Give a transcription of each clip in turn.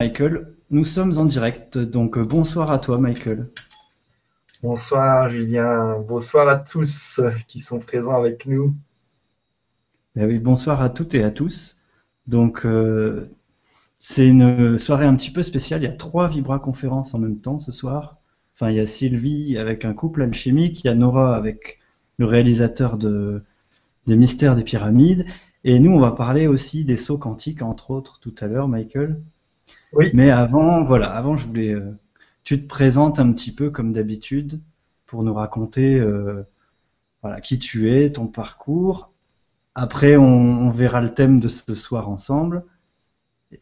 Michael. Nous sommes en direct, donc euh, bonsoir à toi Michael. Bonsoir Julien, bonsoir à tous qui sont présents avec nous. Eh oui, bonsoir à toutes et à tous. Donc euh, c'est une soirée un petit peu spéciale, il y a trois Vibra conférences en même temps ce soir. Enfin, il y a Sylvie avec un couple alchimique, il y a Nora avec le réalisateur de, des mystères des pyramides, et nous on va parler aussi des sauts quantiques, entre autres, tout à l'heure, Michael. Oui. Mais avant, voilà, avant je voulais, euh, tu te présentes un petit peu comme d'habitude pour nous raconter, euh, voilà, qui tu es, ton parcours. Après, on, verra le thème de ce soir ensemble,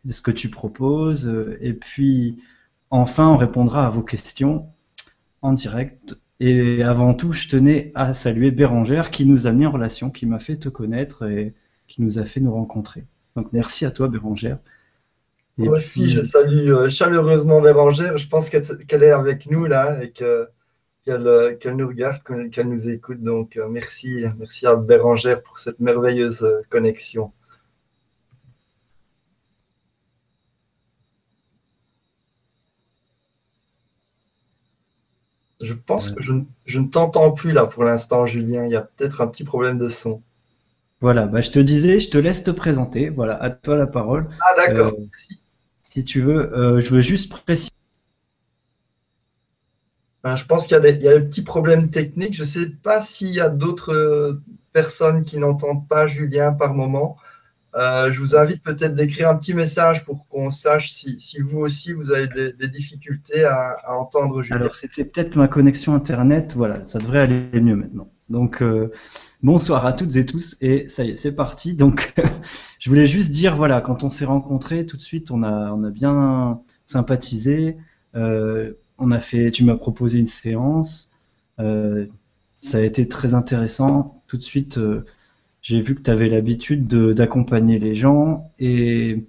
ce que tu proposes, et puis enfin, on répondra à vos questions en direct. Et avant tout, je tenais à saluer Bérangère qui nous a mis en relation, qui m'a fait te connaître et qui nous a fait nous rencontrer. Donc merci à toi, Bérangère. Moi aussi, je salue euh, chaleureusement Bérangère. Je pense qu'elle est avec nous là et que- qu'elle euh, qu'elle nous regarde, qu'elle nous écoute. Donc, euh, merci, merci à Bérangère pour cette merveilleuse connexion. Je pense Ouais. que je, ne- je ne t'entends plus là pour l'instant, Julien. Il y a peut-être un petit problème de son. Voilà, bah, je te disais, je te laisse te présenter. Voilà, à toi la parole. Ah, d'accord. Euh, Si tu veux, euh, je veux juste préciser. Ben, je pense qu'il y a des, il y a des petits problèmes techniques. Je ne sais pas s'il y a d'autres euh, personnes qui n'entendent pas Julien par moment. Euh, je vous invite peut-être d'écrire un petit message pour qu'on sache si, si vous aussi vous avez des, des difficultés à, à entendre Julien. Alors, c'était peut-être ma connexion Internet. Voilà, ça devrait aller mieux maintenant. Donc, euh, bonsoir à toutes et tous. Et ça y est, c'est parti. Donc, je voulais juste dire, voilà, quand on s'est rencontrés, tout de suite, on a, bien sympathisé. Euh, on a fait, tu m'as proposé une séance. Euh, ça a été très intéressant. Tout de suite, euh, j'ai vu que tu avais l'habitude de- d'accompagner les gens et,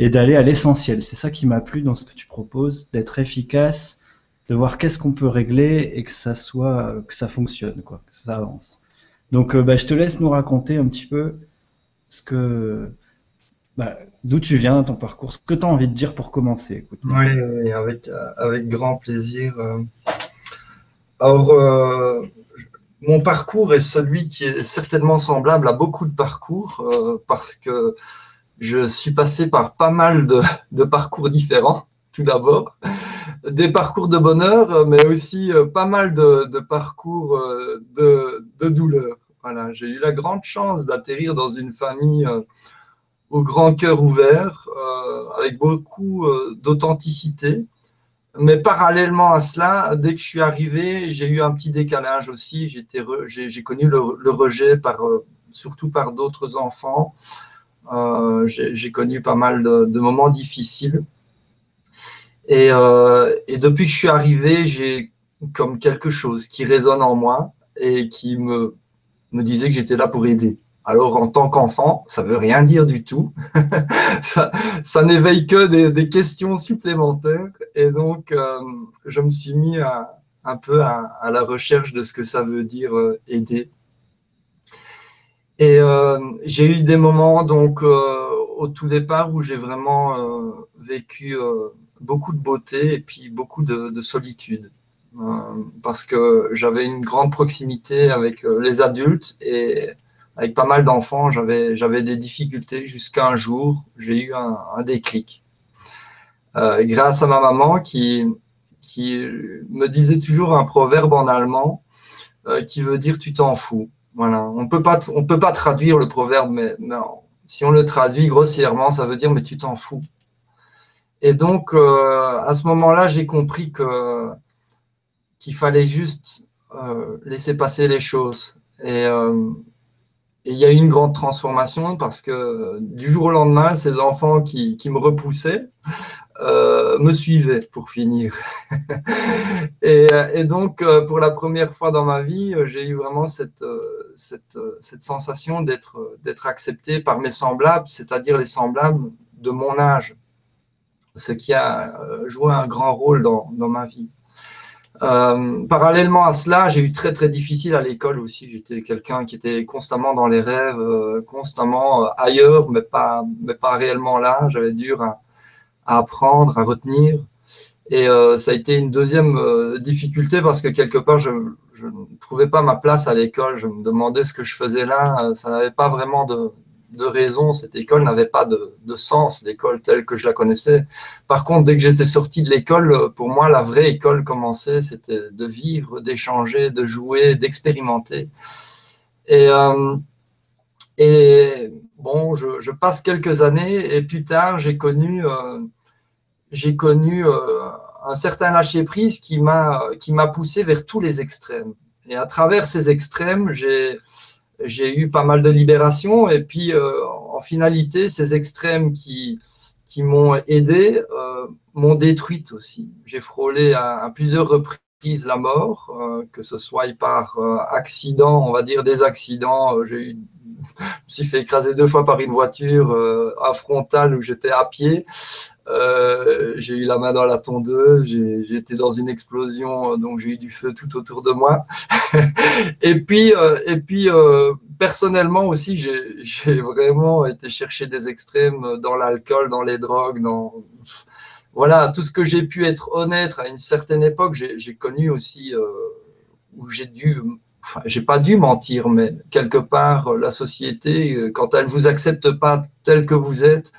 et d'aller à l'essentiel. C'est ça qui m'a plu dans ce que tu proposes, d'être efficace, de voir qu'est-ce qu'on peut régler et que ça soit, que ça fonctionne, quoi, que ça avance. Donc, euh, bah, je te laisse nous raconter un petit peu ce que, bah, d'où tu viens, ton parcours, ce que tu as envie de dire pour commencer. Écoute. Oui, euh, avec grand plaisir. euh. Alors, mon parcours est celui qui est certainement semblable à beaucoup de parcours parce que je suis passé par pas mal de, parcours différents, tout d'abord. Des parcours de bonheur, mais aussi pas mal de, parcours de douleur. Voilà, j'ai eu la grande chance d'atterrir dans une famille euh, au grand cœur ouvert, euh, avec beaucoup euh, d'authenticité. Mais parallèlement à cela, dès que je suis arrivé, j'ai eu un petit décalage aussi. J'ai connu le, rejet, surtout par d'autres enfants. J'ai connu pas mal de, moments difficiles. Et, et depuis que je suis arrivé, j'ai comme quelque chose qui résonne en moi et qui me, me disait que j'étais là pour aider. Alors, en tant qu'enfant, ça veut rien dire du tout. ça n'éveille que des, questions supplémentaires. Et donc, euh, je me suis mis un peu à, la recherche de ce que ça veut dire euh, aider. Et euh, j'ai eu des moments, donc, au tout départ, où j'ai vraiment vécu beaucoup de beauté et puis beaucoup de solitude. Euh, parce que j'avais une grande proximité avec euh, les adultes et avec pas mal d'enfants, j'avais des difficultés jusqu'à un jour, j'ai eu un, déclic. Euh, grâce à ma maman qui, me disait toujours un proverbe en allemand qui veut dire tu t'en fous. Voilà, on on peut pas traduire le proverbe, mais si on le traduit grossièrement, ça veut dire mais tu t'en fous. Et donc à ce moment-là, j'ai compris que qu'il fallait juste euh, laisser passer les choses. Et, euh, et il y a eu une grande transformation parce que du jour au lendemain, ces enfants qui, me repoussaient euh, me suivaient pour finir. et, donc, euh, pour la première fois dans ma vie, j'ai eu vraiment cette, euh, sensation d'être accepté par mes semblables, c'est-à-dire les semblables de mon âge, ce qui a euh, joué un grand rôle dans ma vie. Euh, parallèlement à cela, j'ai eu très très difficile à l'école aussi. J'étais quelqu'un qui était constamment dans les rêves, euh, constamment ailleurs, mais pas, mais pas réellement là. J'avais dur à, à apprendre, à retenir. Et euh, ça a été une deuxième euh, difficulté parce que quelque part, je, je ne trouvais pas ma place à l'école. Je me demandais ce que je faisais là. Ça n'avait pas vraiment de, de raison. Cette école n'avait pas de, sens, l'école telle que je la connaissais. Par contre, dès que j'étais sorti de l'école, pour moi, la vraie école commençait. C'était de vivre, d'échanger, de jouer, d'expérimenter. Et, euh, bon, je, passe quelques années et plus tard, j'ai connu, euh, j'ai connu euh, un certain lâcher prise qui m'a qui m'a poussé vers tous les extrêmes. Et à travers ces extrêmes, j'ai j'ai eu pas mal de libération. Et puis, euh, en finalité, ces extrêmes qui, qui m'ont aidé euh, m'ont détruite aussi. J'ai frôlé à, plusieurs reprises la mort, euh, que ce soit par euh, accident, on va dire des accidents. Euh, j'ai je me suis fait écraser deux fois par une voiture euh, à frontale où j'étais à pied. Euh, j'ai eu la main dans la tondeuse, été dans une explosion, donc j'ai eu du feu tout autour de moi. et puis, euh, et puis euh, personnellement aussi, j'ai vraiment été chercher des extrêmes dans l'alcool, dans les drogues, dans voilà tout ce que j'ai pu être honnête à une certaine époque. J'ai connu aussi euh, où j'ai dû Enfin, j'ai pas dû mentir, mais quelque part, la société, quand elle vous accepte pas tel que vous êtes,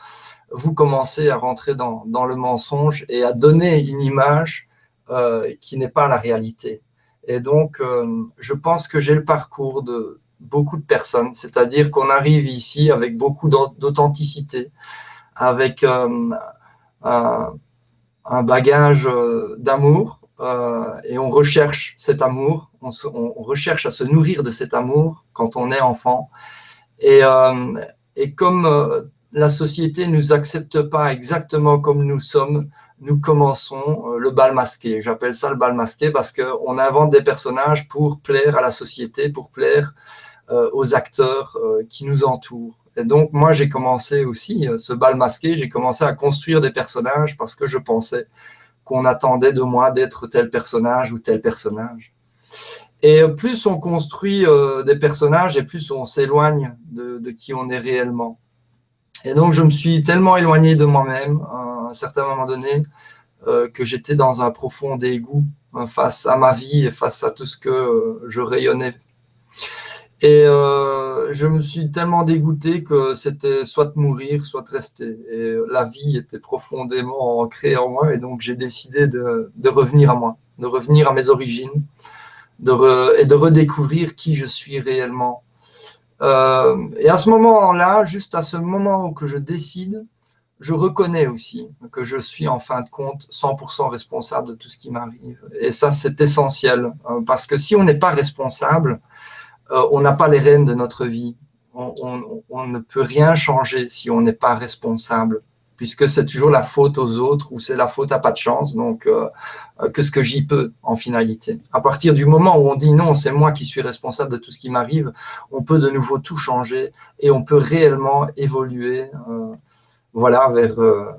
vous commencez à rentrer dans, le mensonge et à donner une image euh, qui n'est pas la réalité. Et donc, euh, je pense que j'ai le parcours de beaucoup de personnes, c'est-à-dire qu'on arrive ici avec beaucoup d'authenticité, avec euh, un, bagage d'amour, et on recherche cet amour, on, recherche à se nourrir de cet amour quand on est enfant. Et, et comme la société ne nous accepte pas exactement comme nous sommes, nous commençons euh, le bal masqué. J'appelle ça le bal masqué parce qu'on invente des personnages pour plaire à la société, pour plaire euh, aux acteurs euh, qui nous entourent. Et donc, moi, j'ai commencé aussi ce bal masqué, j'ai commencé à construire des personnages parce que je pensais qu'on attendait de moi d'être tel personnage ou tel personnage. Et plus on construit des personnages et plus on s'éloigne de qui on est réellement. Et donc, je me suis tellement éloigné de moi-même à un certain moment donné euh, que j'étais dans un profond dégoût euh, face à ma vie et face à tout ce que euh, je rayonnais. Et euh, je me suis tellement dégoûté que c'était soit mourir, soit rester. Et la vie était profondément ancrée en moi et donc j'ai décidé de, revenir à moi, de revenir à mes origines et de redécouvrir qui je suis réellement euh, et à ce moment-là, juste à ce moment où que je décide, je reconnais aussi que je suis en fin de compte 100% responsable de tout ce qui m'arrive. Et ça, c'est essentiel, euh, parce que si on n'est pas responsable, euh, on n'a pas les rênes de notre vie. On, ne peut rien changer si on n'est pas responsable puisque c'est toujours la faute aux autres ou c'est la faute à pas de chance. Donc, euh, que ce que j'y peux en finalité. À partir du moment où on dit non, c'est moi qui suis responsable de tout ce qui m'arrive, on peut de nouveau tout changer et on peut réellement évoluer, euh, voilà, vers euh,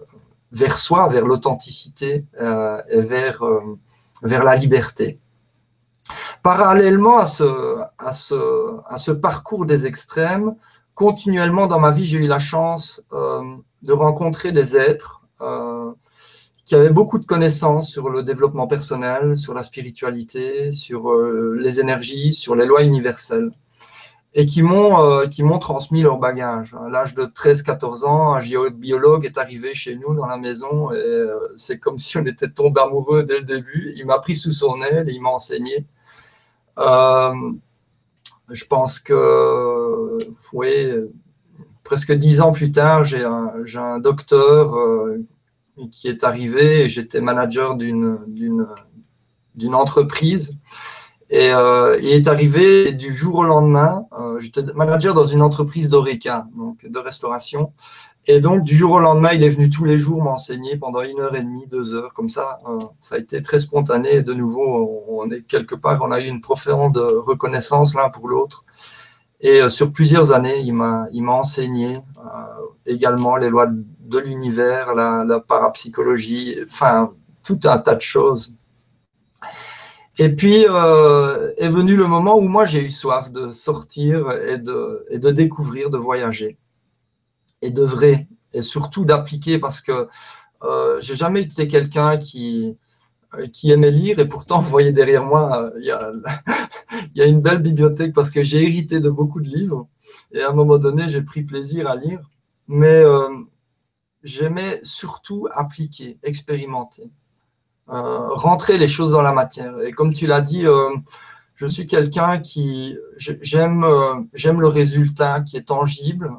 vers soi, vers l'authenticité euh, et vers euh, vers la liberté. Parallèlement à ce, à ce, à ce parcours des extrêmes, continuellement dans ma vie, j'ai eu la chance euh, de rencontrer des êtres euh, qui avaient beaucoup de connaissances sur le développement personnel, sur la spiritualité, sur euh, les énergies, sur les lois universelles, et qui m'ont euh, transmis leur bagage. À l'âge de 13-14 ans, un géobiologue est arrivé chez nous dans la maison, et c'est comme si on était tombé amoureux dès le début. Il m'a pris sous son aile et il m'a enseigné. Je pense que, oui, presque dix ans plus tard, j'ai un, docteur euh, qui est arrivé. J'étais manager d'une entreprise. Et euh, il est arrivé du jour au lendemain. Euh, J'étais manager dans une entreprise d'ORECA, donc de restauration. Et donc, du jour au lendemain, il est venu tous les jours m'enseigner pendant une heure et demie, deux heures, comme ça. Ça a été très spontané. Et de nouveau, on est quelque part, on a eu une profonde reconnaissance l'un pour l'autre. Et euh, sur plusieurs années, il m'a, enseigné euh, également les lois de l'univers, la, la, parapsychologie, enfin, tout un tas de choses. Et puis euh, est venu le moment où moi j'ai eu soif de sortir et de, et de découvrir, de voyager et de vrai, et surtout d'appliquer parce que euh, j'ai jamais été quelqu'un qui, qui aimait lire et pourtant, vous voyez derrière moi, il y a, y a une belle bibliothèque parce que j'ai hérité de beaucoup de livres et à un moment donné, j'ai pris plaisir à lire. Mais j'aimais surtout appliquer, expérimenter, rentrer les choses dans la matière. Et comme tu l'as dit, je suis quelqu'un qui j'aime j'aime le résultat qui est tangible,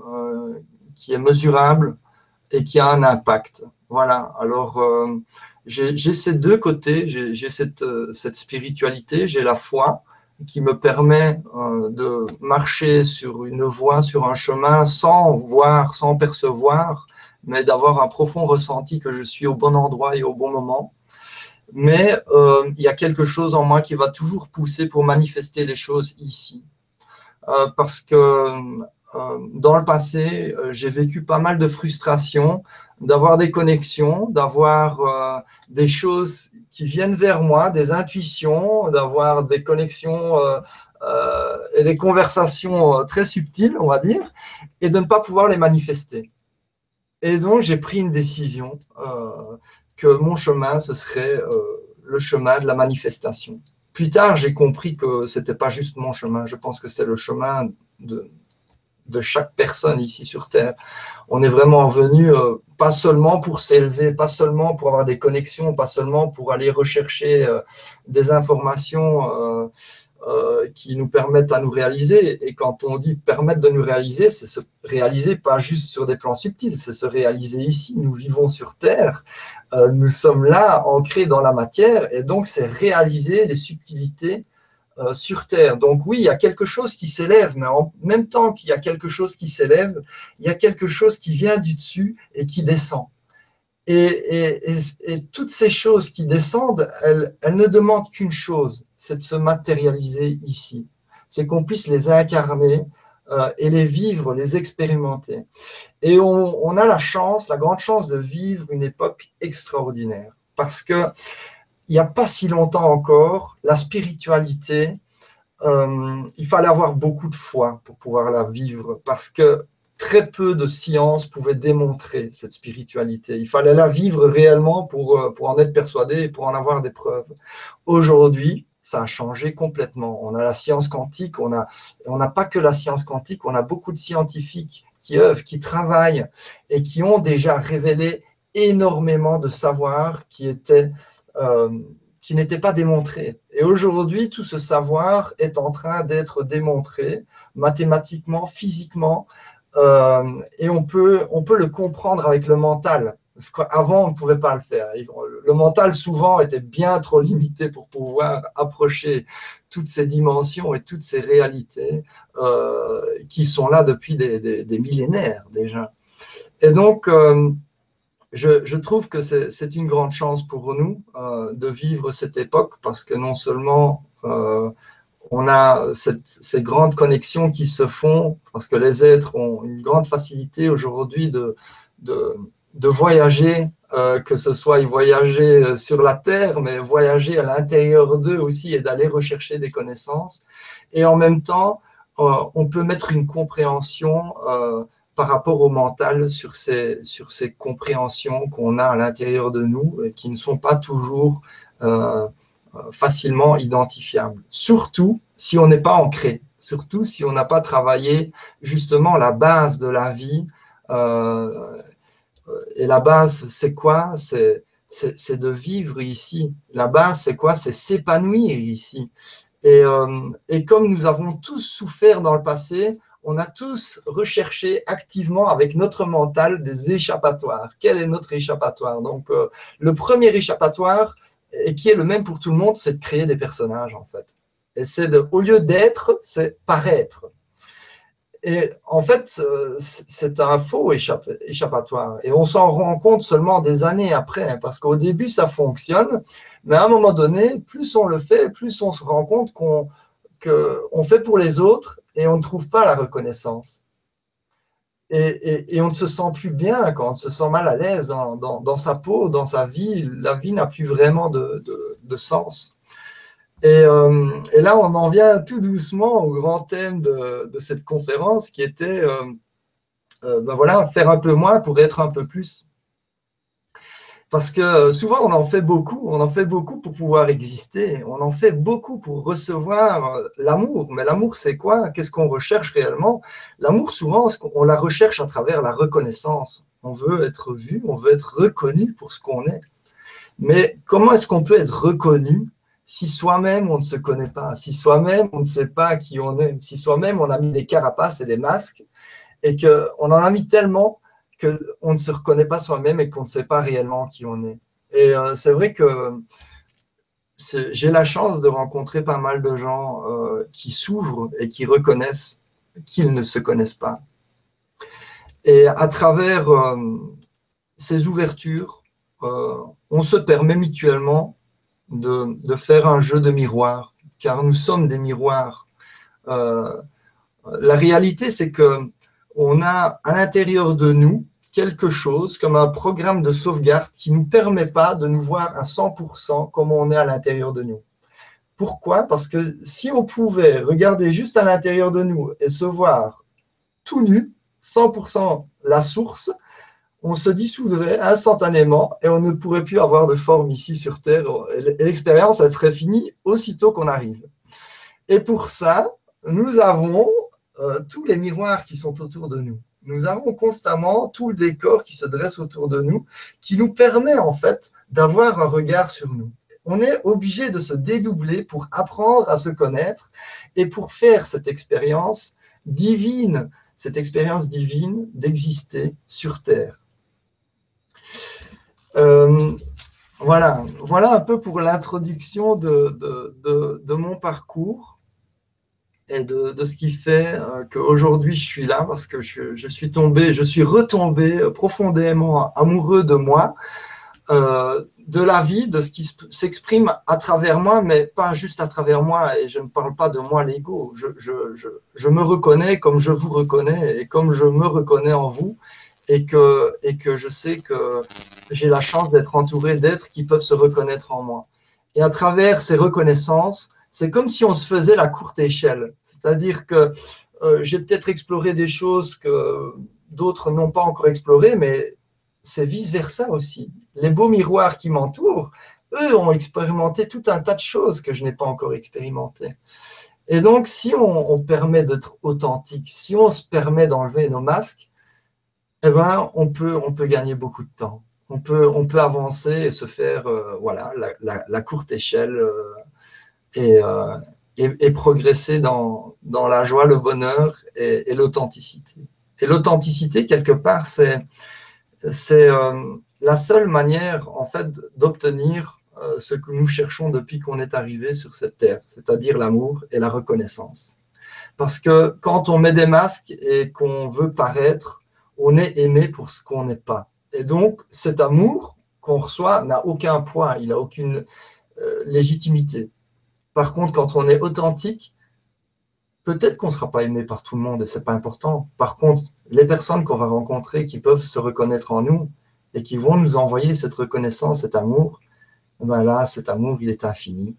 qui est mesurable et qui a un impact. Voilà. Alors, euh, j'ai ces deux côtés. J'ai cette, euh, cette, spiritualité, j'ai la foi qui me permet euh, de marcher sur une voie, sur un chemin, sans voir, sans percevoir, mais d'avoir un profond ressenti que je suis au bon endroit et au bon moment. Mais il y a quelque chose en moi qui va toujours pousser pour manifester les choses ici. parce que euh, dans le passé, euh, j'ai vécu pas mal de frustration d'avoir des connexions, d'avoir euh, des choses qui viennent vers moi, des intuitions, d'avoir des connexions et des conversations très subtiles, on va dire, et de ne pas pouvoir les manifester. Et donc, j'ai pris une décision que mon chemin, ce serait le chemin de la manifestation. Plus tard, j'ai compris que ce n'était pas juste mon chemin. Je pense que c'est le chemin de, de chaque personne ici sur Terre. On est vraiment venu euh, pas seulement pour s'élever, pas seulement pour avoir des connexions, pas seulement pour aller rechercher euh, des informations euh, qui nous permettent à nous réaliser. Et quand on dit permettre de nous réaliser, c'est se réaliser pas juste sur des plans subtils, c'est se réaliser ici. Nous vivons sur Terre, nous sommes là, ancrés dans la matière, et donc c'est réaliser les subtilités euh, sur Terre. Donc oui, il y a quelque chose qui s'élève, mais en même temps qu'il y a quelque chose qui s'élève, il y a quelque chose qui vient du dessus et qui descend. Et, toutes ces choses qui descendent, elles, ne demandent qu'une chose, c'est de se matérialiser ici. C'est qu'on puisse les incarner euh, et les vivre, les expérimenter. Et on, on a la chance, la grande chance de vivre une époque extraordinaire. Parce que il n'y a pas si longtemps encore, la spiritualité, euh, il fallait avoir beaucoup de foi pour pouvoir la vivre parce que très peu de sciences pouvaient démontrer cette spiritualité. Il fallait la vivre réellement pour, euh, pour en être persuadé et pour en avoir des preuves. Aujourd'hui, ça a changé complètement. On a la science quantique, on n'a on pas que la science quantique, on a beaucoup de scientifiques qui œuvrent, qui travaillent et qui ont déjà révélé énormément de savoir qui était euh, qui n'était pas démontré. Et aujourd'hui, tout ce savoir est en train d'être démontré mathématiquement, physiquement, euh, et on peut, on peut le comprendre avec le mental. Avant, on ne pouvait pas le faire. Le mental, souvent, était bien trop limité pour pouvoir approcher toutes ces dimensions et toutes ces réalités euh, qui sont là depuis des, millénaires déjà. Et donc, je, trouve que c'est une grande chance pour nous euh, de vivre cette époque parce que non seulement euh, on a ces grandes connexions qui se font, parce que les êtres ont une grande facilité aujourd'hui de, de, voyager, euh, que ce soit y voyager sur la Terre, mais voyager à l'intérieur d'eux aussi et d'aller rechercher des connaissances. Et en même temps, on peut mettre une compréhension par rapport au mental sur ces, sur ces compréhensions qu'on a à l'intérieur de nous et qui ne sont pas toujours euh, facilement identifiables. Surtout si on n'est pas ancré, surtout si on n'a pas travaillé justement la base de la vie. Euh, et la base, c'est quoi? C'est de vivre ici. La base, c'est quoi? C'est s'épanouir ici. Et, euh, et, comme nous avons tous souffert dans le passé, on a tous recherché activement avec notre mental des échappatoires. Quel est notre échappatoire? Donc, euh, le premier échappatoire, et qui est le même pour tout le monde, c'est de créer des personnages, en fait. Et c'est de, au lieu d'être, c'est paraître. Et en fait, euh, c'est un faux échappatoire. Et on s'en rend compte seulement des années après, hein, parce qu'au début, ça fonctionne, mais à un moment donné, plus on le fait, plus on se rend compte qu'on fait pour les autres et on ne trouve pas la reconnaissance. Et, on ne se sent plus bien quand on se sent mal à l'aise dans, sa peau, dans sa vie. La vie n'a plus vraiment de, sens. Euh, et, là, on en vient tout doucement au grand thème de, cette conférence qui était euh, euh, ben voilà, faire un peu moins pour être un peu plus. Parce que souvent, on en fait beaucoup, on en fait beaucoup pour pouvoir exister, on en fait beaucoup pour recevoir l'amour. Mais l'amour, c'est quoi? Qu'est-ce qu'on recherche réellement? L'amour, souvent, on la recherche à travers la reconnaissance. On veut être vu, on veut être reconnu pour ce qu'on est. Mais comment est-ce qu'on peut être reconnu si soi-même on ne se connaît pas, si soi-même on ne sait pas qui on est, si soi-même on a mis des carapaces et des masques et qu'on en a mis tellement qu'on ne se reconnaît pas soi-même et qu'on ne sait pas réellement qui on est. Et euh, c'est vrai que j'ai la chance de rencontrer pas mal de gens euh, qui s'ouvrent et qui reconnaissent qu'ils ne se connaissent pas. Et à travers euh, ces ouvertures, on se permet mutuellement de, de, faire un jeu de miroir, car nous sommes des miroirs. la réalité, c'est que on a à l'intérieur de nous quelque chose comme un programme de sauvegarde qui ne nous permet pas de nous voir à 100% comme on est à l'intérieur de nous. Pourquoi? Parce que si on pouvait regarder juste à l'intérieur de nous et se voir tout nu, 100% la source, on se dissoudrait instantanément et on ne pourrait plus avoir de forme ici sur Terre. L'expérience, elle serait finie aussitôt qu'on arrive. Et pour ça, nous avons euh, tous les miroirs qui sont autour de nous. Nous avons constamment tout le décor qui se dresse autour de nous, qui nous permet en fait d'avoir un regard sur nous. On est obligé de se dédoubler pour apprendre à se connaître et pour faire cette expérience divine, cette expérience divine d'exister sur Terre. Euh, voilà, voilà un peu pour l'introduction de, de, mon parcours et de, de, ce qui fait euh, qu'aujourd'hui je suis là parce que je, je, suis tombé, je suis retombé profondément amoureux de moi, euh, de la vie, de ce qui s'exprime à travers moi, mais pas juste à travers moi. Et je ne parle pas de moi l'ego. Je, je, je, me reconnais comme je vous reconnais et comme je me reconnais en vous. Et que, et que je sais que j'ai la chance d'être entouré d'êtres qui peuvent se reconnaître en moi. Et à travers ces reconnaissances, c'est comme si on se faisait la courte échelle. C'est-à-dire que euh, j'ai peut-être exploré des choses que d'autres n'ont pas encore explorées, mais c'est vice-versa aussi. Les beaux miroirs qui m'entourent, eux ont expérimenté tout un tas de choses que je n'ai pas encore expérimentées. Et donc, si on, permet d'être authentique, si on se permet d'enlever nos masques, eh ben, on peut, on peut gagner beaucoup de temps. On peut, on peut avancer et se faire euh, voilà, la, courte échelle euh, euh, et, progresser dans, la joie, le bonheur et, l'authenticité. Et l'authenticité, quelque part, c'est c'est euh, la seule manière, en fait, d'obtenir euh, ce que nous cherchons depuis qu'on est arrivé sur cette terre, c'est-à-dire l'amour et la reconnaissance. Parce que quand on met des masques et qu'on veut paraître, on est aimé pour ce qu'on n'est pas. Et donc, cet amour qu'on reçoit n'a aucun poids, il n'a aucune légitimité. Par contre, quand on est authentique, peut-être qu'on ne sera pas aimé par tout le monde et ce n'est pas important. Par contre, les personnes qu'on va rencontrer qui peuvent se reconnaître en nous et qui vont nous envoyer cette reconnaissance, cet amour, ben là, cet amour, il est infini.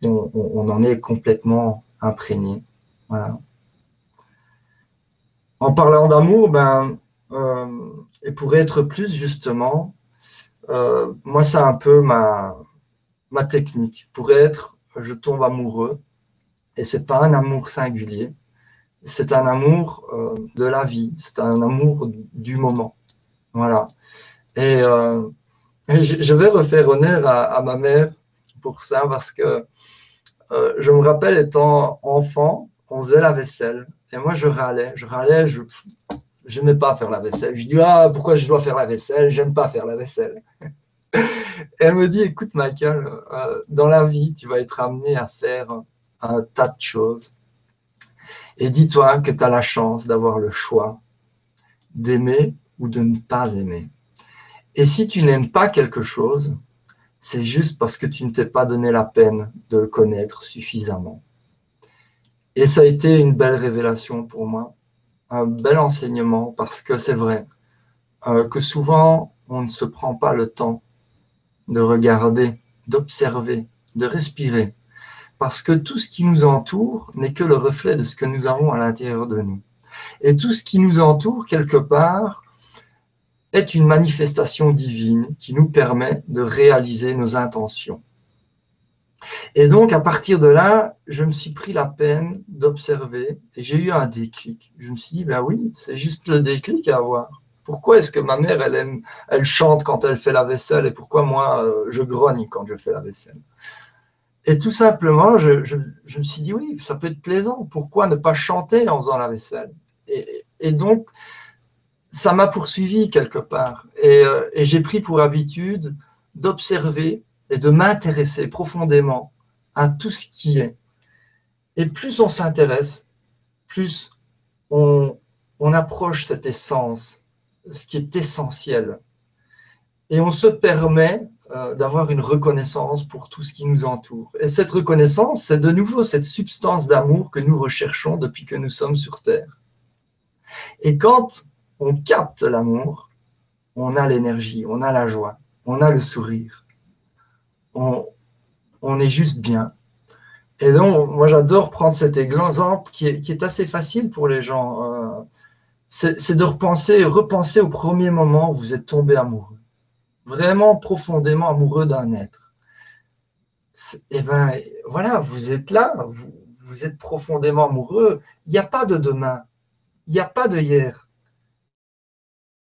Et on, en est complètement imprégné. Voilà. En parlant d'amour, ben, euh, et pour être plus justement, euh, moi, c'est un peu ma, ma technique pour être je tombe amoureux. Et c'est pas un amour singulier, c'est un amour euh, de la vie, c'est un amour du moment. Voilà. Et, euh, je vais refaire honneur à, ma mère pour ça parce que euh, je me rappelle étant enfant, on faisait la vaisselle. Et moi, je râlais, je râlais, je n'aimais pas faire la vaisselle. Je dis, ah, pourquoi je dois faire la vaisselle? J'aime pas faire la vaisselle. Elle me dit, écoute Michael, euh, dans la vie, tu vas être amené à faire un tas de choses. Et dis-toi que tu as la chance d'avoir le choix d'aimer ou de ne pas aimer. Et si tu n'aimes pas quelque chose, c'est juste parce que tu ne t'es pas donné la peine de le connaître suffisamment. Et ça a été une belle révélation pour moi, un bel enseignement, parce que c'est vrai euh, que souvent, on ne se prend pas le temps de regarder, d'observer, de respirer. Parce que tout ce qui nous entoure n'est que le reflet de ce que nous avons à l'intérieur de nous. Et tout ce qui nous entoure, quelque part, est une manifestation divine qui nous permet de réaliser nos intentions. Et donc, à partir de là, je me suis pris la peine d'observer et j'ai eu un déclic. Je me suis dit, ben oui, c'est juste le déclic à avoir. Pourquoi est-ce que ma mère, elle, aime, elle chante quand elle fait la vaisselle et pourquoi moi, euh, je grogne quand je fais la vaisselle? Et tout simplement, je, me suis dit, oui, ça peut être plaisant. Pourquoi ne pas chanter en faisant la vaisselle? Et, donc, ça m'a poursuivi quelque part. Euh, et j'ai pris pour habitude d'observer et de m'intéresser profondément à tout ce qui est. Et plus on s'intéresse, plus on, approche cette essence, ce qui est essentiel. Et on se permet euh, d'avoir une reconnaissance pour tout ce qui nous entoure. Et cette reconnaissance, c'est de nouveau cette substance d'amour que nous recherchons depuis que nous sommes sur Terre. Et quand on capte l'amour, on a l'énergie, on a la joie, on a le sourire on, est juste bien. Et donc, moi, j'adore prendre cet exemple qui est, qui est, assez facile pour les gens. Euh, c'est de repenser, repenser au premier moment où vous êtes tombé amoureux. Vraiment profondément amoureux d'un être. Et eh ben voilà, vous êtes là, vous, êtes profondément amoureux. Il n'y a pas de demain, il n'y a pas de hier.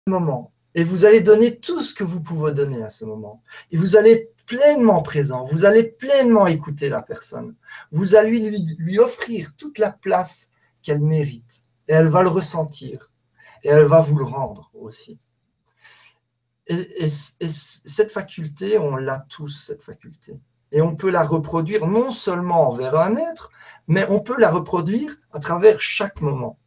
Moment. Et vous allez donner tout ce que vous pouvez donner à ce moment. Et vous allez pleinement présent, vous allez pleinement écouter la personne, vous allez lui offrir toute la place qu'elle mérite, et elle va le ressentir, et elle va vous le rendre aussi. Et, cette faculté, on l'a tous, cette faculté. Et on peut la reproduire non seulement envers un être, mais on peut la reproduire à travers chaque moment.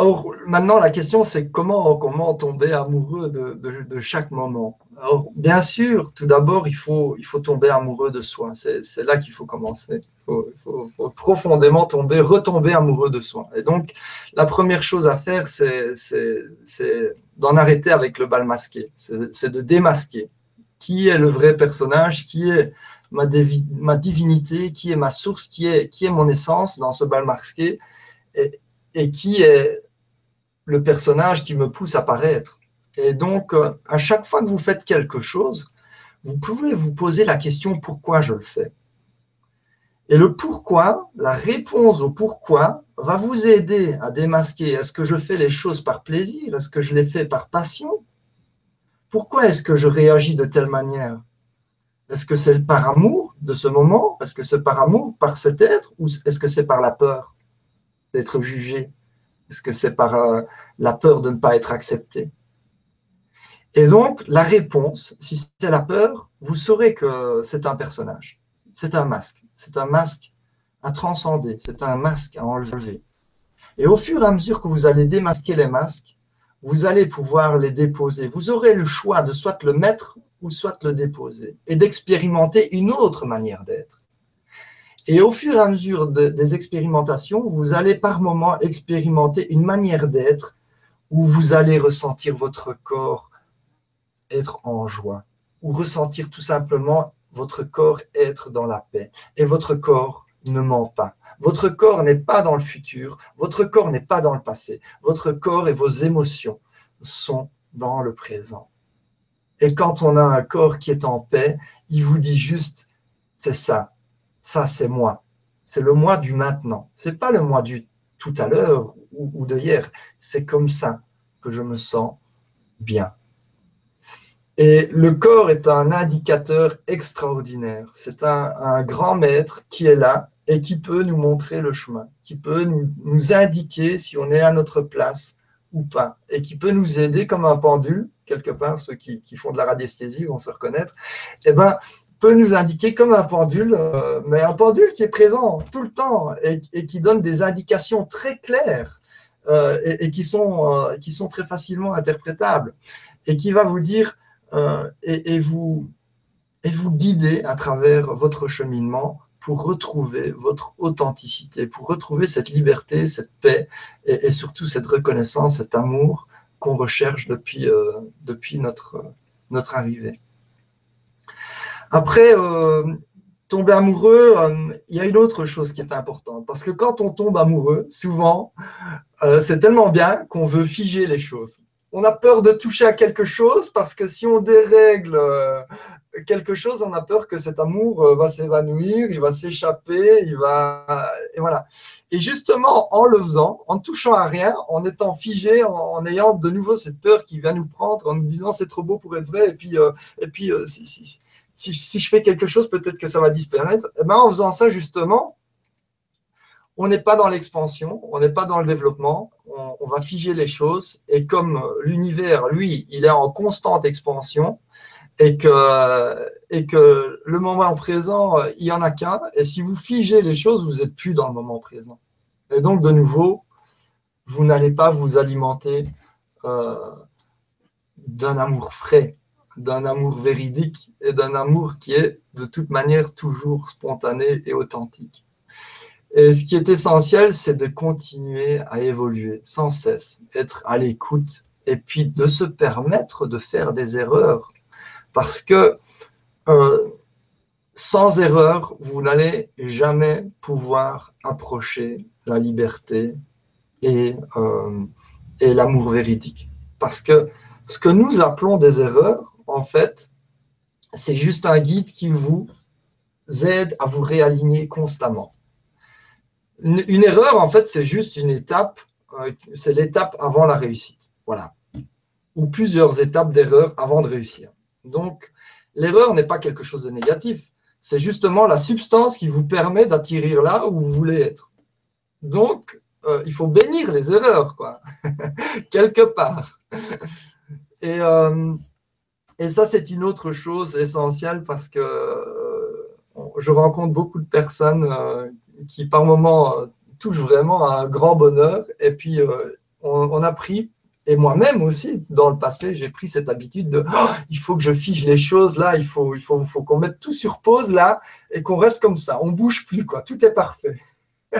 Or, maintenant, la question, c'est comment, comment tomber amoureux de, chaque moment. Alors, bien sûr, tout d'abord, il faut, il faut tomber amoureux de soi. C'est là qu'il faut commencer. Il faut, profondément tomber, retomber amoureux de soi. Et donc, la première chose à faire, c'est d'en arrêter avec le bal masqué. C'est de démasquer. Qui est le vrai personnage Qui est ma, ma divinité Qui est ma source qui est, qui est mon essence dans ce bal masqué et, et qui est le personnage qui me pousse à paraître. Et donc, euh, à chaque fois que vous faites quelque chose, vous pouvez vous poser la question pourquoi je le fais? Et le pourquoi, la réponse au pourquoi, va vous aider à démasquer est-ce que je fais les choses par plaisir? Est-ce que je les fais par passion? Pourquoi est-ce que je réagis de telle manière? Est-ce que c'est par amour de ce moment? Est-ce que c'est par amour par cet être? Ou est-ce que c'est par la peur d'être jugé? Est-ce que c'est par euh, la peur de ne pas être accepté? Et donc, la réponse, si c'est la peur, vous saurez que c'est un personnage. C'est un masque. C'est un masque à transcender. C'est un masque à enlever. Et au fur et à mesure que vous allez démasquer les masques, vous allez pouvoir les déposer. Vous aurez le choix de soit le mettre ou soit le déposer et d'expérimenter une autre manière d'être. Et au fur et à mesure des expérimentations, vous allez par moment expérimenter une manière d'être où vous allez ressentir votre corps être en joie, ou ressentir tout simplement votre corps être dans la paix. Et votre corps ne ment pas. Votre corps n'est pas dans le futur, votre corps n'est pas dans le passé. Votre corps et vos émotions sont dans le présent. Et quand on a un corps qui est en paix, il vous dit juste, c'est ça, ça c'est moi. C'est le moi du maintenant. C'est pas le moi du tout à l'heure ou, de hier. C'est comme ça que je me sens bien. Et le corps est un indicateur extraordinaire. C'est un, grand maître qui est là et qui peut nous montrer le chemin, qui peut nous, indiquer si on est à notre place ou pas, et qui peut nous aider comme un pendule, quelque part, ceux qui, font de la radiesthésie vont se reconnaître, eh ben, peut nous indiquer comme un pendule, euh, mais un pendule qui est présent tout le temps et, qui donne des indications très claires euh, et, qui, sont, euh, qui sont très facilement interprétables et qui va vous dire et, vous, et vous guider à travers votre cheminement pour retrouver votre authenticité, pour retrouver cette liberté, cette paix et, surtout cette reconnaissance, cet amour qu'on recherche depuis, depuis notre, notre arrivée. Après, euh, tomber amoureux, euh, il y a une autre chose qui est importante. Parce que quand on tombe amoureux, souvent, euh, c'est tellement bien qu'on veut figer les choses. On a peur de toucher à quelque chose parce que si on dérègle quelque chose, on a peur que cet amour va s'évanouir, il va s'échapper, il va. Et voilà. Et justement, en le faisant, en ne touchant à rien, en étant figé, en, ayant de nouveau cette peur qui vient nous prendre, en nous disant c'est trop beau pour être vrai, et puis, et puis si, si, je fais quelque chose, peut-être que ça va disparaître. Eh ben, en faisant ça, justement, on n'est pas dans l'expansion, on n'est pas dans le développement, on, va figer les choses. Et comme l'univers, lui, il est en constante expansion et que, et que le moment présent, il n'y en a qu'un. Et si vous figez les choses, vous n'êtes plus dans le moment présent. Et donc, de nouveau, vous n'allez pas vous alimenter euh, d'un amour frais d'un amour véridique et d'un amour qui est de toute manière toujours spontané et authentique. Et ce qui est essentiel, c'est de continuer à évoluer sans cesse, être à l'écoute et puis de se permettre de faire des erreurs. Parce que euh, sans erreur, vous n'allez jamais pouvoir approcher la liberté euh, et l'amour véridique. Parce que ce que nous appelons des erreurs, en fait, c'est juste un guide qui vous aide à vous réaligner constamment. Une, erreur, en fait, c'est juste une étape, euh, c'est l'étape avant la réussite. Voilà. Ou plusieurs étapes d'erreur avant de réussir. Donc, l'erreur n'est pas quelque chose de négatif. C'est justement la substance qui vous permet d'atterrir là où vous voulez être. Donc, euh, il faut bénir les erreurs, quoi, quelque part. Et, euh, et ça, c'est une autre chose essentielle parce que euh, je rencontre beaucoup de personnes euh, qui, par moments, euh, touchent vraiment à un grand bonheur. Et puis, on, a pris, et moi-même aussi, dans le passé, j'ai pris cette habitude de oh, il faut que je fige les choses là, il faut, il faut, faut qu'on mette tout sur pause là et qu'on reste comme ça. On bouge plus, quoi. Tout est parfait.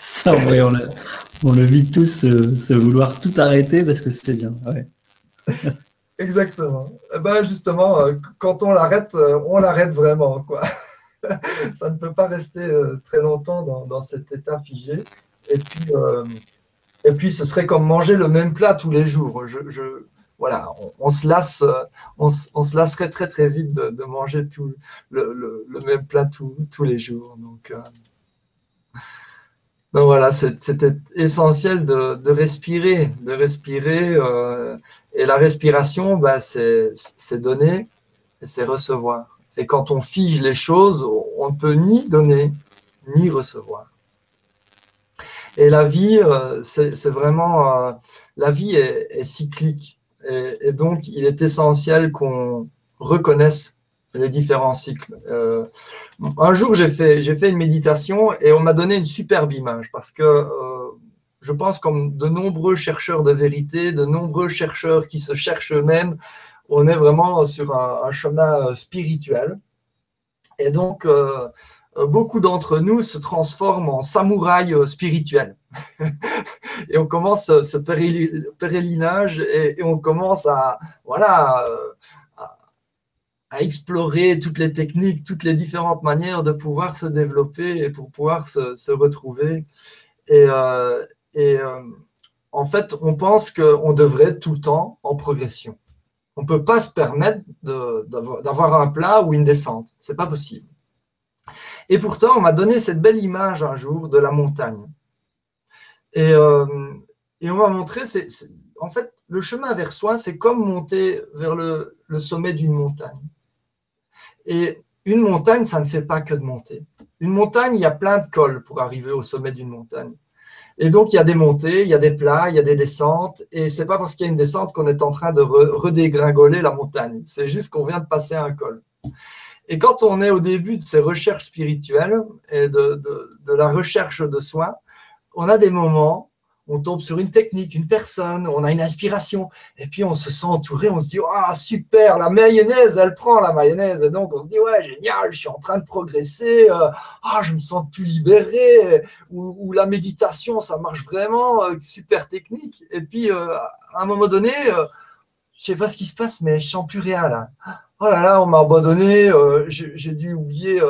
ça, oui, on, le, vit tous, se vouloir tout arrêter parce que c'était bien. Ouais. Exactement. Eh ben justement, euh, quand on l'arrête, euh, on l'arrête vraiment. Quoi. Ça ne peut pas rester euh, très longtemps dans, cet état figé. Et puis, et puis, ce serait comme manger le même plat tous les jours. Je, voilà, on, se lasse, on, se lasserait très très vite de, manger tout le, même plat tous les jours. Donc, donc voilà, c'était essentiel de, respirer, de respirer. Euh, et la respiration, bah, c'est donner et c'est recevoir. Et quand on fige les choses, on ne peut ni donner ni recevoir. Et la vie, euh, c'est vraiment, euh, la vie est, cyclique. et, donc, il est essentiel qu'on reconnaisse les différents cycles. Euh, un jour, j'ai fait, une méditation et on m'a donné une superbe image parce que euh, je pense comme de nombreux chercheurs de vérité, de nombreux chercheurs qui se cherchent eux-mêmes, on est vraiment sur un, chemin spirituel. Et donc, euh, beaucoup d'entre nous se transforment en samouraïs spirituels. et on commence ce pèlerinage et, et, on commence à, voilà, à explorer toutes les techniques, toutes les différentes manières de pouvoir se développer et pour pouvoir se, retrouver. Et, euh, euh, en fait, on pense qu'on devrait tout le temps en progression. On ne peut pas se permettre d'avoir un plat ou une descente. Ce n'est pas possible. Et pourtant, on m'a donné cette belle image un jour de la montagne. Et, euh, on m'a montré, en fait, le chemin vers soi, c'est comme monter vers le sommet d'une montagne. Et une montagne, ça ne fait pas que de monter. Une montagne, il y a plein de cols pour arriver au sommet d'une montagne. Et donc, il y a des montées, il y a des plats, il y a des descentes. Et c'est pas parce qu'il y a une descente qu'on est en train de redégringoler la montagne. C'est juste qu'on vient de passer un col. Et quand on est au début de ces recherches spirituelles et de, de la recherche de soi, on a des moments on tombe sur une technique, une personne, on a une inspiration, et puis on se sent entouré, on se dit Ah, super, la mayonnaise, elle prend la mayonnaise. Et donc on se dit Ouais, génial, je suis en train de progresser, euh, ah, je me sens plus libéré, ou, la méditation, ça marche vraiment, euh, super technique. Et puis euh, à un moment donné, je sais pas ce qui se passe, mais je sens plus rien là. oh là là, on m'a abandonné, j'ai dû oublier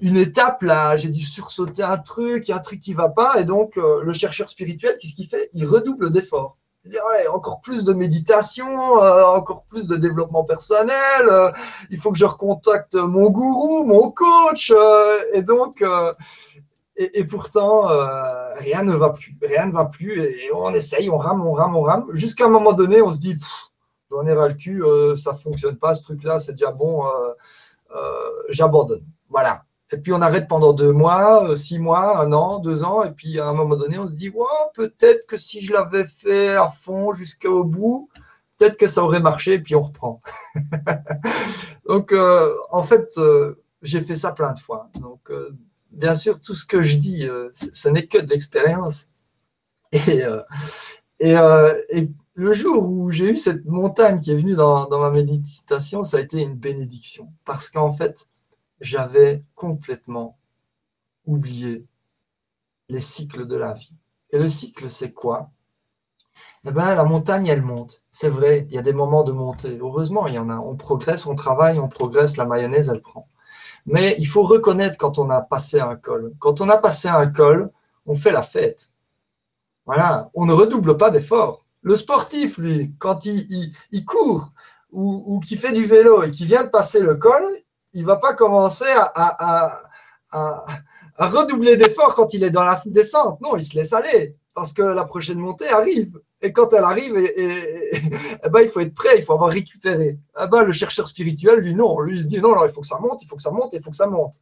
une étape là, j'ai dû sursauter un truc, un truc qui va pas, et donc euh, le chercheur spirituel, qu'est-ce qu'il fait? Il redouble d'efforts. Il dit ouais, encore plus de méditation, encore plus de développement personnel, il faut que je recontacte mon gourou, mon coach, et donc et, pourtant, rien ne va plus. Rien ne va plus. Et on essaye, on rame, on rame, on rame. Jusqu'à un moment donné, on se dit, j'en ai ras le cul, euh, ça ne fonctionne pas, ce truc-là, c'est déjà bon, euh, euh, j'abandonne. Voilà. Et puis on arrête pendant deux mois, six mois, un an, deux ans, et puis à un moment donné, on se dit, peut-être que si je l'avais fait à fond jusqu'au bout, peut-être que ça aurait marché, et puis on reprend. Donc, en fait, j'ai fait ça plein de fois. Donc, bien sûr, tout ce que je dis, ce n'est que de l'expérience. Et, et, et, le jour où j'ai eu cette montagne qui est venue dans, ma méditation, ça a été une bénédiction. Parce qu'en fait, j'avais complètement oublié les cycles de la vie. Et le cycle, c'est quoi? Eh bien, la montagne, elle monte. C'est vrai, il y a des moments de montée. Heureusement, il y en a. On progresse, on travaille, on progresse, la mayonnaise, elle prend. Mais il faut reconnaître quand on a passé un col. Quand on a passé un col, on fait la fête. Voilà, on ne redouble pas d'efforts. Le sportif, lui, quand il, court ou, qui fait du vélo et qui vient de passer le col, il va pas commencer à, redoubler d'efforts quand il est dans la descente. Non, il se laisse aller parce que la prochaine montée arrive. Et quand elle arrive, eh ben, il faut être prêt, il faut avoir récupéré. Eh ben, le chercheur spirituel, lui, non. Lui, il se dit non, non, il faut que ça monte, il faut que ça monte, il faut que ça monte.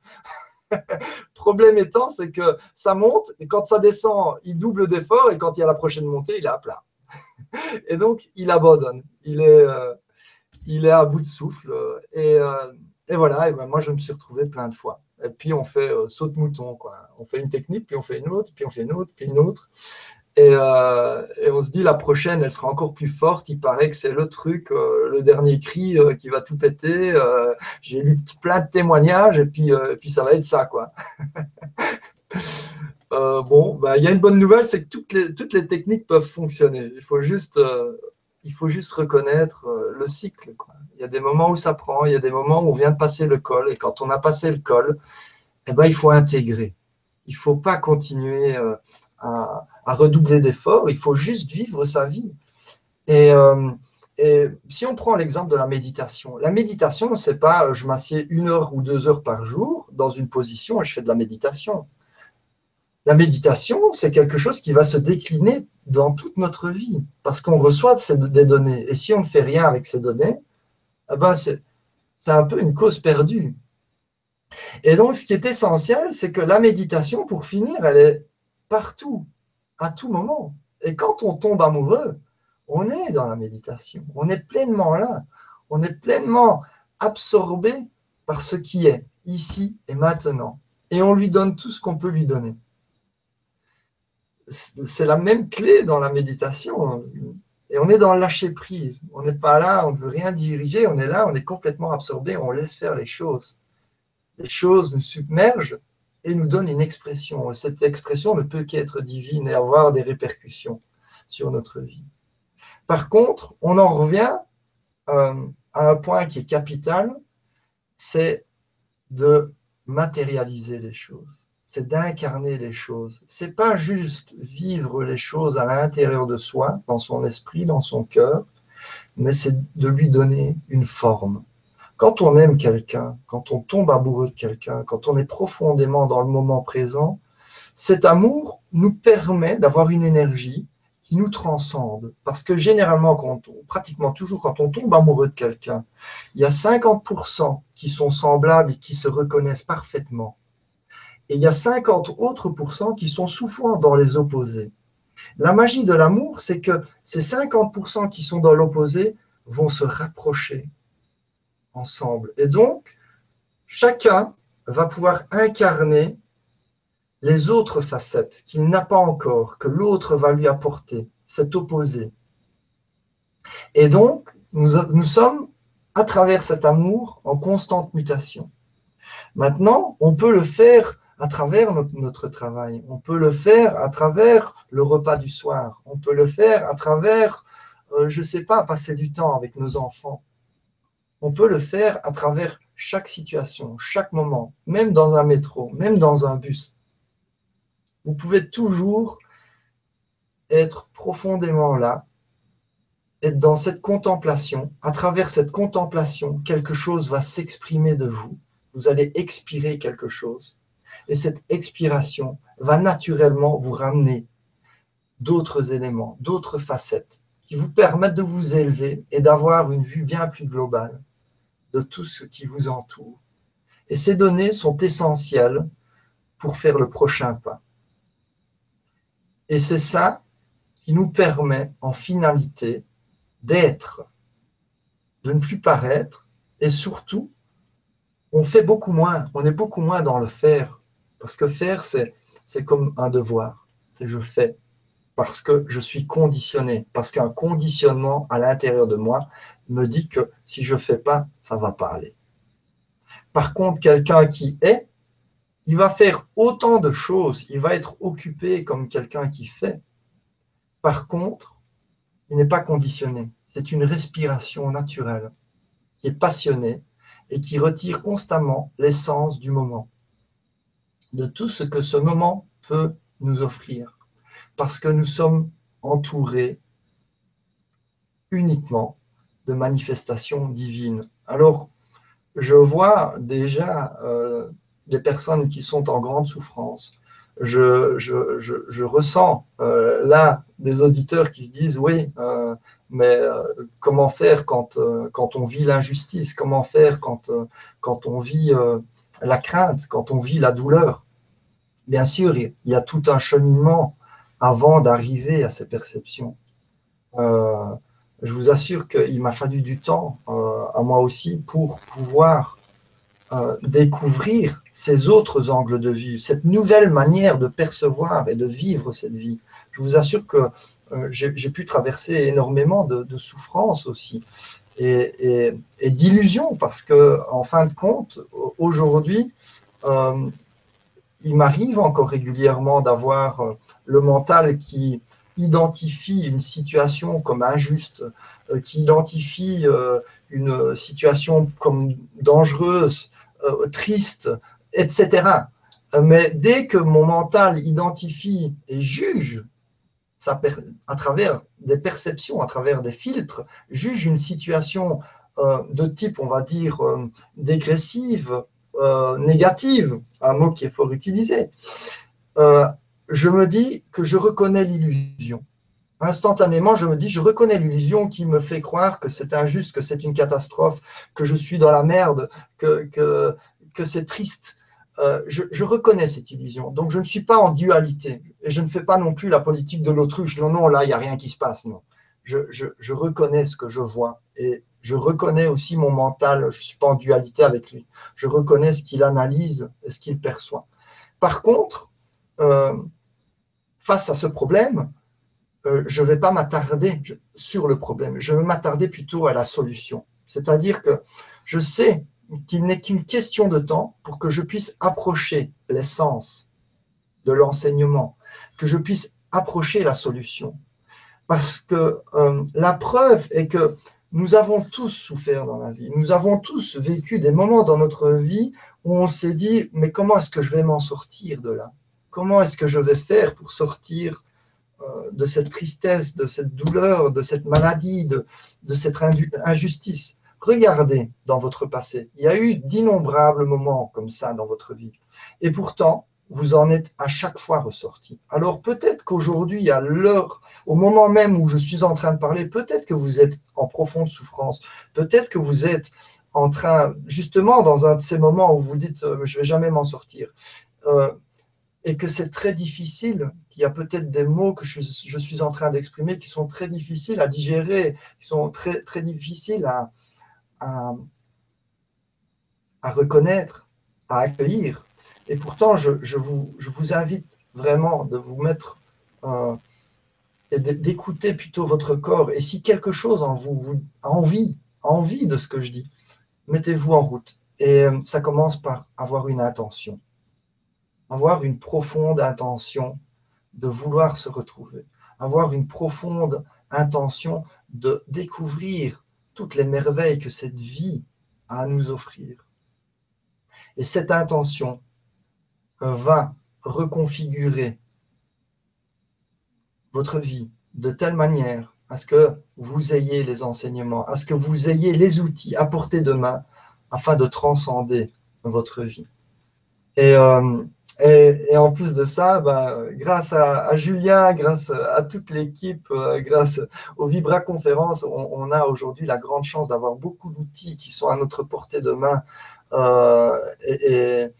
Problème étant, c'est que ça monte, et quand ça descend, il double d'efforts, et quand il y a la prochaine montée, il est à plat. et donc, il abandonne. Il est, euh, il est à bout de souffle. Et, euh, et voilà, ben moi, je me suis retrouvé plein de fois. Et puis, on fait euh, saut de mouton. Quoi. On fait une technique, puis on fait une autre, puis on fait une autre, puis une autre. Et, et, on se dit la prochaine, elle sera encore plus forte. Il paraît que c'est le truc, le dernier cri qui va tout péter. J'ai lu plein de témoignages et puis, ça va être ça, quoi. Euh, bon, bah, il y a une bonne nouvelle, c'est que toutes les, toutes les techniques peuvent fonctionner. Il faut juste, euh, il faut juste reconnaître euh, le cycle. Il y a des moments où ça prend, il y a des moments où on vient de passer le col, et quand on a passé le col, eh ben, il faut intégrer. Il ne faut pas continuer à, à, redoubler d'efforts, il faut juste vivre sa vie. Et, et si on prend l'exemple de la méditation, la méditation, ce n'est pas je m'assieds une heure ou deux heures par jour dans une position et je fais de la méditation. La méditation, c'est quelque chose qui va se décliner dans toute notre vie parce qu'on reçoit des données. Et si on ne fait rien avec ces données, eh ben c'est un peu une cause perdue. Et donc, ce qui est essentiel, c'est que la méditation, pour finir, elle est partout, à tout moment. Et quand on tombe amoureux, on est dans la méditation, on est pleinement là, on est pleinement absorbé par ce qui est ici et maintenant. Et on lui donne tout ce qu'on peut lui donner c'est la même clé dans la méditation. Et on est dans le lâcher prise. On n'est pas là, on ne veut rien diriger, on est là, on est complètement absorbé, on laisse faire les choses. Les choses nous submergent et nous donnent une expression. Cette expression ne peut qu'être divine et avoir des répercussions sur notre vie. Par contre, on en revient euh, à un point qui est capital, c'est de matérialiser les choses c'est d'incarner les choses. C'est pas juste vivre les choses à l'intérieur de soi, dans son esprit, dans son cœur, mais c'est de lui donner une forme. Quand on aime quelqu'un, quand on tombe amoureux de quelqu'un, quand on est profondément dans le moment présent, cet amour nous permet d'avoir une énergie qui nous transcende. Parce que généralement, pratiquement toujours, quand on tombe amoureux de quelqu'un, il y a 50% qui sont semblables et qui se reconnaissent parfaitement. Et il y a 50 autres pourcents qui sont souffrants dans les opposés. La magie de l'amour, c'est que ces 50% qui sont dans l'opposé vont se rapprocher ensemble. Et donc, chacun va pouvoir incarner les autres facettes qu'il n'a pas encore, que l'autre va lui apporter, cet opposé. Et donc, nous sommes, à travers cet amour, en constante mutation. Maintenant, on peut le faire à travers notre, travail. On peut le faire à travers le repas du soir. On peut le faire à travers, euh, je ne sais pas, passer du temps avec nos enfants. On peut le faire à travers chaque situation, chaque moment, même dans un métro, même dans un bus. Vous pouvez toujours être profondément là, être dans cette contemplation. À travers cette contemplation, quelque chose va s'exprimer de vous. Vous allez expirer quelque chose. Et cette expiration va naturellement vous ramener d'autres éléments, d'autres facettes qui vous permettent de vous élever et d'avoir une vue bien plus globale de tout ce qui vous entoure. Et ces données sont essentielles pour faire le prochain pas. Et c'est ça qui nous permet en finalité d'être, de ne plus paraître, et surtout, on fait beaucoup moins, on est beaucoup moins dans le faire, parce que faire, c'est, comme un devoir, c'est je fais, parce que je suis conditionné, parce qu'un conditionnement à l'intérieur de moi me dit que si je ne fais pas, ça ne va pas aller. Par contre, quelqu'un qui est, il va faire autant de choses, il va être occupé comme quelqu'un qui fait. Par contre, il n'est pas conditionné. C'est une respiration naturelle qui est passionnée et qui retire constamment l'essence du moment, de tout ce que ce moment peut nous offrir parce que nous sommes entourés uniquement de manifestations divines. Alors, je vois déjà euh, des personnes qui sont en grande souffrance. Je, je, ressens euh, là des auditeurs qui se disent oui, euh, mais comment faire quand, quand on vit l'injustice? Comment faire quand, quand on vit la crainte, quand on vit la douleur Bien sûr, il y a tout un cheminement avant d'arriver à ces perceptions. Euh, je vous assure qu'il m'a fallu du temps, euh, à moi aussi, pour pouvoir euh, découvrir ces autres angles de vue, cette nouvelle manière de percevoir et de vivre cette vie. Je vous assure que j'ai pu traverser énormément de, souffrances aussi et, d'illusions, parce que en fin de compte, aujourd'hui, il m'arrive encore régulièrement d'avoir euh, le mental qui identifie une situation comme injuste, euh, qui identifie euh, une situation comme dangereuse, triste, etc. Mais dès que mon mental identifie et juge à travers des perceptions, à travers des filtres, juge une situation de type, on va dire, dégressive, euh, négative, un mot qui est fort utilisé, euh, je me dis que je reconnais l'illusion. Instantanément, je me dis, je reconnais l'illusion qui me fait croire que c'est injuste, que c'est une catastrophe, que je suis dans la merde, que, que, c'est triste. Euh, je, reconnais cette illusion. Donc, je ne suis pas en dualité. Et je ne fais pas non plus la politique de l'autruche. Non, non, là, il n'y a rien qui se passe. Non. Je, reconnais ce que je vois. Et je reconnais aussi mon mental, je ne suis pas en dualité avec lui. Je reconnais ce qu'il analyse et ce qu'il perçoit. Par contre, euh, face à ce problème, euh, je ne vais pas m'attarder sur le problème, je vais m'attarder plutôt à la solution. C'est-à-dire que je sais qu'il n'est qu'une question de temps pour que je puisse approcher l'essence de l'enseignement, que je puisse approcher la solution. Parce que euh, la preuve est que nous avons tous souffert dans la vie. Nous avons tous vécu des moments dans notre vie où on s'est dit, mais comment est-ce que je vais m'en sortir de là? Comment est-ce que je vais faire pour sortir euh, de cette tristesse, de cette douleur, de cette maladie, de, de cette injustice? Regardez dans votre passé. Il y a eu d'innombrables moments comme ça dans votre vie. Et pourtant, vous en êtes à chaque fois ressorti. Alors peut-être qu'aujourd'hui, à l'heure, au moment même où je suis en train de parler, peut-être que vous êtes en profonde souffrance, peut-être que vous êtes en train, justement, dans un de ces moments où vous dites euh, je vais jamais m'en sortir, euh, et que c'est très difficile, qu'il y a peut-être des mots que je, suis en train d'exprimer qui sont très difficiles à digérer, qui sont très, très difficiles à, à, reconnaître, à accueillir. Et pourtant, je, vous, invite vraiment de vous mettre euh, et d'écouter plutôt votre corps. Et si quelque chose en vous, vous a envie, envie de ce que je dis, mettez-vous en route. Et euh, ça commence par avoir une intention. Avoir une profonde intention de vouloir se retrouver. Avoir une profonde intention de découvrir toutes les merveilles que cette vie a à nous offrir. Et cette intention va reconfigurer votre vie de telle manière à ce que vous ayez les enseignements, à ce que vous ayez les outils à portée de main afin de transcender votre vie. Et, euh, et, en plus de ça, bah, grâce à, Julien, grâce à toute l'équipe, euh, grâce aux Vibra Conférences, on, a aujourd'hui la grande chance d'avoir beaucoup d'outils qui sont à notre portée de main euh, et,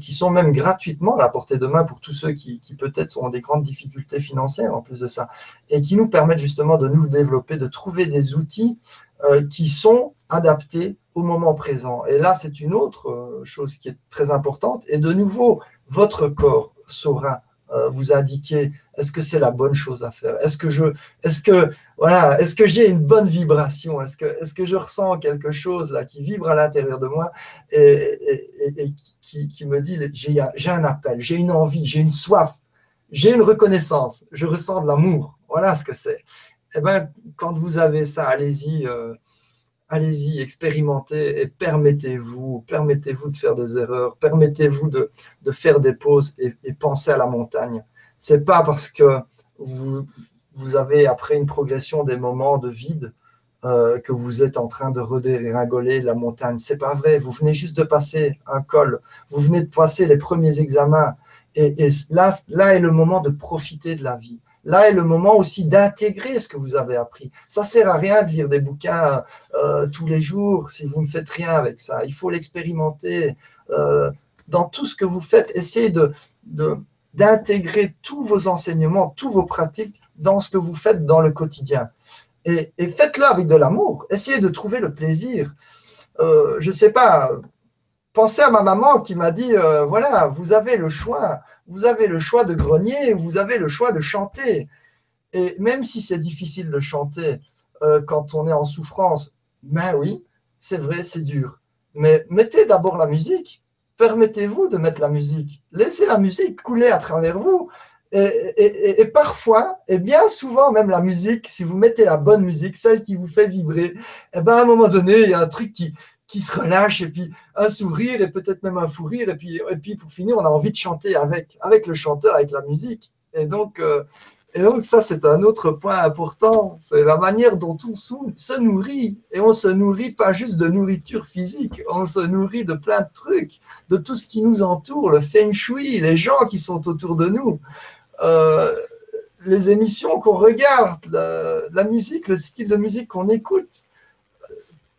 qui sont même gratuitement à la portée de main pour tous ceux qui, peut-être ont des grandes difficultés financières en plus de ça, et qui nous permettent justement de nous développer, de trouver des outils euh, qui sont adaptés au moment présent. Et là, c'est une autre euh, chose qui est très importante. Et de nouveau, votre corps saura euh, vous indiquer est-ce que c'est la bonne chose à faire? Est-ce que je, est-ce que voilà, est-ce que j'ai une bonne vibration? Est-ce que, est-ce que je ressens quelque chose là qui vibre à l'intérieur de moi? Et, et, qui, me dit j'ai, un appel, j'ai une envie, j'ai une soif, j'ai une reconnaissance, je ressens de l'amour. Voilà ce que c'est. Eh ben, quand vous avez ça, allez-y. Euh, allez-y, expérimentez et permettez-vous, permettez-vous de faire des erreurs, permettez-vous de, faire des pauses et, pensez à la montagne. C'est pas parce que vous, vous, avez, après une progression des moments de vide, euh, que vous êtes en train de redéringoler la montagne. C'est pas vrai. Vous venez juste de passer un col. Vous venez de passer les premiers examens. Et, et là, là est le moment de profiter de la vie. Là est le moment aussi d'intégrer ce que vous avez appris. Ça sert à rien de lire des bouquins euh, tous les jours si vous ne faites rien avec ça. Il faut l'expérimenter euh, dans tout ce que vous faites. Essayez d'intégrer tous vos enseignements, tous vos pratiques dans ce que vous faites dans le quotidien. Et, faites-le avec de l'amour. Essayez de trouver le plaisir. Euh, je ne sais pas, pensez à ma maman qui m'a dit, voilà, vous avez le choix vous avez le choix de grogner, vous avez le choix de chanter. Et même si c'est difficile de chanter euh, quand on est en souffrance, ben oui, c'est vrai, c'est dur. Mais mettez d'abord la musique. Permettez-vous de mettre la musique. Laissez la musique couler à travers vous. Et, parfois, et bien souvent même la musique, si vous mettez la bonne musique, celle qui vous fait vibrer, eh ben à un moment donné, il y a un truc qui, qui se relâche et puis un sourire et peut-être même un fou rire et puis, et puis pour finir on a envie de chanter avec, avec le chanteur, avec la musique. Et donc, euh, et donc ça c'est un autre point important, c'est la manière dont on se nourrit et on se nourrit pas juste de nourriture physique, on se nourrit de plein de trucs, de tout ce qui nous entoure, le feng shui, les gens qui sont autour de nous. Euh, les émissions qu'on regarde, la musique, le style de musique qu'on écoute,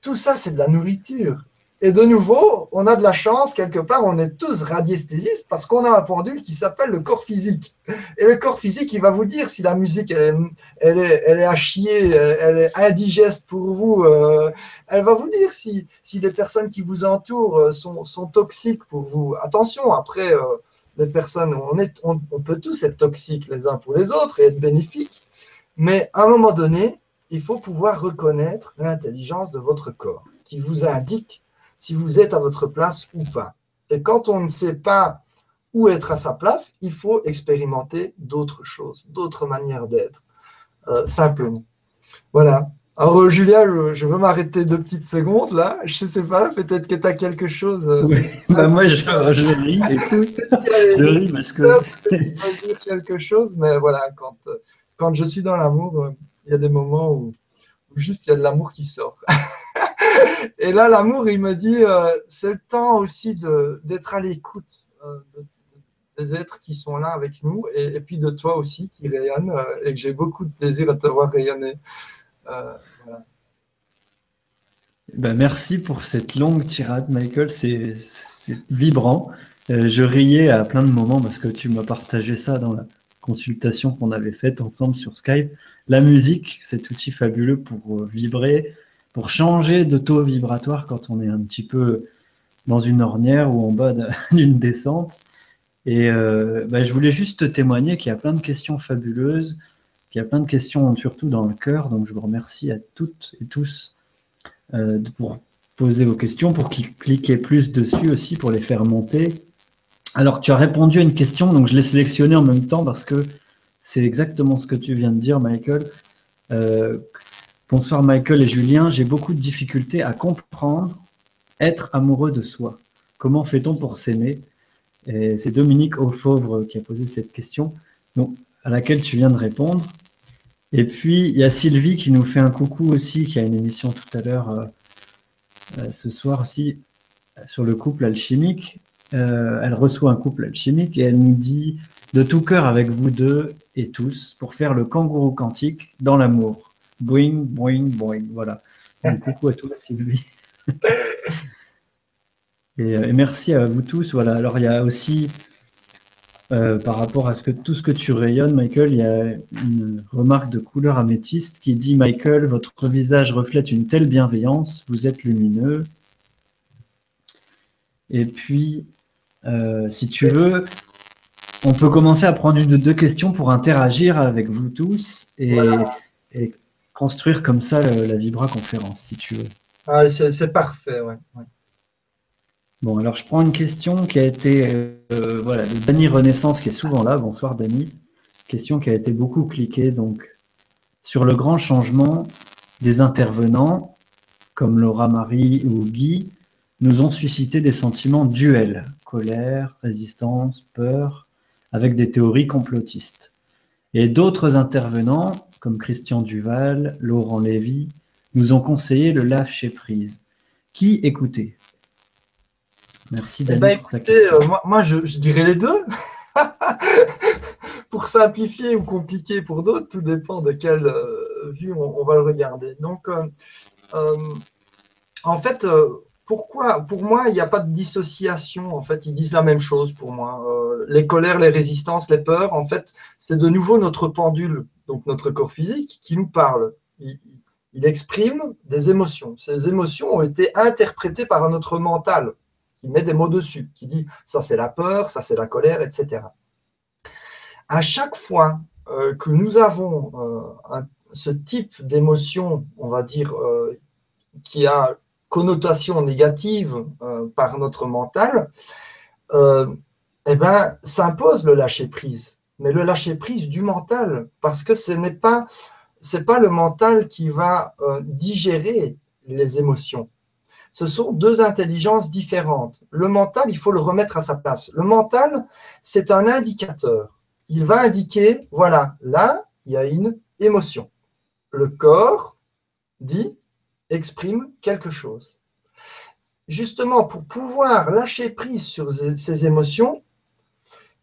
tout ça, c'est de la nourriture. Et de nouveau, on a de la chance, quelque part, on est tous radiesthésistes parce qu'on a un pendule qui s'appelle le corps physique. Et le corps physique, il va vous dire si la musique, elle est, elle est, elle est à chier, elle est indigeste pour vous. Euh, elle va vous dire si, si les personnes qui vous entourent euh, sont, toxiques pour vous. Attention, après, euh, les personnes, on, on peut tous être toxiques les uns pour les autres et être bénéfiques. Mais à un moment donné, il faut pouvoir reconnaître l'intelligence de votre corps qui vous indique si vous êtes à votre place ou pas. Et quand on ne sait pas où être à sa place, il faut expérimenter d'autres choses, d'autres manières d'être, euh, simplement. Voilà. Alors, euh, Julia, je, veux m'arrêter deux petites secondes là. Je ne sais pas, peut-être que tu as quelque chose. Euh, oui, bah, moi je, ris, écoute. je ris parce que. Je dire quelque chose, mais voilà, quand, quand je suis dans l'amour, il y a des moments où, juste il y a de l'amour qui sort. et là, l'amour, il me dit, euh, c'est le temps aussi d'être à l'écoute euh, des êtres qui sont là avec nous et, puis de toi aussi qui rayonne euh, et que j'ai beaucoup de plaisir à te voir rayonner. Ben, merci pour cette longue tirade, Michael. C'est vibrant. je riais à plein de moments parce que tu m'as partagé ça dans la consultation qu'on avait faite ensemble sur Skype. La musique, cet outil fabuleux pour euh, vibrer, pour changer de taux vibratoire quand on est un petit peu dans une ornière ou en bas d'une descente. Et euh, bah, je voulais juste te témoigner qu'il y a plein de questions fabuleuses, qu'il y a plein de questions surtout dans le cœur. Donc je vous remercie à toutes et tous euh, pour poser vos questions, pour cliquer plus dessus aussi, pour les faire monter. Alors tu as répondu à une question, donc je l'ai sélectionné en même temps parce que c'est exactement ce que tu viens de dire, Michael. Euh, Bonsoir Michael et Julien. J'ai beaucoup de difficultés à comprendre être amoureux de soi. Comment fait-on pour s'aimer? C'est Dominique Aufovre qui a posé cette question, à laquelle tu viens de répondre. Et puis, il y a Sylvie qui nous fait un coucou aussi, qui a une émission tout à l'heure, euh, euh, ce soir aussi, sur le couple alchimique. Euh, elle reçoit un couple alchimique et elle nous dit de tout cœur avec vous deux et tous pour faire le kangourou quantique dans l'amour. Boing, boing, boing. Voilà. coucou à toi, Sylvie. Euh, et, merci à vous tous. Voilà. Alors, il y a aussi, euh, par rapport à ce que, tout ce que tu rayonnes, Michael, il y a une remarque de couleur améthyste qui dit Michael, votre visage reflète une telle bienveillance, vous êtes lumineux. Et puis, euh, si tu veux, on peut commencer à prendre une ou deux questions pour interagir avec vous tous et, construire comme ça la Vibra conférence, si tu veux. Ah, c'est parfait, ouais, Bon, alors je prends une question qui a été, euh, voilà, de Dany Renaissance qui est souvent là. Bonsoir Dany. Question qui a été beaucoup cliquée, donc sur le grand changement des intervenants, comme Laura Marie ou Guy, nous ont suscité des sentiments duels, colère, résistance, peur, avec des théories complotistes. Et d'autres intervenants, comme Christian Duval, Laurent Lévy, nous ont conseillé le lâcher-prise. Qui écouter? Merci eh ben, Daniel. Euh, moi, je, dirais les deux. pour simplifier ou compliquer pour d'autres, tout dépend de quelle euh, vue on, va le regarder. Donc, euh, en fait, pourquoi Pour moi, il n'y a pas de dissociation. En fait, ils disent la même chose pour moi. Euh, les colères, les résistances, les peurs, en fait, c'est de nouveau notre pendule, donc notre corps physique, qui nous parle. Il, exprime des émotions. Ces émotions ont été interprétées par notre mental, qui met des mots dessus, qui dit ça c'est la peur, ça c'est la colère, etc. À chaque fois euh, que nous avons euh, ce type d'émotion, on va dire, qui a connotation négative euh, par notre mental, euh, eh ben, s'impose le lâcher prise. Mais le lâcher prise du mental, parce que ce n'est pas, c'est pas le mental qui va euh, digérer les émotions. Ce sont deux intelligences différentes. Le mental, il faut le remettre à sa place. Le mental, c'est un indicateur. Il va indiquer, voilà, là, il y a une émotion. Le corps dit, exprime quelque chose. Justement, pour pouvoir lâcher prise sur ces émotions,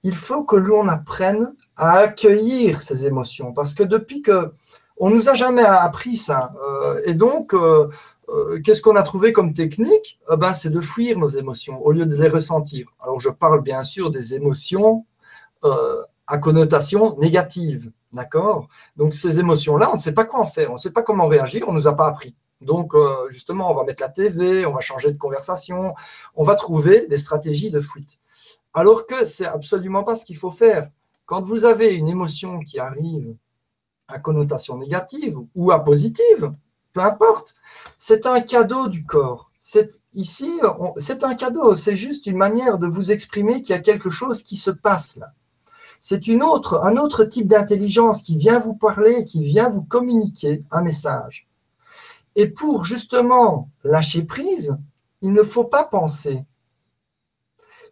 il faut que l'on apprenne à accueillir ces émotions. Parce que depuis que on nous a jamais appris ça, euh, et donc euh, euh, qu'est-ce qu'on a trouvé comme technique? Ben, C'est de fuir nos émotions au lieu de les ressentir. Alors je parle bien sûr des émotions à connotation négative, d'accord? Donc ces émotions-là, on ne sait pas quoi en faire, on ne sait pas comment réagir, on ne nous a pas appris. Donc, euh, justement, on va mettre la TV, on va changer de conversation, on va trouver des stratégies de fuite. Alors que c'est absolument pas ce qu'il faut faire. Quand vous avez une émotion qui arrive à connotation négative ou à positive, peu importe, c'est un cadeau du corps. Ici, c'est un cadeau, c'est juste une manière de vous exprimer qu'il y a quelque chose qui se passe là. C'est une autre, un autre type d'intelligence qui vient vous parler, qui vient vous communiquer un message. Et pour justement lâcher prise, il ne faut pas penser.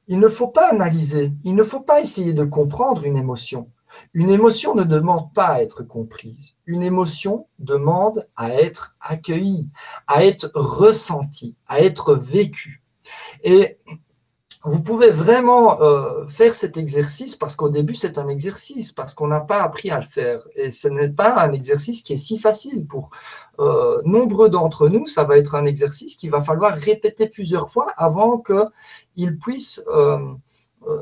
Il ne faut pas analyser. Il ne faut pas essayer de comprendre une émotion. Une émotion ne demande pas à être comprise. Une émotion demande à être accueillie, à être ressentie, à être vécue. Et vous pouvez vraiment euh, faire cet exercice parce qu'au début, c'est un exercice, parce qu'on n'a pas appris à le faire. Et ce n'est pas un exercice qui est si facile. Pour euh, nombreux d'entre nous, ça va être un exercice qu'il va falloir répéter plusieurs fois avant qu'il puisse euh,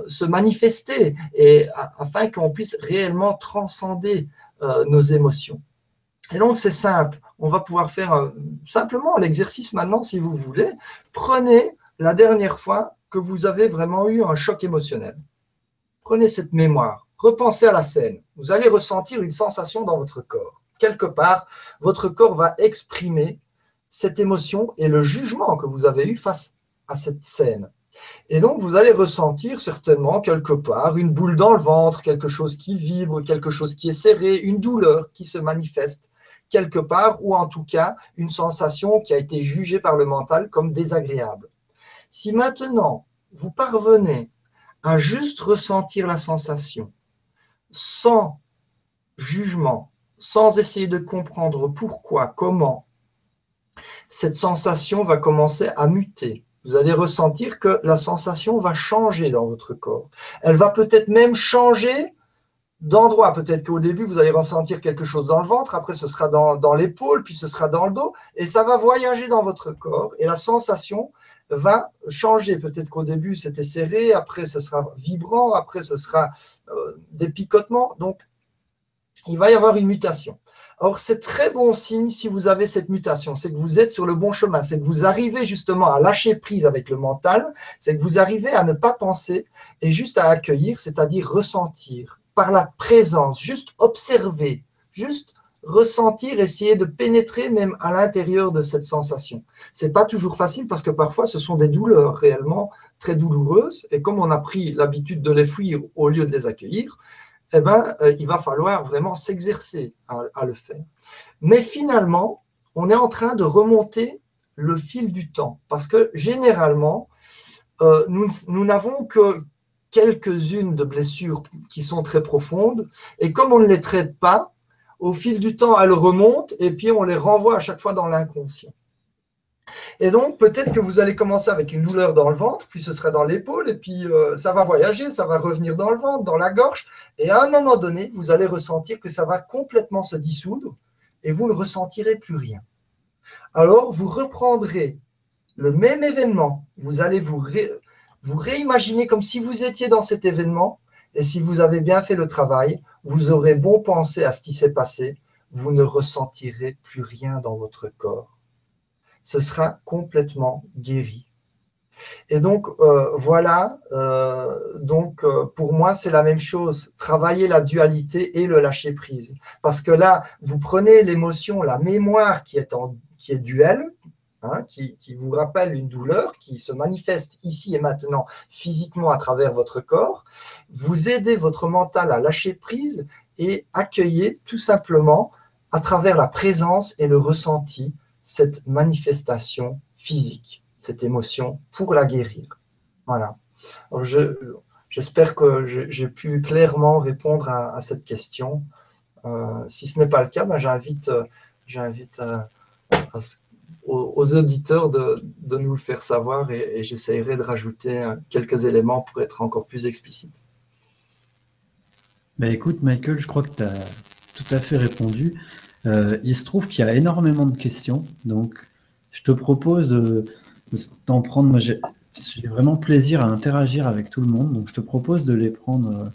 se manifester et afin qu'on puisse réellement transcender nos émotions. Et donc, c'est simple. On va pouvoir faire simplement l'exercice maintenant, si vous voulez. Prenez la dernière fois que vous avez vraiment eu un choc émotionnel. Prenez cette mémoire, repensez à la scène. Vous allez ressentir une sensation dans votre corps. Quelque part, votre corps va exprimer cette émotion et le jugement que vous avez eu face à cette scène. Et donc, vous allez ressentir certainement quelque part une boule dans le ventre, quelque chose qui vibre, quelque chose qui est serré, une douleur qui se manifeste, quelque part, ou en tout cas une sensation qui a été jugée par le mental comme désagréable. Si maintenant vous parvenez à juste ressentir la sensation sans jugement, sans essayer de comprendre pourquoi, comment, cette sensation va commencer à muter. Vous allez ressentir que la sensation va changer dans votre corps. Elle va peut-être même changer d'endroit. Peut-être qu'au début, vous allez ressentir quelque chose dans le ventre, après ce sera dans, l'épaule, puis ce sera dans le dos, et ça va voyager dans votre corps, et la sensation va changer. Peut-être qu'au début, c'était serré, après ce sera vibrant, après ce sera euh, des picotements. Donc, il va y avoir une mutation. Or, c'est très bon signe si vous avez cette mutation, c'est que vous êtes sur le bon chemin, c'est que vous arrivez justement à lâcher prise avec le mental, c'est que vous arrivez à ne pas penser et juste à accueillir, c'est-à-dire ressentir par la présence, juste observer, juste ressentir, essayer de pénétrer même à l'intérieur de cette sensation. C'est pas toujours facile parce que parfois ce sont des douleurs réellement très douloureuses et comme on a pris l'habitude de les fuir au lieu de les accueillir, eh ben, euh, il va falloir vraiment s'exercer à, le faire. Mais finalement, on est en train de remonter le fil du temps parce que généralement, euh, nous n'avons que quelques-unes de blessures qui sont très profondes et comme on ne les traite pas, au fil du temps, elles remontent et puis on les renvoie à chaque fois dans l'inconscient. Et donc, peut-être que vous allez commencer avec une douleur dans le ventre, puis ce sera dans l'épaule, et puis euh, ça va voyager, ça va revenir dans le ventre, dans la gorge, et à un moment donné, vous allez ressentir que ça va complètement se dissoudre, et vous ne ressentirez plus rien. Alors, vous reprendrez le même événement, vous allez vous, vous réimaginer comme si vous étiez dans cet événement, et si vous avez bien fait le travail, vous aurez bon pensé à ce qui s'est passé, vous ne ressentirez plus rien dans votre corps ce sera complètement guéri. Et donc, euh, voilà, euh, donc euh, pour moi, c'est la même chose, travailler la dualité et le lâcher prise. Parce que là, vous prenez l'émotion, la mémoire qui est, en, qui est duel, hein, qui, vous rappelle une douleur, qui se manifeste ici et maintenant physiquement à travers votre corps, vous aidez votre mental à lâcher prise et accueillez tout simplement à travers la présence et le ressenti cette manifestation physique, cette émotion, pour la guérir. Voilà. J'espère que j'ai pu clairement répondre à, cette question. Euh, si ce n'est pas le cas, ben j'invite j'invite euh, aux, auditeurs de, nous le faire savoir et, et j'essaierai de rajouter euh, quelques éléments pour être encore plus explicite. Ben écoute, Michael, je crois que tu as tout à fait répondu. Euh, il se trouve qu'il y a énormément de questions, donc je te propose d'en prendre. Moi, j'ai vraiment plaisir à interagir avec tout le monde, donc je te propose de les prendre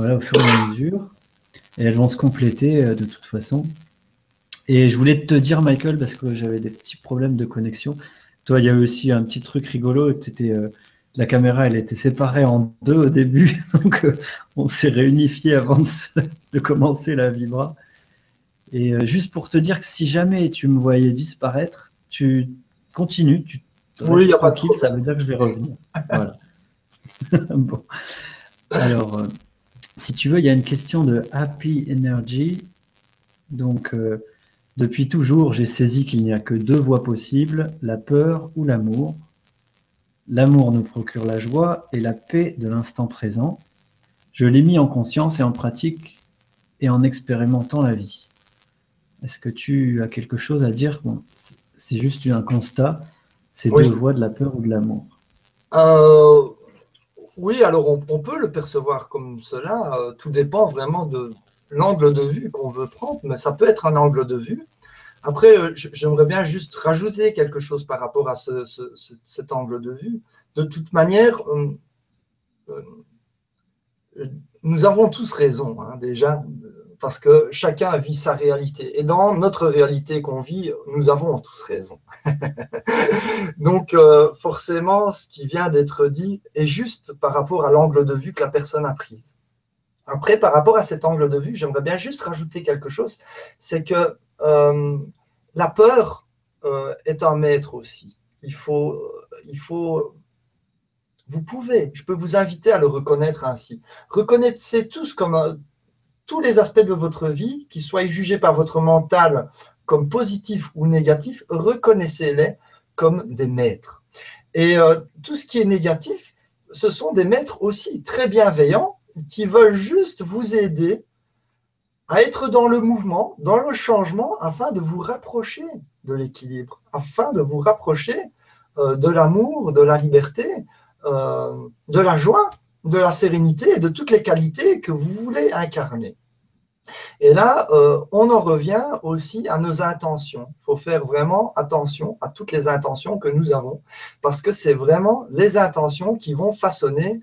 euh, au fur et à mesure, et elles vont se compléter de toute façon. Et je voulais te dire, Michael, parce que j'avais des petits problèmes de connexion. Toi, il y a eu aussi un petit truc rigolo. Étais, la caméra, elle était séparée en deux au début, donc on s'est réunifié avant de, de, commencer la vibra. Et euh, juste pour te dire que si jamais tu me voyais disparaître, tu continues, tu oui, il a tranquille, ça veut dire que je vais revenir. voilà. bon. Alors, euh, si tu veux, il y a une question de Happy Energy. Donc, euh, depuis toujours, j'ai saisi qu'il n'y a que deux voies possibles, la peur ou l'amour. L'amour nous procure la joie et la paix de l'instant présent. Je l'ai mis en conscience et en pratique et en expérimentant la vie. Est-ce que tu as quelque chose à dire? C'est juste un constat, c'est deux voies de la peur ou de l'amour. Euh, oui, alors on, peut le percevoir comme cela. Euh, tout dépend vraiment de l'angle de vue qu'on veut prendre, mais ça peut être un angle de vue. Après, euh, j'aimerais bien juste rajouter quelque chose par rapport à cet angle de vue. De toute manière, nous avons tous raison, hein, déjà, parce que chacun vit sa réalité. Et dans notre réalité qu'on vit, nous avons tous raison. Donc, euh, forcément, ce qui vient d'être dit est juste par rapport à l'angle de vue que la personne a prise. Après, par rapport à cet angle de vue, j'aimerais bien juste rajouter quelque chose, c'est que euh, la peur euh, est un maître aussi. Il faut, il faut vous pouvez, je peux vous inviter à le reconnaître ainsi. Reconnaissez tous comme tous les aspects de votre vie, qui soient jugés par votre mental comme positifs ou négatifs, reconnaissez-les comme des maîtres. Et euh, tout ce qui est négatif, ce sont des maîtres aussi très bienveillants qui veulent juste vous aider à être dans le mouvement, dans le changement, afin de vous rapprocher de l'équilibre, afin de vous rapprocher euh, de l'amour, de la liberté, euh, de la joie, de la sérénité et de toutes les qualités que vous voulez incarner. Et là, euh, on en revient aussi à nos intentions. Il faut faire vraiment attention à toutes les intentions que nous avons, parce que c'est vraiment les intentions qui vont façonner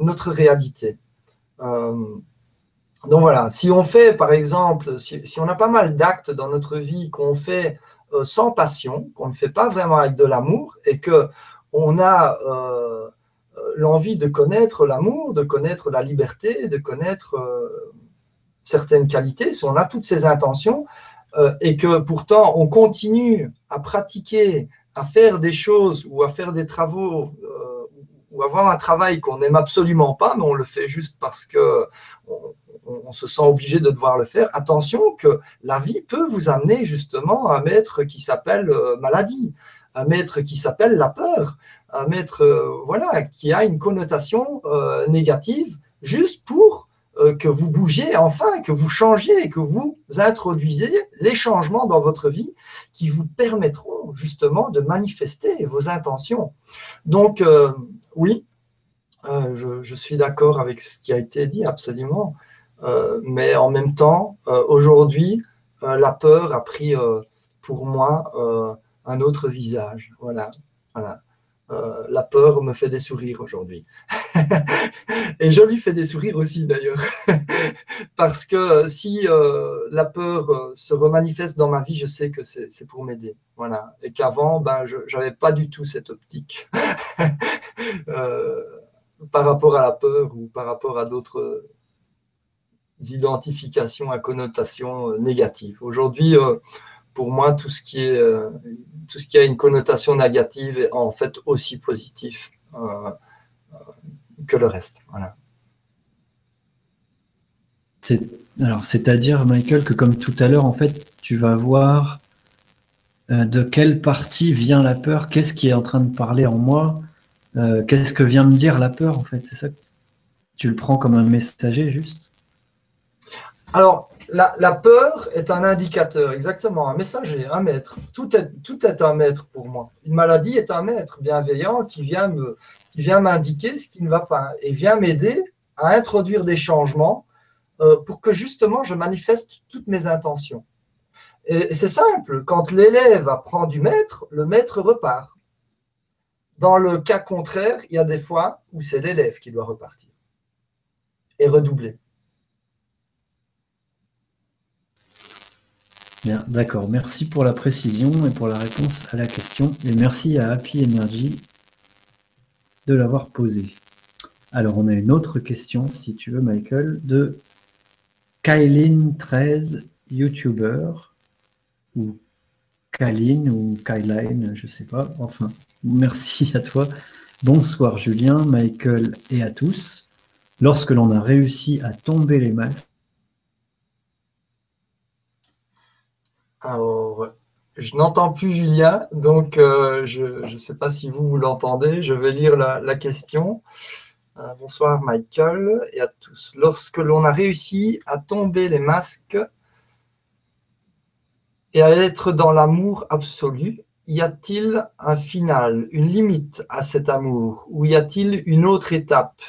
notre réalité. donc voilà, si on fait, par exemple, si, on a pas mal d'actes dans notre vie qu'on fait euh, sans passion, qu'on ne fait pas vraiment avec de l'amour et que on a euh, euh, l'envie de connaître l'amour, de connaître la liberté, de connaître certaines qualités, si on a toutes ces intentions et que pourtant on continue à pratiquer, à faire des choses ou à faire des travaux ou avoir un travail qu'on n'aime absolument pas, mais on le fait juste parce que on, se sent obligé de devoir le faire, attention que la vie peut vous amener justement à un maître qui s'appelle euh, maladie, un maître qui s'appelle la peur, un maître euh, voilà, qui a une connotation euh, négative juste pour que vous bougiez enfin, que vous changiez, que vous introduisez les changements dans votre vie qui vous permettront justement de manifester vos intentions. Donc, oui, je, je, suis d'accord avec ce qui a été dit, absolument. Euh, mais en même temps, euh, aujourd'hui, euh, la peur a pris pour moi un autre visage. Voilà. voilà. la peur me fait des sourires aujourd'hui. et je lui fais des sourires aussi d'ailleurs. Parce que si la peur se remanifeste dans ma vie, je sais que c'est pour m'aider. Voilà. Et qu'avant, ben, je n'avais pas du tout cette optique par rapport à la peur ou par rapport à d'autres identifications à connotation euh, négative. Aujourd'hui, euh, pour moi, tout ce, qui est, euh, tout ce qui a une connotation négative est en fait aussi positif que le reste. Voilà. Alors, c'est-à-dire, Michael, que comme tout à l'heure, en fait, tu vas voir de quelle partie vient la peur, qu'est-ce qui est en train de parler en moi, qu'est-ce que vient me dire la peur, en fait? C'est ça tu le prends comme un messager, juste? Alors, la, peur est un indicateur, exactement, un messager, un maître. Tout est, tout est un maître pour moi. Une maladie est un maître bienveillant qui vient me, qui vient m'indiquer ce qui ne va pas et vient m'aider à introduire des changements euh, pour que justement je manifeste toutes mes intentions. Et, c'est simple, quand l'élève apprend du maître, le maître repart. Dans le cas contraire, il y a des fois où c'est l'élève qui doit repartir et redoubler. Bien, d'accord. Merci pour la précision et pour la réponse à la question. Et merci à Happy Energy de l'avoir posée. Alors, on a une autre question, si tu veux, Michael, de Kylin13, YouTuber, ou Kyline, ou Kyline, je ne sais pas. Enfin, merci à toi. Bonsoir Julien, Michael et à tous. Lorsque l'on a réussi à tomber les masques, Alors, je n'entends plus Julien, donc euh, je ne sais pas si vous, vous l'entendez. Je vais lire la, question. Euh, bonsoir Michael et à tous. Lorsque l'on a réussi à tomber les masques et à être dans l'amour absolu, y a-t-il un final, une limite à cet amour Ou y a-t-il une autre étape?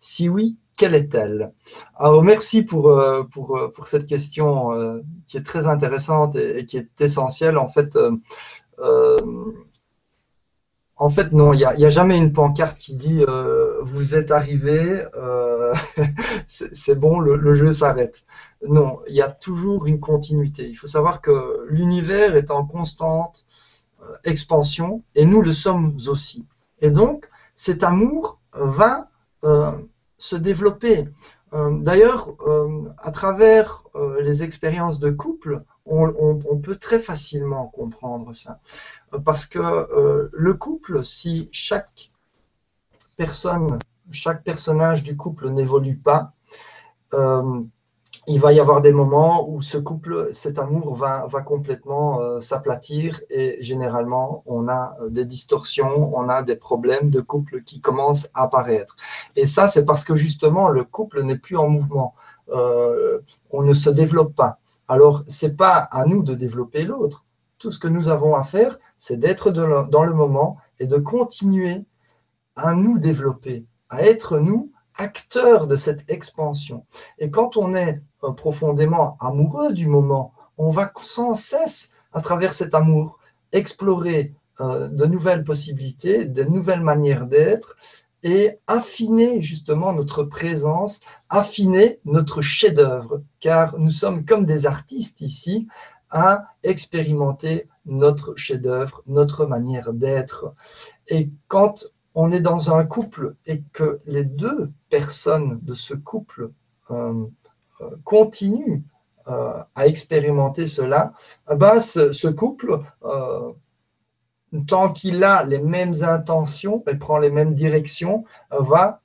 Si oui, quelle est-elle? Alors merci pour, euh, pour, euh, pour cette question euh, qui est très intéressante et, qui est essentielle. En fait, en fait non, il n'y a, jamais une pancarte qui dit vous êtes arrivé, c'est bon, le, jeu s'arrête. Non, il y a toujours une continuité. Il faut savoir que l'univers est en constante expansion et nous le sommes aussi. Et donc, cet amour va se développer. Euh, d'ailleurs, euh, à travers euh, les expériences de couple, on, peut très facilement comprendre ça. Parce que le couple, si chaque personne, chaque personnage du couple n'évolue pas, il va y avoir des moments où ce couple, cet amour va, complètement euh, s'aplatir et généralement on a euh, des distorsions, on a des problèmes de couple qui commencent à apparaître. Et ça, c'est parce que justement le couple n'est plus en mouvement, euh, on ne se développe pas. Alors, c'est pas à nous de développer l'autre. Tout ce que nous avons à faire, c'est d'être dans le moment et de continuer à nous développer, à être nous acteurs de cette expansion. Et quand on est euh, profondément amoureux du moment, on va sans cesse, à travers cet amour, explorer euh, de nouvelles possibilités, de nouvelles manières d'être et affiner justement notre présence, affiner notre chef-d'œuvre, car nous sommes comme des artistes ici à expérimenter notre chef-d'œuvre, notre manière d'être. Et quand on est dans un couple et que les deux personnes de ce couple euh, euh, continuent euh, à expérimenter cela, eh ben ce, couple, tant qu'il a les mêmes intentions et prend les mêmes directions, va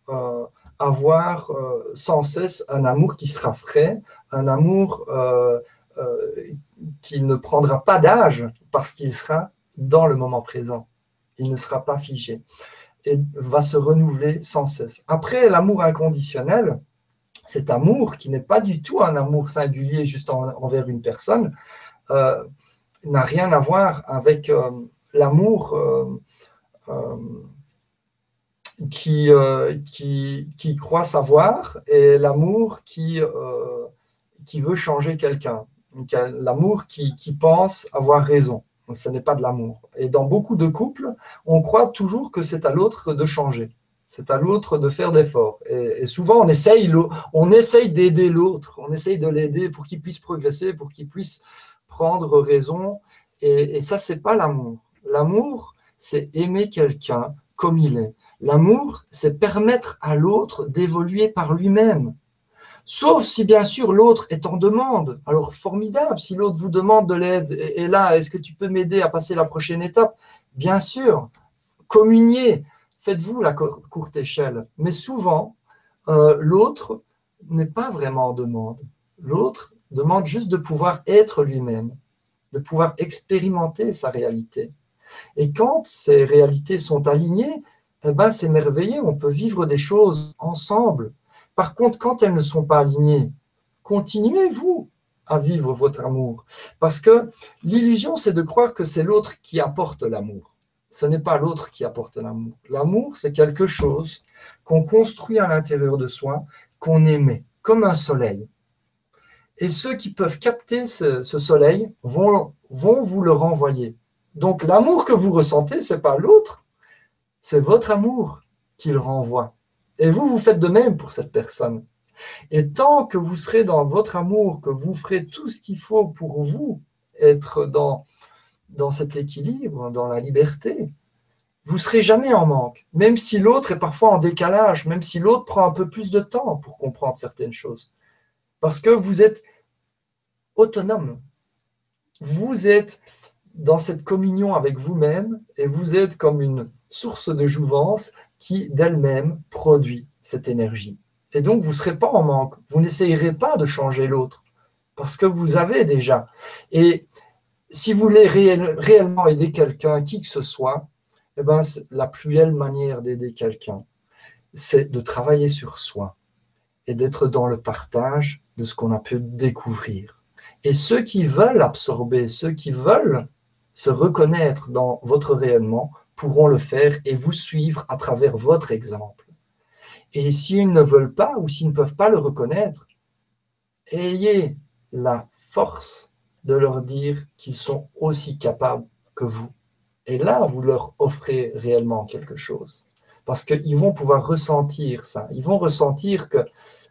avoir sans cesse un amour qui sera frais, un amour qui ne prendra pas d'âge parce qu'il sera dans le moment présent. Il ne sera pas figé et va se renouveler sans cesse. Après, l'amour inconditionnel, cet amour qui n'est pas du tout un amour singulier juste envers une personne, euh, n'a rien à voir avec euh, l'amour euh, qui, qui, qui, croit savoir et l'amour qui, qui veut changer quelqu'un, l'amour qui, qui pense avoir raison ce n'est pas de l'amour. Et dans beaucoup de couples, on croit toujours que c'est à l'autre de changer. C'est à l'autre de faire d'efforts. Et, souvent, on essaye, on essaye d'aider l'autre. On essaye de l'aider pour qu'il puisse progresser, pour qu'il puisse prendre raison. Et, et ça, c'est pas l'amour. L'amour, c'est aimer quelqu'un comme il est. L'amour, c'est permettre à l'autre d'évoluer par lui-même. Sauf si bien sûr l'autre est en demande. Alors formidable, si l'autre vous demande de l'aide, et, là, est-ce que tu peux m'aider à passer la prochaine étape? Bien sûr, communiez, faites-vous la courte échelle. Mais souvent, euh, l'autre n'est pas vraiment en demande. L'autre demande juste de pouvoir être lui-même, de pouvoir expérimenter sa réalité. Et quand ces réalités sont alignées, eh ben, c'est merveilleux, on peut vivre des choses ensemble par contre, quand elles ne sont pas alignées, continuez-vous à vivre votre amour. Parce que l'illusion, c'est de croire que c'est l'autre qui apporte l'amour. Ce n'est pas l'autre qui apporte l'amour. L'amour, c'est quelque chose qu'on construit à l'intérieur de soi, qu'on émet, comme un soleil. Et ceux qui peuvent capter ce, soleil vont, vont vous le renvoyer. Donc l'amour que vous ressentez, ce n'est pas l'autre, c'est votre amour qu'il renvoie. Et vous, vous faites de même pour cette personne. Et tant que vous serez dans votre amour, que vous ferez tout ce qu'il faut pour vous être dans, cet équilibre, dans la liberté, vous serez jamais en manque, même si l'autre est parfois en décalage, même si l'autre prend un peu plus de temps pour comprendre certaines choses. Parce que vous êtes autonome. Vous êtes dans cette communion avec vous-même et vous êtes comme une source de jouvence qui d'elle-même produit cette énergie. Et donc, vous ne serez pas en manque. Vous n'essayerez pas de changer l'autre parce que vous avez déjà. Et si vous voulez réellement aider quelqu'un, qui que ce soit, eh ben, la plus belle manière d'aider quelqu'un, c'est de travailler sur soi et d'être dans le partage de ce qu'on a pu découvrir. Et ceux qui veulent absorber, ceux qui veulent se reconnaître dans votre rayonnement, pourront le faire et vous suivre à travers votre exemple. Et s'ils ne veulent pas ou s'ils ne peuvent pas le reconnaître, ayez la force de leur dire qu'ils sont aussi capables que vous. Et là, vous leur offrez réellement quelque chose. Parce qu'ils vont pouvoir ressentir ça. Ils vont ressentir que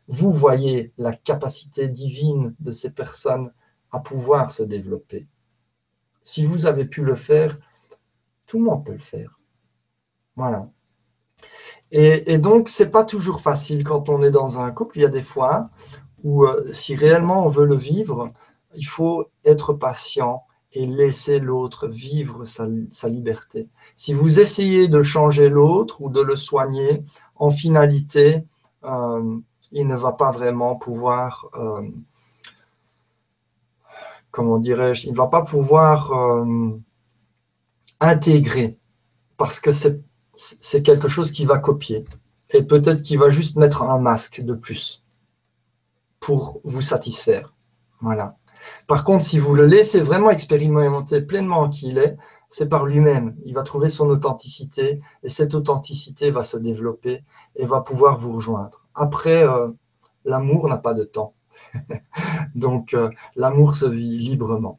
vous voyez la capacité divine de ces personnes à pouvoir se développer. Si vous avez pu le faire, tout le monde peut le faire. Voilà. Et, donc, ce n'est pas toujours facile quand on est dans un couple. Il y a des fois où, euh, si réellement on veut le vivre, il faut être patient et laisser l'autre vivre sa, liberté. Si vous essayez de changer l'autre ou de le soigner, en finalité, euh, il ne va pas vraiment pouvoir comment dirais-je, il ne va pas pouvoir intégrer parce que c'est quelque chose qui va copier. Et peut-être qu'il va juste mettre un masque de plus pour vous satisfaire. Voilà. Par contre, si vous le laissez vraiment expérimenter pleinement qui il est, c'est par lui-même. Il va trouver son authenticité et cette authenticité va se développer et va pouvoir vous rejoindre. Après, euh, l'amour n'a pas de temps. Donc, euh, l'amour se vit librement.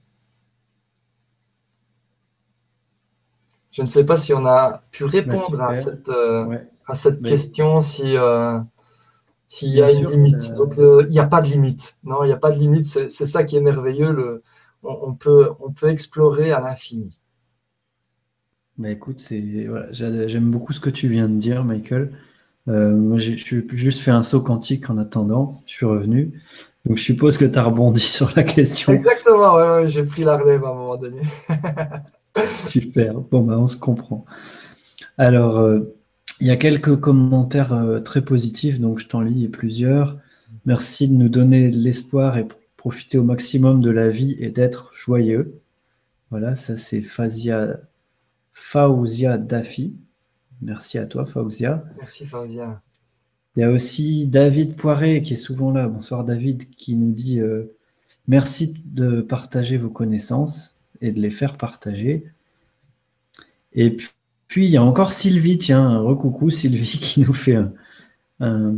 Je ne sais pas si on a pu répondre à cette, euh, à cette question, si, s'il y a une limite. Donc, il n'y a pas de limite. Non, il n'y a pas de limite. C'est ça qui est merveilleux. Le, on, peut, on peut explorer à l'infini. Bah écoute, c'est j'aime beaucoup ce que tu viens de dire, Michael. Euh, moi, j'ai juste fait un saut quantique en attendant. Je suis revenu. Donc, je suppose que tu as rebondi sur la question. Exactement, ouais, j'ai pris la relève à un moment donné. Super. Bon, bah, on se comprend. Alors, euh, il y a quelques commentaires euh, très positifs, donc je t'en lis plusieurs. Merci de nous donner l'espoir et profiter au maximum de la vie et d'être joyeux. Voilà, ça c'est Fazia, Faouzia Dafi. Merci à toi, Faouzia. Merci, Faouzia. Il y a aussi David Poiré qui est souvent là. Bonsoir, David, qui nous dit euh, Merci de partager vos connaissances et de les faire partager. Et puis, puis il y a encore Sylvie, tiens, recoucou Sylvie, qui nous fait un,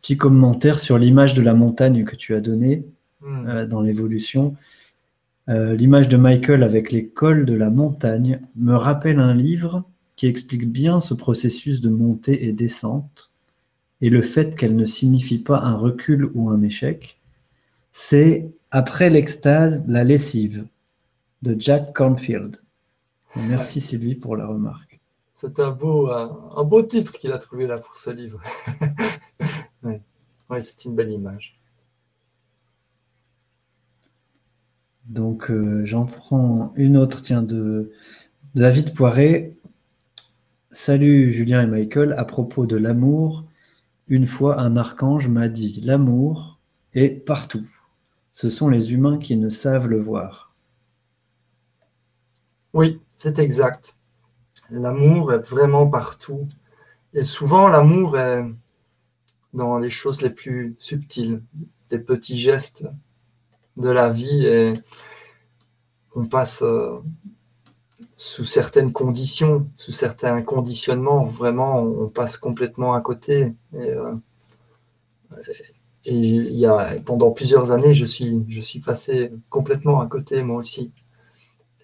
petit commentaire sur l'image de la montagne que tu as donnée hmm. euh, dans l'évolution. Euh, l'image de Michael avec l'école de la montagne me rappelle un livre qui explique bien ce processus de montée et descente et le fait qu'elle ne signifie pas un recul ou un échec. C'est Après l'extase, la lessive de Jack Cornfield. Merci Sylvie pour la remarque. C'est un beau, un, beau titre qu'il a trouvé là pour ce livre. oui, c'est une belle image. Donc euh, j'en prends une autre, tiens, de David Poiré. Salut Julien et Michael, à propos de l'amour, une fois un archange m'a dit l'amour est partout. Ce sont les humains qui ne savent le voir. Oui, c'est exact. L'amour est vraiment partout. Et souvent, l'amour est dans les choses les plus subtiles, les petits gestes de la vie. Et on passe euh, sous certaines conditions, sous certains conditionnements, vraiment, on passe complètement à côté. Et, euh, il y a, pendant plusieurs années, je suis, passé complètement à côté, moi aussi.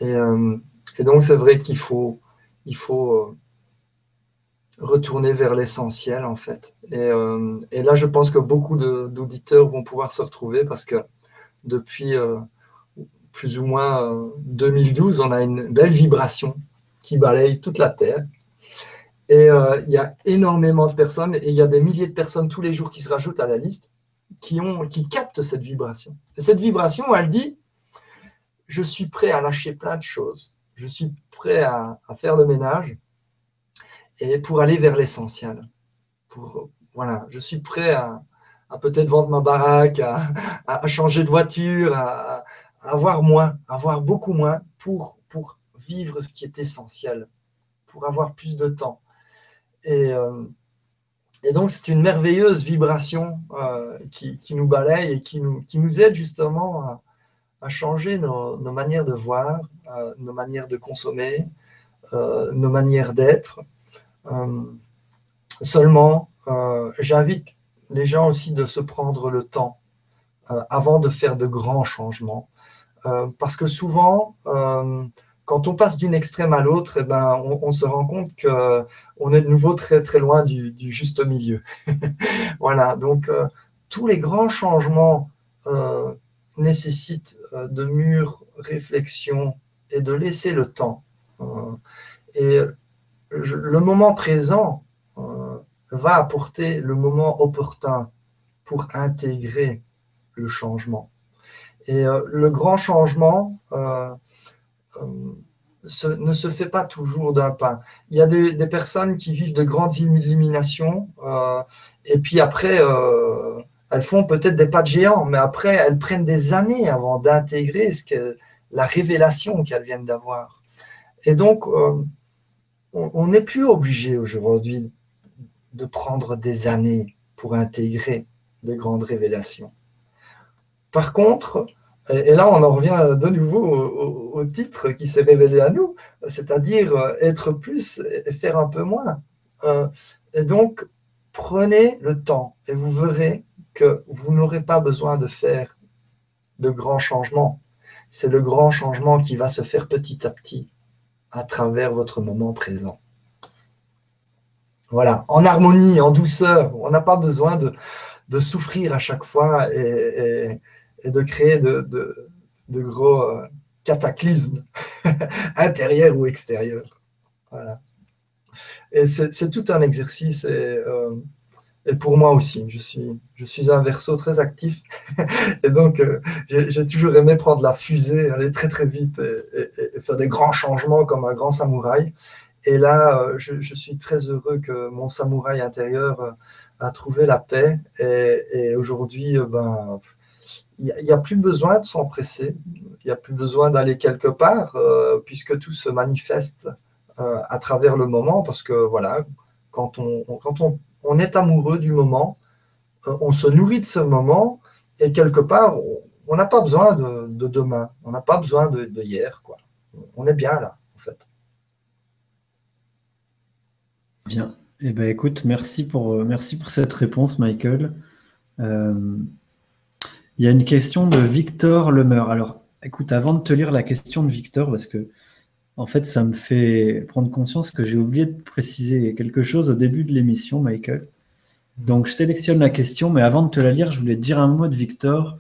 Euh, et donc, c'est vrai qu'il faut il faut euh, retourner vers l'essentiel en fait. Euh, et, là, je pense que beaucoup d'auditeurs vont pouvoir se retrouver parce que depuis euh, plus ou moins 2012, on a une belle vibration qui balaye toute la Terre. Et il y a énormément de personnes, et il y a des milliers de personnes tous les jours qui se rajoutent à la liste, qui, ont, qui captent cette vibration. Et cette vibration, elle dit, je suis prêt à lâcher plein de choses je suis prêt à, faire le ménage et pour aller vers l'essentiel. Voilà, je suis prêt à, peut-être vendre ma baraque, à, changer de voiture, à, avoir moins, avoir beaucoup moins pour, vivre ce qui est essentiel, pour avoir plus de temps. Et, euh, donc, c'est une merveilleuse vibration euh, qui, nous balaye et qui nous, qui aide justement à, changer nos, manières de voir, euh, nos manières de consommer, euh, nos manières d'être. Euh, seulement, j'invite les gens aussi de se prendre le temps avant de faire de grands changements. parce que souvent, quand on passe d'une extrême à l'autre, eh ben, on, se rend compte qu'on est de nouveau très très loin du juste milieu. voilà, donc tous les grands changements nécessite euh, de mûres réflexions et de laisser le temps. Euh, et le moment présent euh, va apporter le moment opportun pour intégrer le changement. Et le grand changement ne se fait pas toujours d'un pas. Il y a des, personnes qui vivent de grandes illuminations et puis après, elles font peut-être des pas de géant, mais après, elles prennent des années avant d'intégrer ce que, la révélation qu'elles viennent d'avoir. Et donc, euh, on n'est plus obligé aujourd'hui de prendre des années pour intégrer de grandes révélations. Par contre, et là on en revient de nouveau au, titre qui s'est révélé à nous, c'est-à-dire être plus et faire un peu moins. Euh, et donc, prenez le temps et vous verrez que vous n'aurez pas besoin de faire de grands changements. C'est le grand changement qui va se faire petit à petit à travers votre moment présent. Voilà, en harmonie, en douceur. On n'a pas besoin de, souffrir à chaque fois et, de créer de, gros euh, cataclysmes intérieurs ou extérieurs. Voilà. Et c'est tout un exercice. Euh, et pour moi aussi. Je suis, je suis un verso très actif et donc euh, j'ai toujours aimé prendre la fusée, aller très très vite et, faire des grands changements comme un grand samouraï. Et là, euh, je, suis très heureux que mon samouraï intérieur euh, a trouvé la paix et, aujourd'hui, ben, il n'y a, plus besoin de s'empresser, il n'y a plus besoin d'aller quelque part puisque tout se manifeste à travers le moment parce que voilà, quand on, quand on on est amoureux du moment, euh, on se nourrit de ce moment, et quelque part, on n'a pas besoin de, demain, on n'a pas besoin de, hier. On est bien là, en fait. Bien. Eh ben, écoute, merci pour, euh, cette réponse, Michael. Euh, il y a une question de Victor Lemeur. Alors, écoute, avant de te lire la question de Victor, parce que en fait, ça me fait prendre conscience que j'ai oublié de préciser quelque chose au début de l'émission, Michael. Donc, je sélectionne la question, mais avant de te la lire, je voulais te dire un mot de Victor,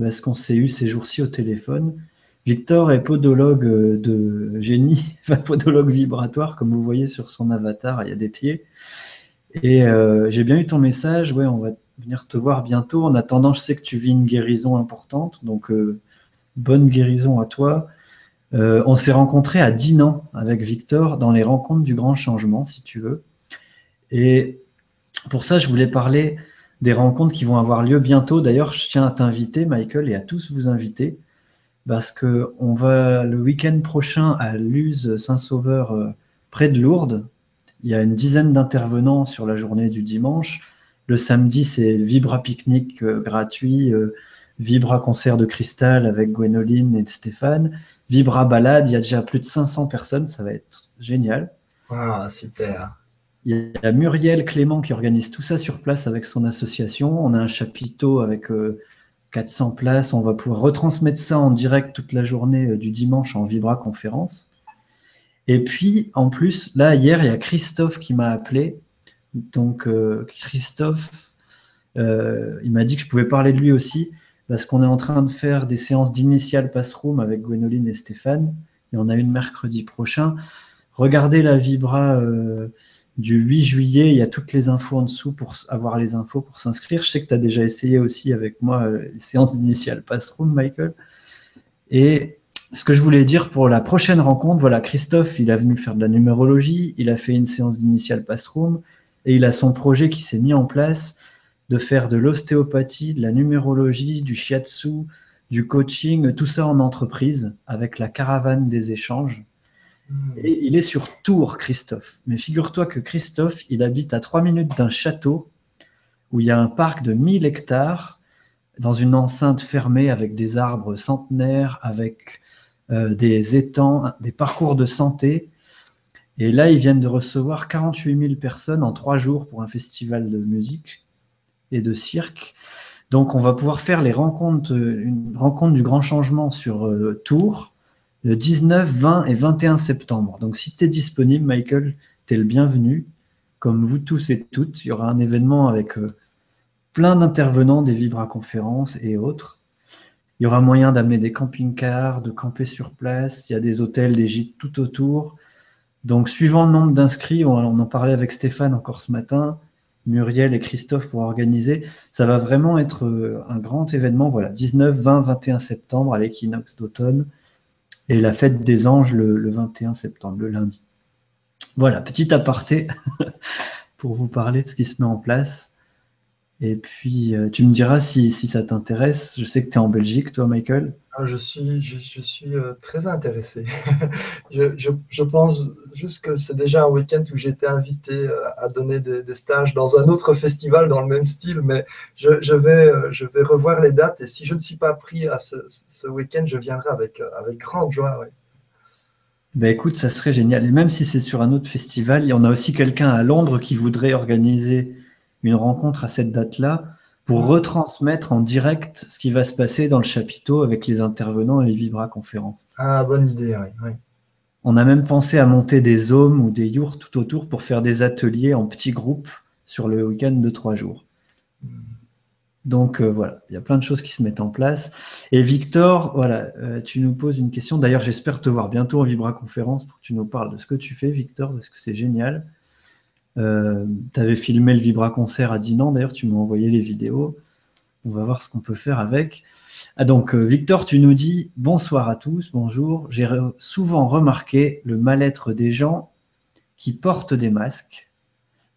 parce qu'on s'est eu ces jours-ci au téléphone. Victor est podologue euh, de génie, enfin, podologue vibratoire, comme vous voyez sur son avatar, il y a des pieds. Et euh, j'ai bien eu ton message, ouais, on va venir te voir bientôt. En attendant, je sais que tu vis une guérison importante, donc euh, bonne guérison à toi. Euh, on s'est rencontré à Dinan avec Victor dans les rencontres du grand changement, si tu veux. Et pour ça, je voulais parler des rencontres qui vont avoir lieu bientôt. D'ailleurs, je tiens à t'inviter, Michael, et à tous vous inviter, parce que on va le week-end prochain à Luz Saint-Sauveur, euh, près de Lourdes. Il y a une dizaine d'intervenants sur la journée du dimanche. Le samedi, c'est Vibra Pique-Nique euh, gratuit, Vibra concert de cristal avec Gwénoline et Stéphane. Vibra Balade, il y a déjà plus de 500 personnes, ça va être génial. Ah, super. Il y a Muriel Clément qui organise tout ça sur place avec son association. On a un chapiteau avec 400 euh, places. On va pouvoir retransmettre ça en direct toute la journée euh, du dimanche en Vibra conférence. Et puis, en plus, là, hier, il y a Christophe qui m'a appelé. Donc, euh, Christophe, il m'a dit que je pouvais parler de lui aussi parce qu'on est en train de faire des séances d'initial passroom avec Gwénoline et Stéphane, et on a une mercredi prochain. Regardez la Vibra euh, du 8 juillet, il y a toutes les infos en dessous pour avoir les infos pour s'inscrire. Je sais que tu as déjà essayé aussi avec moi euh, les séances d'initial passroom, Michael. Et ce que je voulais dire pour la prochaine rencontre, voilà, Christophe, il a venu faire de la numérologie, il a fait une séance d'initial passroom, et il a son projet qui s'est mis en place de faire de l'ostéopathie, de la numérologie, du shiatsu, du coaching, tout ça en entreprise avec la caravane des échanges. Hmm. Et il est sur Tours, Christophe. Mais figure-toi que Christophe, il habite à trois minutes d'un château où il y a un parc de 1000 hectares dans une enceinte fermée avec des arbres centenaires, avec euh, des étangs, des parcours de santé. Et là, ils viennent de recevoir 48 000 personnes en trois jours pour un festival de musique et de cirque. Donc, on va pouvoir faire les rencontres, une rencontre du grand changement sur euh, Tours le 19, 20 et 21 septembre. Donc, si tu es disponible, Michael, tu es le bienvenu. Comme vous tous et toutes, il y aura un événement avec euh, plein d'intervenants, des Vibra conférences et autres. Il y aura moyen d'amener des camping-cars, de camper sur place. Il y a des hôtels, des gîtes tout autour. Donc, suivant le nombre d'inscrits, on en parlait avec Stéphane encore ce matin, Muriel et Christophe pour organiser. Ça va vraiment être euh, un grand événement. Voilà, 19, 20, 21 septembre à l'équinoxe d'automne et la fête des anges le, 21 septembre, le lundi. Voilà, petit aparté pour vous parler de ce qui se met en place. Et puis, euh, tu me diras si, si ça t'intéresse. Je sais que tu es en Belgique, toi, Michael. Ah, je suis, je, suis euh, très intéressé. je, je, pense juste que c'est déjà un week-end où j'ai été invité euh, à donner des, stages dans un autre festival dans le même style, mais je, vais, je vais revoir les dates et si je ne suis pas pris à ce, ce week-end, je viendrai avec, avec grande joie. Ben écoute, ça serait génial. Et même si c'est sur un autre festival, il y en a aussi quelqu'un à Londres qui voudrait organiser une rencontre à cette date-là pour retransmettre en direct ce qui va se passer dans le chapiteau avec les intervenants et les vibra-conférences. Ah, bonne idée, oui. On a même pensé à monter des zones ou des yurts tout autour pour faire des ateliers en petits groupes sur le week-end de trois jours. Hmm. Donc euh, voilà, il y a plein de choses qui se mettent en place. Et Victor, voilà, euh, tu nous poses une question. D'ailleurs, j'espère te voir bientôt en Vibra Conférence pour que tu nous parles de ce que tu fais, Victor, parce que c'est génial. Euh, tu avais filmé le Vibra Concert à Dinan, d'ailleurs, tu m'as envoyé les vidéos. On va voir ce qu'on peut faire avec. Ah, donc, Victor, tu nous dis bonsoir à tous, bonjour. J'ai souvent remarqué le mal-être des gens qui portent des masques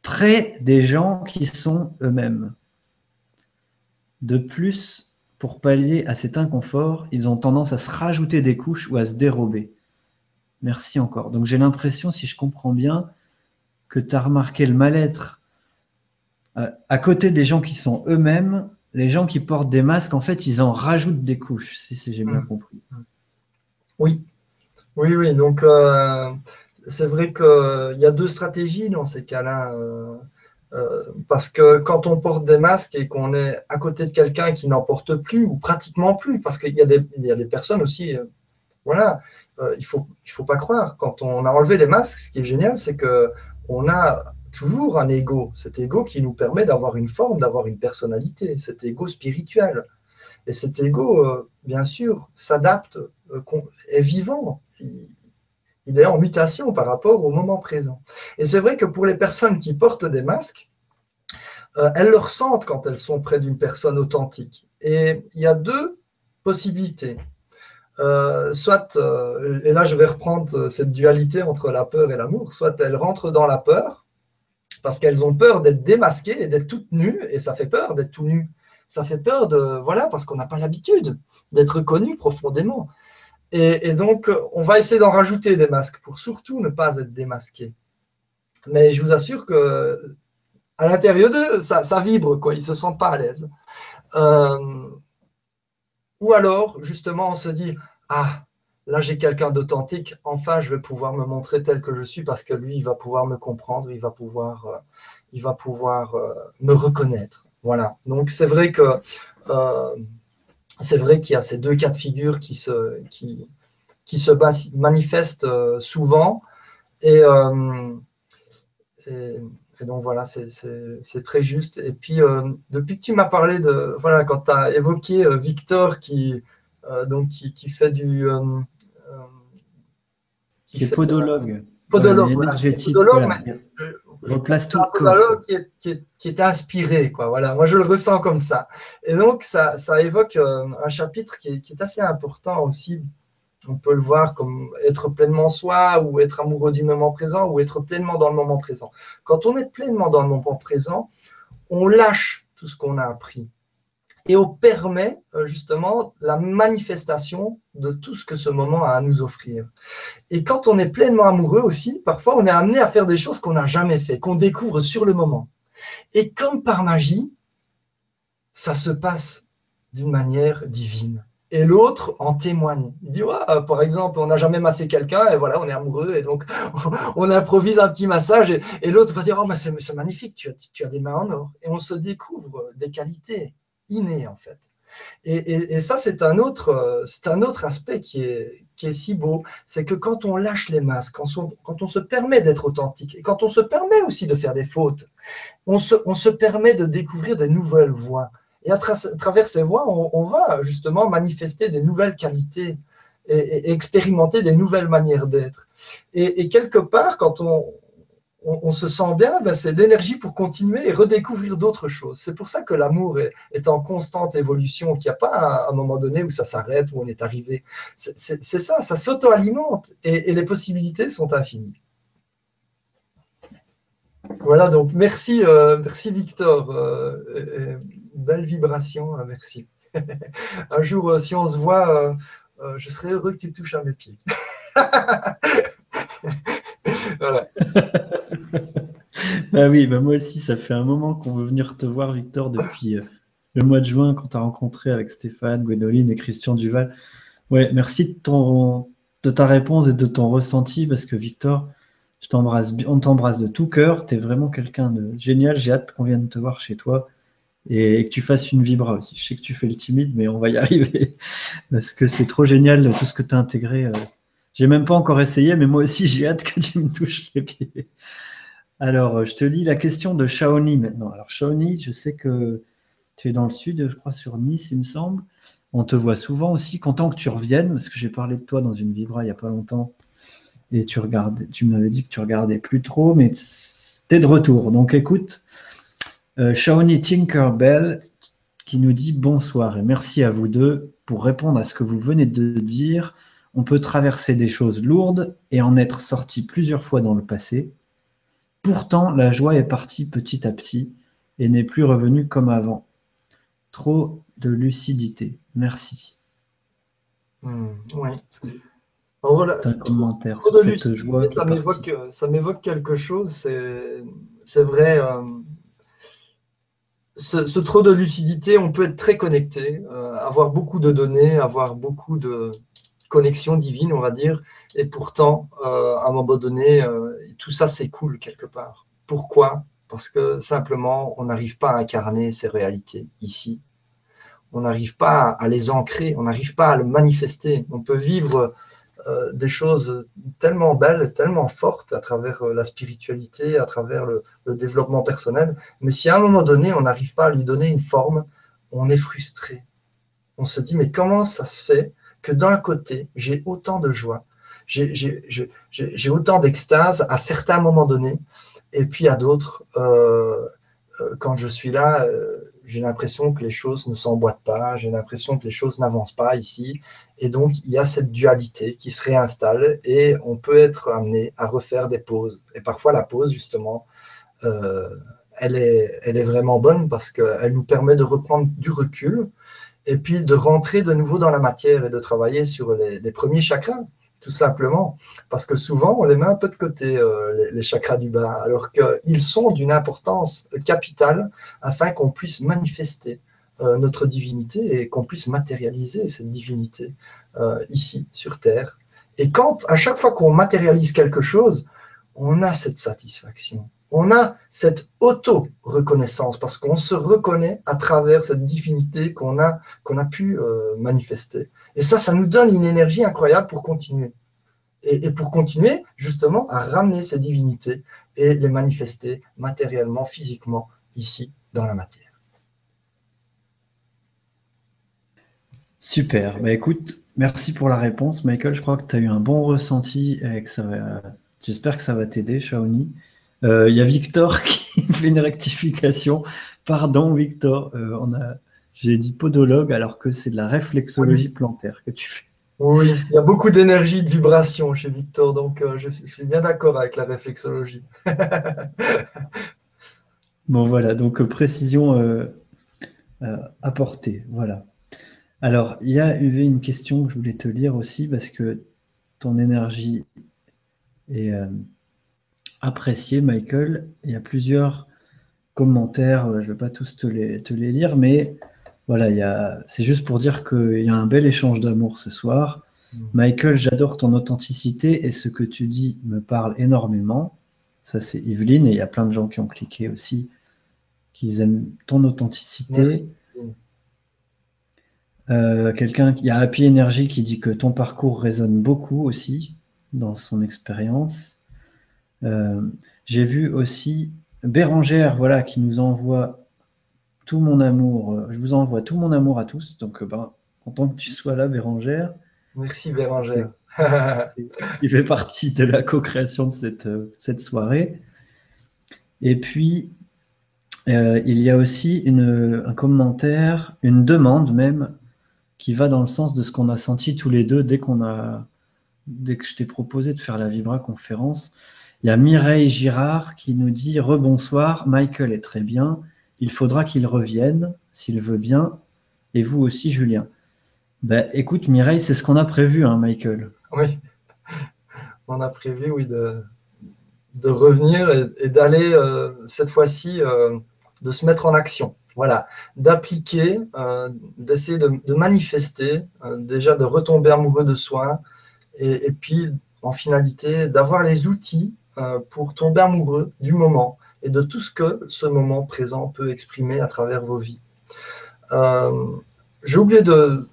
près des gens qui sont eux-mêmes. De plus, pour pallier à cet inconfort, ils ont tendance à se rajouter des couches ou à se dérober. Merci encore. Donc j'ai l'impression, si je comprends bien, que tu as remarqué le mal-être euh, à côté des gens qui sont eux-mêmes, les gens qui portent des masques, en fait, ils en rajoutent des couches, si j'ai bien mmh. compris. Oui, oui, oui. Donc, euh, c'est vrai qu'il y a deux stratégies dans ces cas-là. Euh, parce que quand on porte des masques et qu'on est à côté de quelqu'un qui n'en porte plus ou pratiquement plus, parce qu'il y, a des personnes aussi, euh, voilà, euh, il ne faut, il faut pas croire. Quand on a enlevé les masques, ce qui est génial, c'est qu'on a toujours un ego, cet ego qui nous permet d'avoir une forme, d'avoir une personnalité, cet ego spirituel. Et cet ego, bien sûr, s'adapte, est vivant il est en mutation par rapport au moment présent. Et c'est vrai que pour les personnes qui portent des masques, euh, elles le ressentent quand elles sont près d'une personne authentique. Et il y a deux possibilités. Euh, soit, euh, et là je vais reprendre cette dualité entre la peur et l'amour, soit elles rentrent dans la peur parce qu'elles ont peur d'être démasquées et d'être toutes nues, et ça fait peur d'être tout nu. Ça fait peur de, voilà, parce qu'on n'a pas l'habitude d'être connu profondément. Et, donc, on va essayer d'en rajouter des masques pour surtout ne pas être démasqué. Mais je vous assure que à l'intérieur d'eux, ça, vibre, quoi. Ils se sentent pas à l'aise. Euh, ou alors, justement, on se dit Ah, là, j'ai quelqu'un d'authentique. Enfin, je vais pouvoir me montrer tel que je suis parce que lui, il va pouvoir me comprendre, il va pouvoir, euh, il va pouvoir euh, me reconnaître. Voilà. Donc, c'est vrai que c'est vrai qu'il y a ces deux cas de figure qui se, qui, qui se manifestent euh, souvent. Euh, et, donc voilà, c'est très juste. Et puis, euh, depuis que tu m'as parlé de, voilà, quand tu as évoqué Victor qui, donc, qui, qui, fait du... qui, est podologue. Podologue, énergétique. Podologue, replace tout. Un qui est, qui, est, qui est inspiré, quoi. Voilà, moi je le ressens comme ça. Et donc ça, ça évoque euh, un chapitre qui est, qui est, assez important aussi. On peut le voir comme être pleinement soi ou être amoureux du moment présent ou être pleinement dans le moment présent. Quand on est pleinement dans le moment présent, on lâche tout ce qu'on a appris et on permet euh, justement la manifestation de tout ce que ce moment a à nous offrir. Et quand on est pleinement amoureux aussi, parfois on est amené à faire des choses qu'on n'a jamais fait, qu'on découvre sur le moment. Et comme par magie, ça se passe d'une manière divine. Et l'autre en témoigne. Il dit, ouais, par exemple, on n'a jamais massé quelqu'un et voilà, on est amoureux et donc on improvise un petit massage et, l'autre va dire, oh, mais c'est magnifique, tu as, des mains en or. Et on se découvre des qualités inné en fait. Et, ça, c'est un, autre, autre aspect qui est, si beau, c'est que quand on lâche les masques, quand on, se permet d'être authentique, et quand on se permet aussi de faire des fautes, on se permet de découvrir des nouvelles voies. Et à, travers ces voies, on, va justement manifester des nouvelles qualités et, expérimenter des nouvelles manières d'être. et, quelque part, quand on, se sent bien, ben, c'est d'énergie pour continuer et redécouvrir d'autres choses. C'est pour ça que l'amour est, en constante évolution, qu'il n'y a pas un, moment donné où ça s'arrête, où on est arrivé. C'est ça, ça s'auto-alimente et, les possibilités sont infinies. Voilà, donc merci, merci Victor. Belle vibration, merci. Un jour, si on se voit, je serais heureux que tu touches à mes pieds. bah oui, bah moi aussi, ça fait un moment qu'on veut venir te voir, Victor, depuis le mois de juin, quand tu as rencontré avec Stéphane, Gwendoline et Christian Duval. Ouais, merci de, ton, de ta réponse et de ton ressenti, parce que Victor, je t'embrasse, on t'embrasse de tout cœur. Tu es vraiment quelqu'un de génial. J'ai hâte qu'on vienne te voir chez toi et que tu fasses une vibra aussi. Je sais que tu fais le timide, mais on va y arriver parce que c'est trop génial tout ce que tu as intégré. Euh. J'ai même pas encore essayé, mais moi aussi j'ai hâte que tu me touches les pieds. Alors, je te lis la question de Shaoni maintenant. Alors, Shaoni, je sais que tu es dans le sud, je crois, sur Nice, il me semble. On te voit souvent aussi, content que tu reviennes, parce que j'ai parlé de toi dans une Vibra il n'y a pas longtemps. Et tu regardais, tu m'avais dit que tu regardais plus trop, mais tu es de retour. Donc écoute, euh, Shawnee Tinkerbell qui nous dit bonsoir et merci à vous deux pour répondre à ce que vous venez de dire. On peut traverser des choses lourdes et en être sorti plusieurs fois dans le passé. Pourtant, la joie est partie petit à petit et n'est plus revenue comme avant. Trop de lucidité. Merci. Hmm, oui. un commentaire sur cette joie. Ça m'évoque quelque chose. C'est vrai. Euh, ce, trop de lucidité, on peut être très connecté, euh, avoir beaucoup de données, avoir beaucoup de connexions divines, on va dire, et pourtant, euh, à un moment donné, tout ça s'écoule quelque part. Pourquoi? Parce que simplement, on n'arrive pas à incarner ces réalités ici on n'arrive pas à les ancrer, on n'arrive pas à le manifester. On peut vivre euh, des choses tellement belles, tellement fortes à travers euh, la spiritualité, à travers le, développement personnel, mais si à un moment donné, on n'arrive pas à lui donner une forme, on est frustré. On se dit, mais comment ça se fait que d'un côté, j'ai autant de joie, j'ai autant d'extase à certains moments donnés, et puis à d'autres, euh, quand je suis là, j'ai l'impression que les choses ne s'emboîtent pas, j'ai l'impression que les choses n'avancent pas ici. Et donc, il y a cette dualité qui se réinstalle et on peut être amené à refaire des pauses. Et parfois, la pause, justement, euh, elle, est, vraiment bonne parce qu'elle nous permet de reprendre du recul et puis de rentrer de nouveau dans la matière et de travailler sur les premiers chakras tout simplement, parce que souvent on les met un peu de côté, euh, les, chakras du bas, alors qu'ils sont d'une importance capitale afin qu'on puisse manifester euh, notre divinité et qu'on puisse matérialiser cette divinité euh, ici, sur Terre. Et quand, à chaque fois qu'on matérialise quelque chose, on a cette satisfaction, on a cette auto-reconnaissance, parce qu'on se reconnaît à travers cette divinité qu'on a, pu manifester. Et ça, ça nous donne une énergie incroyable pour continuer. Et, pour continuer justement à ramener ces divinités et les manifester matériellement, physiquement, ici, dans la matière. Super. Bah, écoute, merci pour la réponse. Michael, je crois que tu as eu un bon ressenti et que ça va... J'espère que ça va t'aider, Shaoni. Il euh, y a Victor qui fait une rectification. Pardon, Victor. Euh, on a j'ai dit podologue alors que c'est de la réflexologie plantaire que tu fais. Oui, il y a beaucoup d'énergie, de vibration chez Victor, donc euh, je suis bien d'accord avec la réflexologie. bon voilà, donc précision apportée, voilà. Alors, il y a eu une question que je voulais te lire aussi parce que ton énergie est appréciée, Michael. Il y a plusieurs commentaires, je ne vais pas tous te les, te les lire, mais voilà, c'est juste pour dire qu'il y a un bel échange d'amour ce soir. Mm. Michael, j'adore ton authenticité et ce que tu dis me parle énormément. Ça, c'est Yveline et il y a plein de gens qui ont cliqué aussi, qui aiment ton authenticité. Euh, quelqu'un, il y a Happy Energy qui dit que ton parcours résonne beaucoup aussi dans son expérience. Euh, j'ai vu aussi Bérangère, voilà, qui nous envoie tout mon amour. Euh, je vous envoie tout mon amour à tous. Donc, euh, ben, content que tu sois là, Bérangère. Merci, Bérangère. il fait partie de la co-création de cette, cette soirée. Et puis, il y a aussi une, un commentaire, une demande même, qui va dans le sens de ce qu'on a senti tous les deux dès qu'on a, dès que je t'ai proposé de faire la Vibra conférence. Il y a Mireille Girard qui nous dit Rebonsoir, Michael est très bien. Il faudra qu'il revienne, s'il veut bien. Et vous aussi, Julien. Ben, écoute, Mireille, c'est ce qu'on a prévu, hein, Michael. Oui, on a prévu, oui, de, revenir et, d'aller euh, cette fois-ci, euh, de se mettre en action. Voilà, d'appliquer, euh, d'essayer de, manifester, déjà de retomber amoureux de soi et, et puis en finalité d'avoir les outils pour tomber amoureux du moment et de tout ce que ce moment présent peut exprimer à travers vos vies. J'ai oublié de,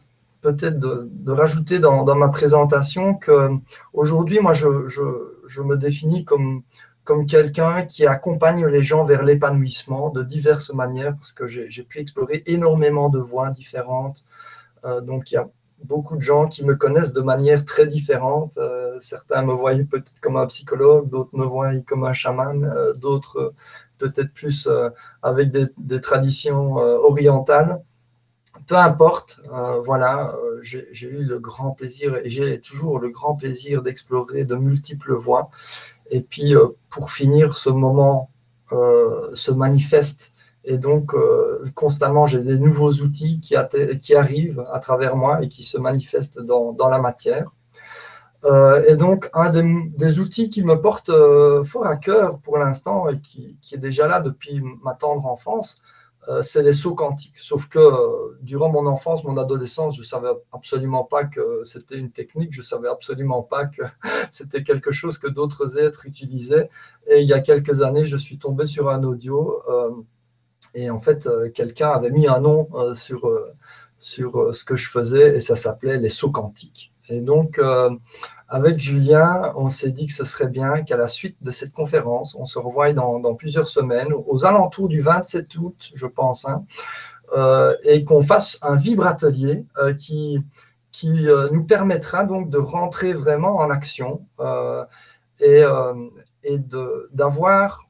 peut-être de, rajouter dans, ma présentation que aujourd'hui, moi, je, me définis comme, comme quelqu'un qui accompagne les gens vers l'épanouissement de diverses manières, parce que j'ai pu explorer énormément de voies différentes. Euh, donc, il y a beaucoup de gens qui me connaissent de manière très différente. Euh, certains me voient peut-être comme un psychologue, d'autres me voient comme un chaman, euh, d'autres peut-être plus avec des traditions orientales peu importe, euh, voilà, euh, j'ai eu le grand plaisir et j'ai toujours le grand plaisir d'explorer de multiples voies. Et puis, euh, pour finir, ce moment se manifeste. Et donc, constamment, j'ai des nouveaux outils qui, arrivent à travers moi et qui se manifestent dans la matière. Et donc, un des, outils qui me porte fort à cœur pour l'instant et qui, est déjà là depuis ma tendre enfance, euh, c'est les sauts quantiques. Sauf que euh, durant mon enfance, mon adolescence, je ne savais absolument pas que c'était une technique, je ne savais absolument pas que c'était quelque chose que d'autres êtres utilisaient. Et il y a quelques années, je suis tombé sur un audio euh, et en fait, quelqu'un avait mis un nom sur ce que je faisais et ça s'appelait les sauts quantiques. Et donc, avec Julien, on s'est dit que ce serait bien qu'à la suite de cette conférence, on se revoie dans, plusieurs semaines, aux alentours du 27 août, je pense, hein, euh, et qu'on fasse un vibratelier euh, qui, qui euh, nous permettra donc de rentrer vraiment en action et, et d'avoir,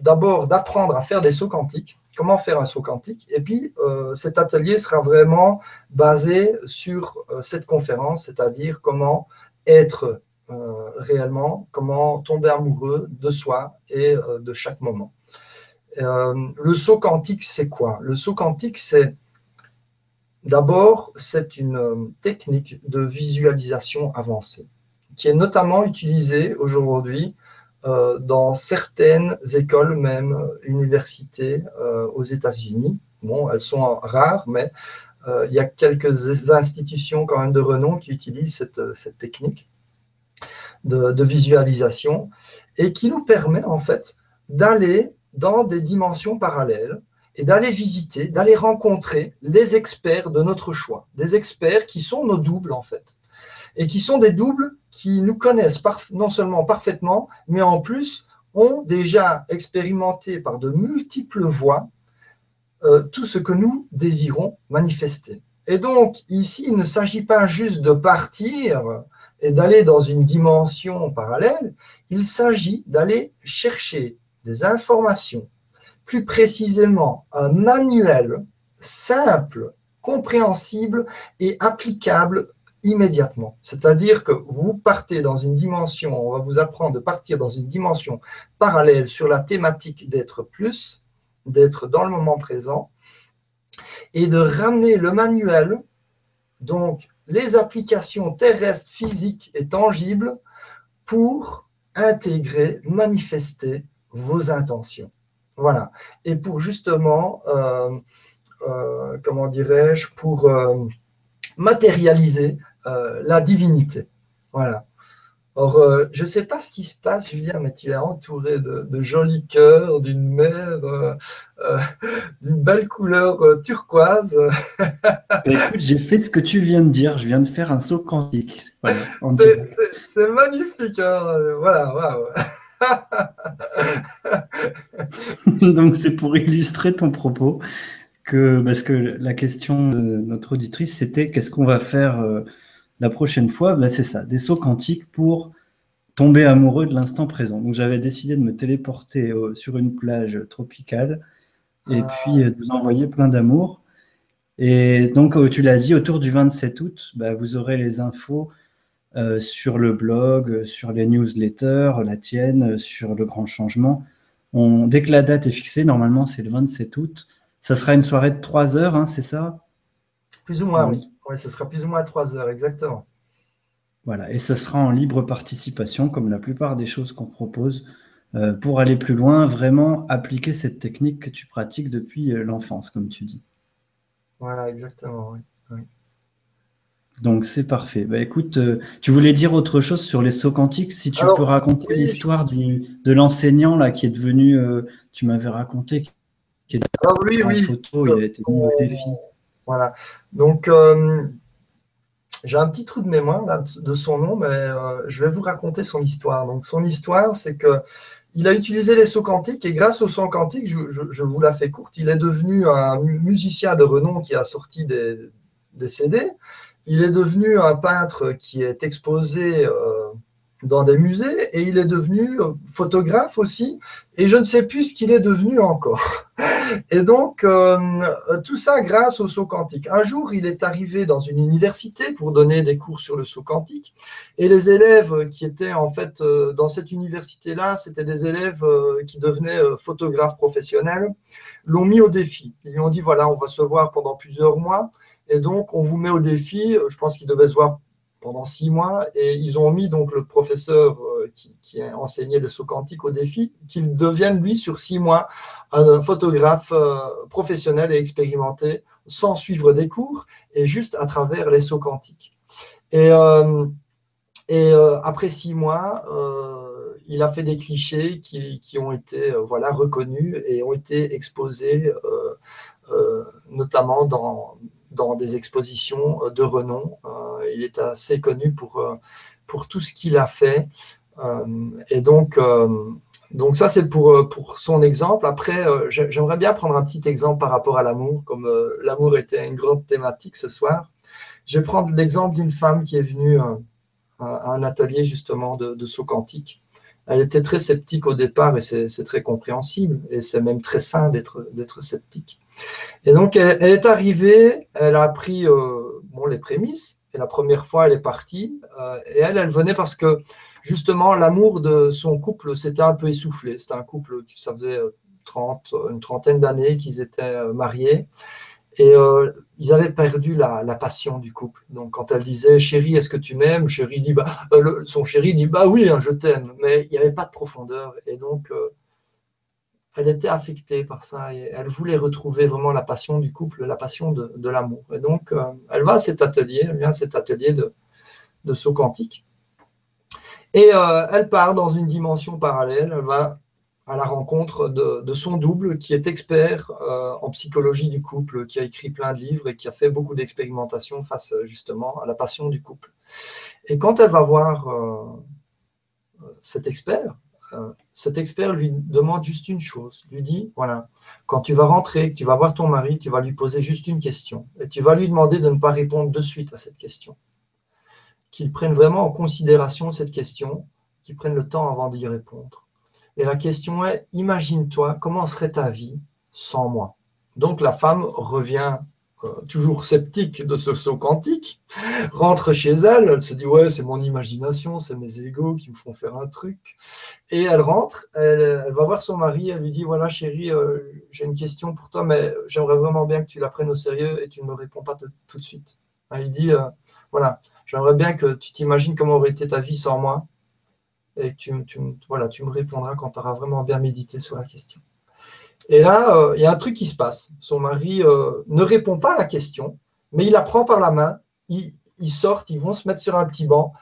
d'abord d'apprendre à faire des sauts quantiques comment faire un saut quantique. Et puis, euh, cet atelier sera vraiment basé sur euh, cette conférence, c'est-à-dire comment être euh, réellement, comment tomber amoureux de soi et de chaque moment. le saut quantique, c'est quoi? Le saut quantique, c'est d'abord, c'est une technique de visualisation avancée qui est notamment utilisée aujourd'hui euh, dans certaines écoles, même universités euh, aux États-Unis. Bon, elles sont rares, mais euh, il y a quelques institutions quand même de renom qui utilisent cette, cette technique de, de, visualisation et qui nous permet en fait d'aller dans des dimensions parallèles et d'aller visiter, d'aller rencontrer les experts de notre choix, des experts qui sont nos doubles en fait et qui sont des doubles qui nous connaissent non seulement parfaitement, mais en plus ont déjà expérimenté par de multiples voies euh, tout ce que nous désirons manifester. Et donc, ici, il ne s'agit pas juste de partir et d'aller dans une dimension parallèle, il s'agit d'aller chercher des informations, plus précisément un manuel simple, compréhensible et applicable immédiatement. C'est-à-dire que vous partez dans une dimension, on va vous apprendre de partir dans une dimension parallèle sur la thématique d'être plus, d'être dans le moment présent, et de ramener le manuel, donc les applications terrestres, physiques et tangibles, pour intégrer, manifester vos intentions. Voilà. Et pour justement, euh, euh, comment dirais-je, pour euh, matérialiser euh, la divinité. Voilà. Or, euh, je ne sais pas ce qui se passe, Julien, mais tu es entouré de, jolis cœurs, d'une mer, euh, d'une belle couleur turquoise. Écoute, j'ai fait ce que tu viens de dire. Je viens de faire un saut quantique. c'est magnifique. Hein. voilà, waouh. Donc, c'est pour illustrer ton propos que, parce que la question de notre auditrice, c'était qu'est-ce qu'on va faire la prochaine fois, ben, c'est ça, des sauts quantiques pour tomber amoureux de l'instant présent. Donc j'avais décidé de me téléporter euh, sur une plage tropicale et ah. puis euh, de vous envoyer plein d'amour. Et donc, euh, tu l'as dit, autour du 27 août, bah, vous aurez les infos sur le blog, sur les newsletters, la tienne, sur le grand changement. On, dès que la date est fixée, normalement c'est le 27 août, ça sera une soirée de 3 heures, hein, c'est ça? Plus ou moins, oui. Oui, ce sera plus ou moins 3 heures, exactement. Voilà, et ce sera en libre participation, comme la plupart des choses qu'on propose, euh, pour aller plus loin, vraiment appliquer cette technique que tu pratiques depuis euh, l'enfance, comme tu dis. Voilà, exactement, oui. Donc c'est parfait. Bah, écoute, euh, tu voulais dire autre chose sur les sauts quantiques? Si tu peux raconter l'histoire de l'enseignant là qui est devenu, tu m'avais raconté, qui est ah, oui, en photo, il a été mis au défi. Voilà. Donc j'ai un petit trou de mémoire de son nom, mais euh, je vais vous raconter son histoire. Donc, son histoire, c'est que il a utilisé les sauts quantiques et grâce aux sauts quantiques, je, vous la fais courte, il est devenu un musicien de renom qui a sorti des, CD. Il est devenu un peintre qui est exposé euh, dans des musées et il est devenu euh, photographe aussi et je ne sais plus ce qu'il est devenu encore. Et donc, euh, tout ça grâce au saut quantique. Un jour, il est arrivé dans une université pour donner des cours sur le saut quantique et les élèves qui étaient en fait euh, dans cette université-là, c'était des élèves qui devenaient photographes professionnels, l'ont mis au défi. Ils lui ont dit, voilà, on va se voir pendant plusieurs mois et donc on vous met au défi. Je pense qu'ils devaient se voir pendant six mois et ils ont mis donc le professeur euh, qui, a enseigné le saut quantique au défi qu'il devienne lui sur six mois un photographe euh, professionnel et expérimenté sans suivre des cours et juste à travers les sauts quantiques. Et, euh, et après six mois, il a fait des clichés qui, qui ont été voilà, reconnus et ont été exposés notamment dans, dans des expositions euh, de renom. Euh, il est assez connu pour, euh, pour tout ce qu'il a fait. et donc, ça, c'est pour, pour son exemple. Après, j'aimerais bien prendre un petit exemple par rapport à l'amour, comme l'amour était une grande thématique ce soir. Je vais prendre l'exemple d'une femme qui est venue à, un atelier justement de, de saut quantique. Elle était très sceptique au départ et c'est très compréhensible et c'est même très sain d'être sceptique. Et donc, elle, est arrivée, elle a appris euh, bon, les prémices, et la première fois, elle est partie, euh, et elle, elle venait parce que, justement, l'amour de son couple s'était un peu essoufflé. C'était un couple qui, ça faisait 30, euh, une trentaine d'années qu'ils étaient mariés, et ils avaient perdu la, passion du couple. Donc, quand elle disait chérie, est-ce que tu m'aimes? Dit bah, son chéri dit bah oui, hein, je t'aime, mais il n'y avait pas de profondeur. Et donc, elle était affectée par ça et elle voulait retrouver vraiment la passion du couple, la passion de, l'amour. Et donc, euh, elle va à cet atelier, elle vient à cet atelier de, de saut quantique. Et euh, elle part dans une dimension parallèle, elle va à la rencontre de, son double qui est expert euh, en psychologie du couple, qui a écrit plein de livres et qui a fait beaucoup d'expérimentations face justement à la passion du couple. Et quand elle va voir cet expert, euh, cet expert lui demande juste une chose, lui dit, voilà, quand tu vas rentrer, tu vas voir ton mari, tu vas lui poser juste une question, et tu vas lui demander de ne pas répondre de suite à cette question. Qu'il prenne vraiment en considération cette question, qu'il prenne le temps avant d'y répondre. Et la question est, imagine-toi, comment serait ta vie sans moi? Donc la femme revient euh, toujours sceptique de ce saut quantique, rentre chez elle, elle se dit ouais c'est mon imagination, c'est mes égaux qui me font faire un truc, et elle rentre, elle, va voir son mari, elle lui dit voilà chérie, euh, j'ai une question pour toi, mais j'aimerais vraiment bien que tu la prennes au sérieux et tu ne me réponds pas tout de suite. Elle lui dit euh, voilà, j'aimerais bien que tu t'imagines comment aurait été ta vie sans moi, et tu, tu me répondras quand tu auras vraiment bien médité sur la question. Et là, euh, il y a un truc qui se passe. Son mari euh, ne répond pas à la question, mais il la prend par la main, ils, sortent, ils vont se mettre sur un petit banc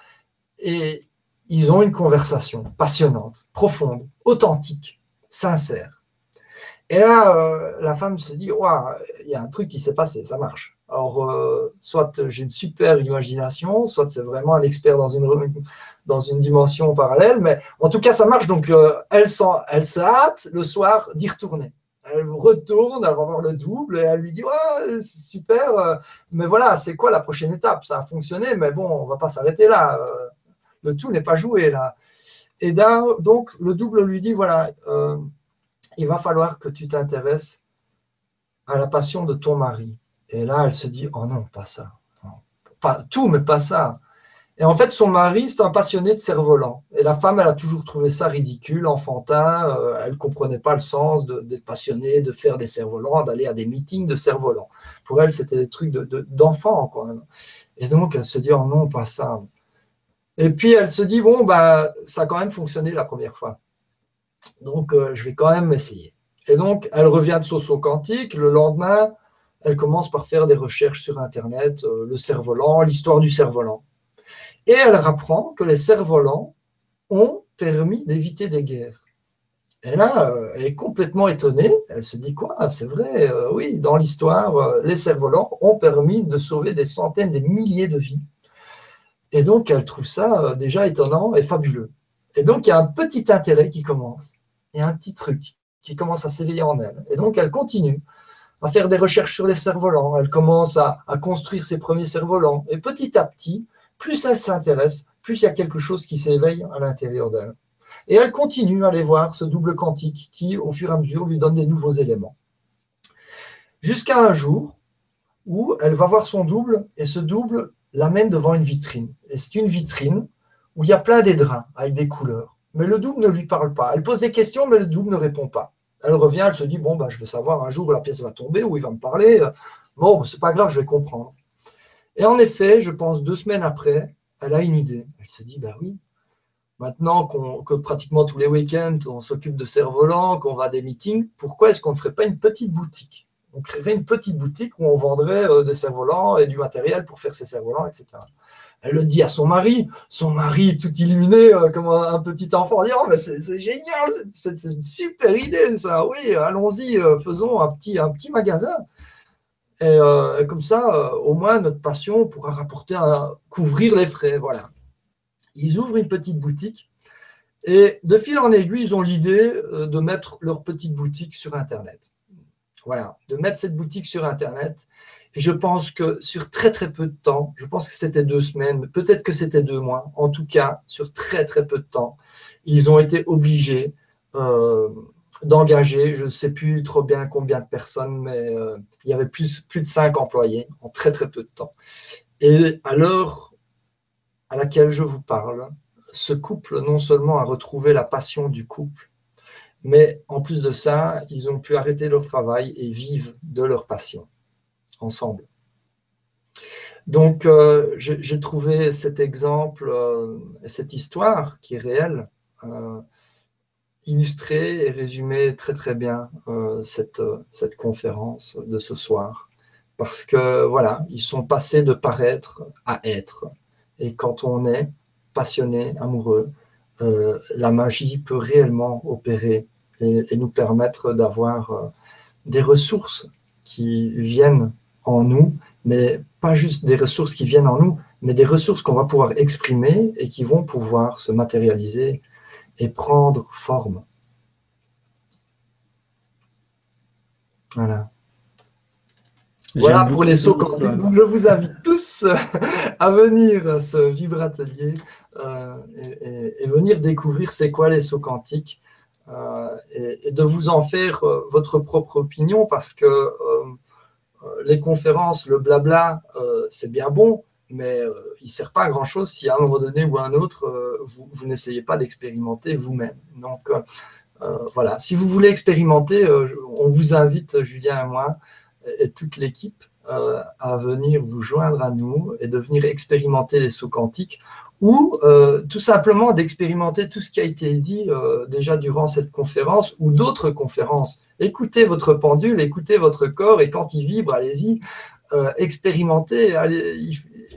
et ils ont une conversation passionnante, profonde, authentique, sincère. Et là, euh, la femme se dit, il y a un truc qui s'est passé, ça marche. Alors, soit j'ai une super imagination, soit c'est vraiment un expert dans une, dimension parallèle, mais en tout cas, ça marche. Donc, elle, sent, elle se le soir d'y retourner elle retourne, elle va voir le double et elle lui dit ouais, c'est super, euh, mais voilà, c'est quoi la prochaine étape? Ça a fonctionné, mais bon, on va pas s'arrêter là. Euh, le tout n'est pas joué là. Et donc, le double lui dit voilà, euh, il va falloir que tu t'intéresses à la passion de ton mari. Et là, elle se dit oh non, pas ça. pas tout, mais pas ça. Et en fait, son mari, c'est un passionné de cerf-volant. Et la femme, elle a toujours trouvé ça ridicule, enfantin. Euh, elle ne comprenait pas le sens d'être passionnée, de faire des cerfs-volants, d'aller à des meetings de cerfs-volants. Pour elle, c'était des trucs d'enfants. De, et donc, elle se dit, oh non, pas ça. Et puis, elle se dit, bon, bah, ça a quand même fonctionné la première fois. Donc, euh, je vais quand même essayer. Et donc, elle revient de son saut quantique. Le lendemain, elle commence par faire des recherches sur Internet, euh, le cerf-volant, l'histoire du cerf-volant. Et elle apprend que les cerfs-volants ont permis d'éviter des guerres. Et là, euh, elle est complètement étonnée. Elle se dit quoi C'est vrai, euh, oui, dans l'histoire, les cerfs-volants ont permis de sauver des centaines, des milliers de vies. Et donc, elle trouve ça déjà étonnant et fabuleux. Et donc, il y a un petit intérêt qui commence. Il y a un petit truc qui commence à s'éveiller en elle. Et donc, elle continue à faire des recherches sur les cerfs-volants. Elle commence à, construire ses premiers cerfs-volants. Et petit à petit, plus elle s'intéresse, plus il y a quelque chose qui s'éveille à l'intérieur d'elle. Et elle continue à aller voir ce double quantique qui, au fur et à mesure, lui donne des nouveaux éléments. Jusqu'à un jour où elle va voir son double et ce double l'amène devant une vitrine. Et c'est une vitrine où il y a plein d'édrans avec des couleurs. Mais le double ne lui parle pas. Elle pose des questions, mais le double ne répond pas. Elle revient, elle se dit, bon, bah, je veux savoir un jour où la pièce va tomber, où il va me parler. Bon, c'est pas grave, je vais comprendre. Et en effet, je pense deux semaines après, elle a une idée. Elle se dit, bah oui, maintenant que pratiquement tous les week-ends, on s'occupe de cerfs-volants, qu'on va à des meetings, pourquoi est-ce qu'on ne ferait pas une petite boutique? On créerait une petite boutique où on vendrait euh, des cerfs-volants et du matériel pour faire ces cerfs-volants, etc. Elle le dit à son mari, son mari tout illuminé euh, comme un, petit enfant, dit oh, mais c'est génial, c'est une super idée ça, oui, allons-y, euh, faisons un petit, un magasin. Et, euh, comme ça, au moins notre passion pourra rapporter, à couvrir les frais, voilà. Ils ouvrent une petite boutique et de fil en aiguille, ils ont l'idée de mettre leur petite boutique sur Internet. Voilà, de mettre cette boutique sur Internet et je pense que sur très très peu de temps, je pense que c'était deux semaines, peut-être que c'était deux mois, en tout cas, sur très très peu de temps, ils ont été obligés euh, d'engager, je ne sais plus trop bien combien de personnes, mais euh, il y avait plus, plus de cinq employés en très très peu de temps. Et à l'heure à laquelle je vous parle, ce couple non seulement a retrouvé la passion du couple, mais en plus de ça, ils ont pu arrêter leur travail et vivre de leur passion ensemble. Donc, euh, j'ai trouvé cet exemple, euh, cette histoire qui est réelle, euh, illustrer et résumer très très bien cette, cette conférence de ce soir. Parce que voilà, ils sont passés de paraître à être. Et quand on est passionné, amoureux, la magie peut réellement opérer et nous permettre d'avoir des ressources qui viennent en nous, mais pas juste des ressources qui viennent en nous, mais des ressources qu'on va pouvoir exprimer et qui vont pouvoir se matérialiser et prendre forme. Voilà. Voilà pour les sauts quantiques. je vous invite tous à venir à ce vibratelier euh, et, venir découvrir c'est quoi les sauts quantiques euh, et, de vous en faire euh, votre propre opinion parce que euh, euh, les conférences, le blabla, euh, c'est bien bon, mais euh, il ne sert pas à grand-chose si à un moment donné ou à un autre, vous, n'essayez pas d'expérimenter vous-même. Donc voilà, si vous voulez expérimenter, on vous invite, Julien et moi, et toute l'équipe, à venir vous joindre à nous et de venir expérimenter les sauts quantiques ou tout simplement d'expérimenter tout ce qui a été dit déjà durant cette conférence ou d'autres conférences. Écoutez votre pendule, écoutez votre corps, et quand il vibre, allez-y, euh, expérimentez.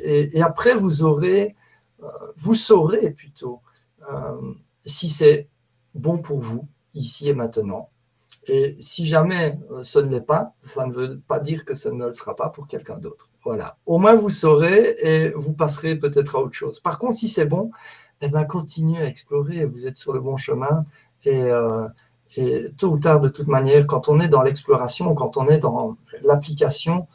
et, après, vous aurez, euh, vous saurez plutôt euh, si c'est bon pour vous, ici et maintenant. Et si jamais ce ne l'est pas, ça ne veut pas dire que ça ne le sera pas pour quelqu'un d'autre. Voilà. Au moins, vous saurez et vous passerez peut-être à autre chose. Par contre, si c'est bon, eh ben, continuez à explorer. Vous êtes sur le bon chemin. Et, et tôt ou tard, de toute manière, quand on est dans l'exploration, quand on est dans l'application,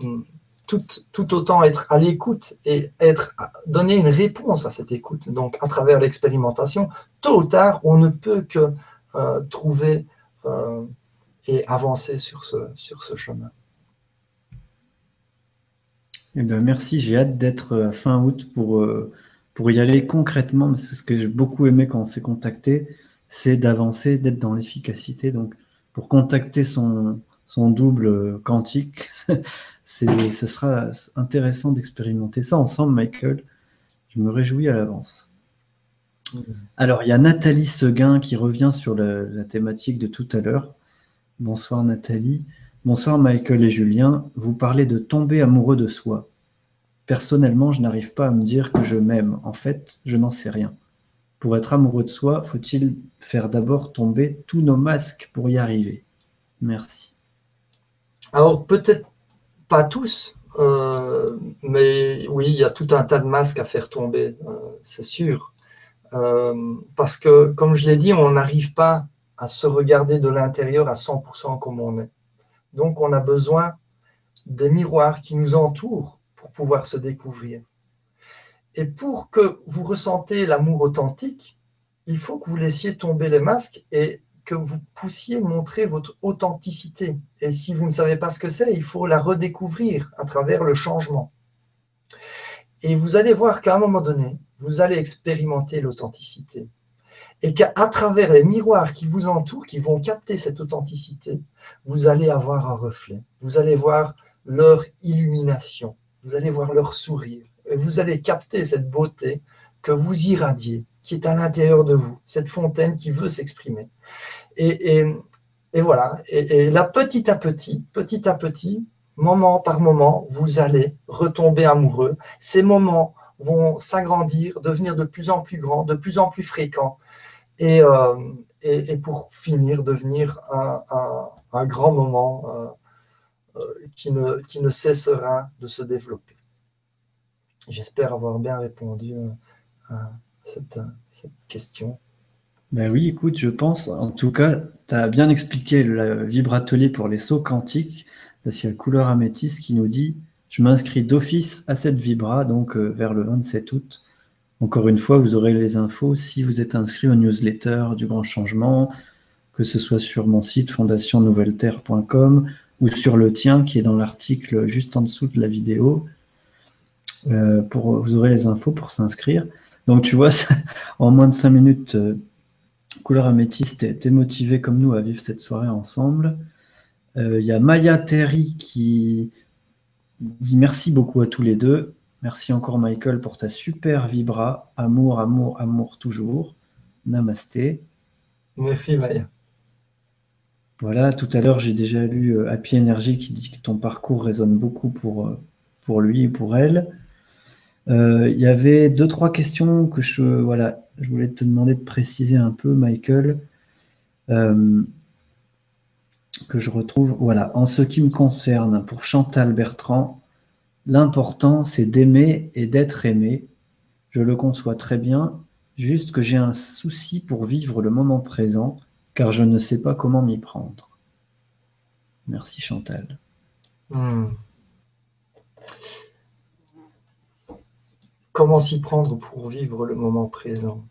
hmm, tout, tout, autant être à l'écoute et être, donner une réponse à cette écoute, donc à travers l'expérimentation, tôt ou tard, on ne peut que euh, trouver euh, et avancer sur ce, sur ce chemin. Eh ben, merci, j'ai hâte d'être euh, fin août pour, euh, pour y aller concrètement. Parce ce que j'ai beaucoup aimé quand on s'est contacté, c'est d'avancer, d'être dans l'efficacité. Donc, pour contacter son, son double quantique, ce sera intéressant d'expérimenter ça ensemble, Michael. Je me réjouis à l'avance. Mmh. Alors, il y a Nathalie Seguin qui revient sur la thématique de tout à l'heure. Bonsoir Nathalie. Bonsoir Michael et Julien, vous parlez de tomber amoureux de soi. Personnellement, je n'arrive pas à me dire que je m'aime. En fait, je n'en sais rien. Pour être amoureux de soi, faut-il faire d'abord tomber tous nos masques pour y arriver? Merci. Alors peut-être pas tous, euh, mais oui, il y a tout un tas de masques à faire tomber, euh, c'est sûr. Euh, parce que, comme je l'ai dit, on n'arrive pas à se regarder de l'intérieur à 100% comme on est. Donc, on a besoin des miroirs qui nous entourent pour pouvoir se découvrir. Et pour que vous ressentez l'amour authentique, il faut que vous laissiez tomber les masques et que vous puissiez montrer votre authenticité. Et si vous ne savez pas ce que c'est, il faut la redécouvrir à travers le changement. Et vous allez voir qu'à un moment donné, vous allez expérimenter l'authenticité et qu'à travers les miroirs qui vous entourent, qui vont capter cette authenticité, vous allez avoir un reflet. Vous allez voir leur illumination, vous allez voir leur sourire, et vous allez capter cette beauté que vous irradiez, qui est à l'intérieur de vous, cette fontaine qui veut s'exprimer. Et, voilà, et, et là, petit à petit, petit à petit, moment par moment, vous allez retomber amoureux. Ces moments vont s'agrandir, devenir de plus en plus grands, de plus en plus fréquents, euh, et, et, pour finir, devenir un, grand moment euh, euh, qui, ne, cessera de se développer. J'espère avoir bien répondu à cette, cette question. Ben oui, écoute, je pense, en tout cas, tu as bien expliqué le vibratelier pour les sauts quantiques, parce qu'il y a couleur améthyste qui nous dit Je m'inscris d'office à cette vibra, donc vers le 27 août. Encore une fois, vous aurez les infos si vous êtes inscrit au newsletter du Grand Changement, que ce soit sur mon site fondationnouvelleterre.com ou sur le tien qui est dans l'article juste en dessous de la vidéo. Euh, pour, vous aurez les infos pour s'inscrire. Donc tu vois, en moins de 5 minutes, euh, Couleur Améthyste est motivé comme nous à vivre cette soirée ensemble. Euh, il y a Maya Terry qui dit merci beaucoup à tous les deux. Merci encore Michael pour ta super vibra. Amour, amour, amour toujours. Namasté. Merci Maya. Voilà, tout à l'heure j'ai déjà lu euh, Happy Energy qui dit que ton parcours résonne beaucoup pour, euh, pour lui et pour elle. Euh, il y avait deux, trois questions que je, voilà, je voulais te demander de préciser un peu, Michael, que je retrouve. Voilà, en ce qui me concerne, pour Chantal Bertrand, L'important, c'est d'aimer et d'être aimé. Je le conçois très bien, juste que j'ai un souci pour vivre le moment présent, car je ne sais pas comment m'y prendre. Merci Chantal. Hmm. Comment s'y prendre pour vivre le moment présent?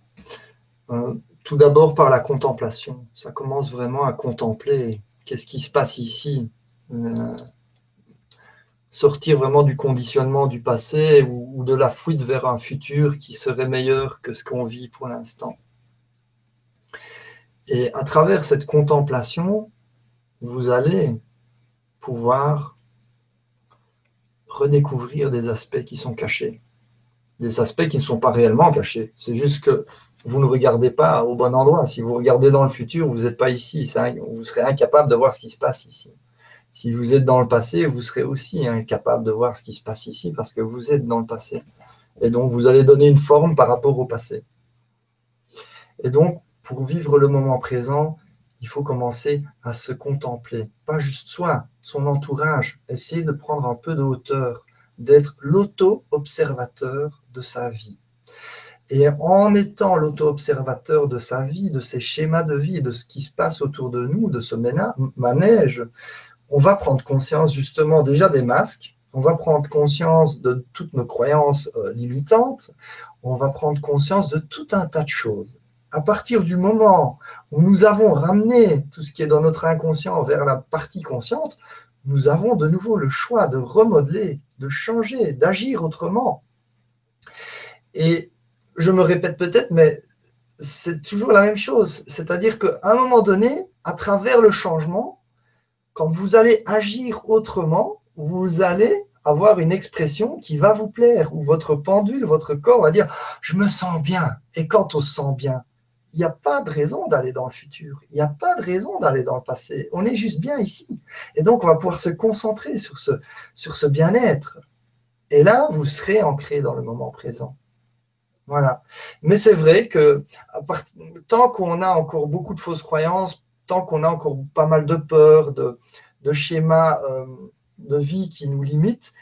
Euh, Tout d'abord par la contemplation. Ça commence vraiment à contempler qu'est-ce qui se passe ici. Euh, sortir vraiment du conditionnement du passé ou, de la fuite vers un futur qui serait meilleur que ce qu'on vit pour l'instant. Et à travers cette contemplation, vous allez pouvoir redécouvrir des aspects qui sont cachés, des aspects qui ne sont pas réellement cachés. C'est juste que vous ne regardez pas au bon endroit. Si vous regardez dans le futur, vous n'êtes pas ici. Vous serez incapable de voir ce qui se passe ici. Si vous êtes dans le passé, vous serez aussi incapable de voir ce qui se passe ici parce que vous êtes dans le passé. Et donc, vous allez donner une forme par rapport au passé. Et donc, pour vivre le moment présent, il faut commencer à se contempler. Pas juste soi, son entourage. Essayer de prendre un peu de hauteur, d'être l'auto-observateur de sa vie. Et en étant l'auto-observateur de sa vie, de ses schémas de vie, de ce qui se passe autour de nous, de ce manège, on va prendre conscience justement déjà des masques, on va prendre conscience de toutes nos croyances euh, limitantes, on va prendre conscience de tout un tas de choses. À partir du moment où nous avons ramené tout ce qui est dans notre inconscient vers la partie consciente, nous avons de nouveau le choix de remodeler, de changer, d'agir autrement. Et je me répète peut-être, mais c'est toujours la même chose. C'est-à-dire qu'à un moment donné, à travers le changement, quand vous allez agir autrement, vous allez avoir une expression qui va vous plaire, où votre pendule, votre corps va dire Je me sens bien. Et quand on se sent bien, il n'y a pas de raison d'aller dans le futur. Il n'y a pas de raison d'aller dans le passé. On est juste bien ici. Et donc, on va pouvoir se concentrer sur ce, sur ce bien-être. Et là, vous serez ancré dans le moment présent. Voilà. Mais c'est vrai que tant qu'on a encore beaucoup de fausses croyances, tant qu'on a encore pas mal de peurs, de, schémas euh, de vie qui nous limitent,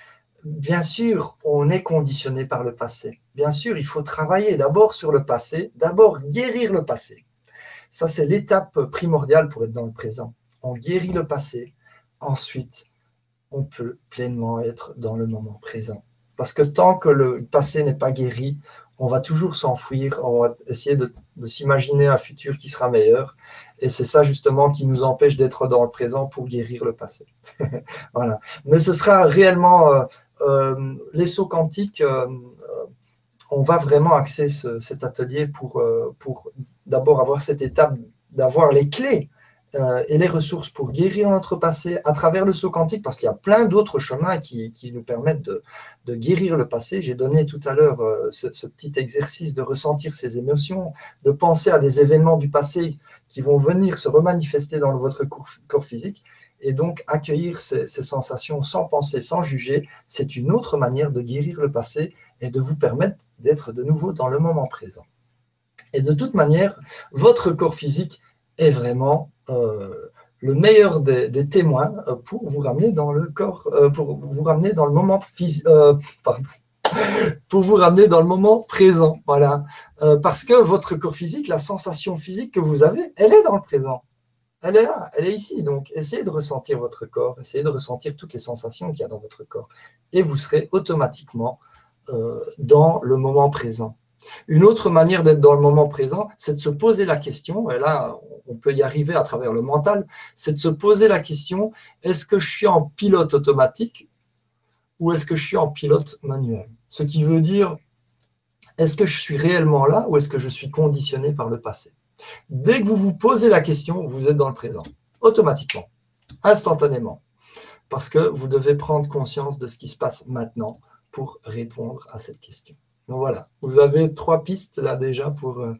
bien sûr, on est conditionné par le passé. Bien sûr, il faut travailler d'abord sur le passé, d'abord guérir le passé. Ça, c'est l'étape primordiale pour être dans le présent. On guérit le passé, ensuite, on peut pleinement être dans le moment présent. Parce que tant que le passé n'est pas guéri, on va toujours s'enfuir, on va essayer de, s'imaginer un futur qui sera meilleur. Et c'est ça justement qui nous empêche d'être dans le présent pour guérir le passé. voilà. Mais ce sera réellement euh, euh, les sauts quantiques. Euh, on va vraiment axer cet atelier pour, pour d'abord avoir cette étape d'avoir les clés euh, et les ressources pour guérir notre passé à travers le saut quantique, parce qu'il y a plein d'autres chemins qui, nous permettent de, guérir le passé. J'ai donné tout à l'heure euh, ce, petit exercice de ressentir ces émotions, de penser à des événements du passé qui vont venir se remanifester dans votre corps, physique. Et donc, accueillir ces, ces sensations sans penser, sans juger, c'est une autre manière de guérir le passé et de vous permettre d'être de nouveau dans le moment présent. Et de toute manière, votre corps physique est vraiment euh, le meilleur des, témoins euh, pour vous ramener dans le corps, euh, pour vous ramener dans le moment pour vous ramener dans le moment présent, voilà. parce que votre corps physique, la sensation physique que vous avez, elle est dans le présent. Elle est là, elle est ici. Donc, essayez de ressentir votre corps, essayez de ressentir toutes les sensations qu'il y a dans votre corps. Et vous serez automatiquement dans le moment présent. Une autre manière d'être dans le moment présent, c'est de se poser la question, et là, on peut y arriver à travers le mental, c'est de se poser la question, est-ce que je suis en pilote automatique ou est-ce que je suis en pilote manuel? Ce qui veut dire, est-ce que je suis réellement là ou est-ce que je suis conditionné par le passé? Dès que vous vous posez la question, vous êtes dans le présent, automatiquement, instantanément, parce que vous devez prendre conscience de ce qui se passe maintenant pour répondre à cette question. Donc voilà, vous avez trois pistes là déjà pour, euh,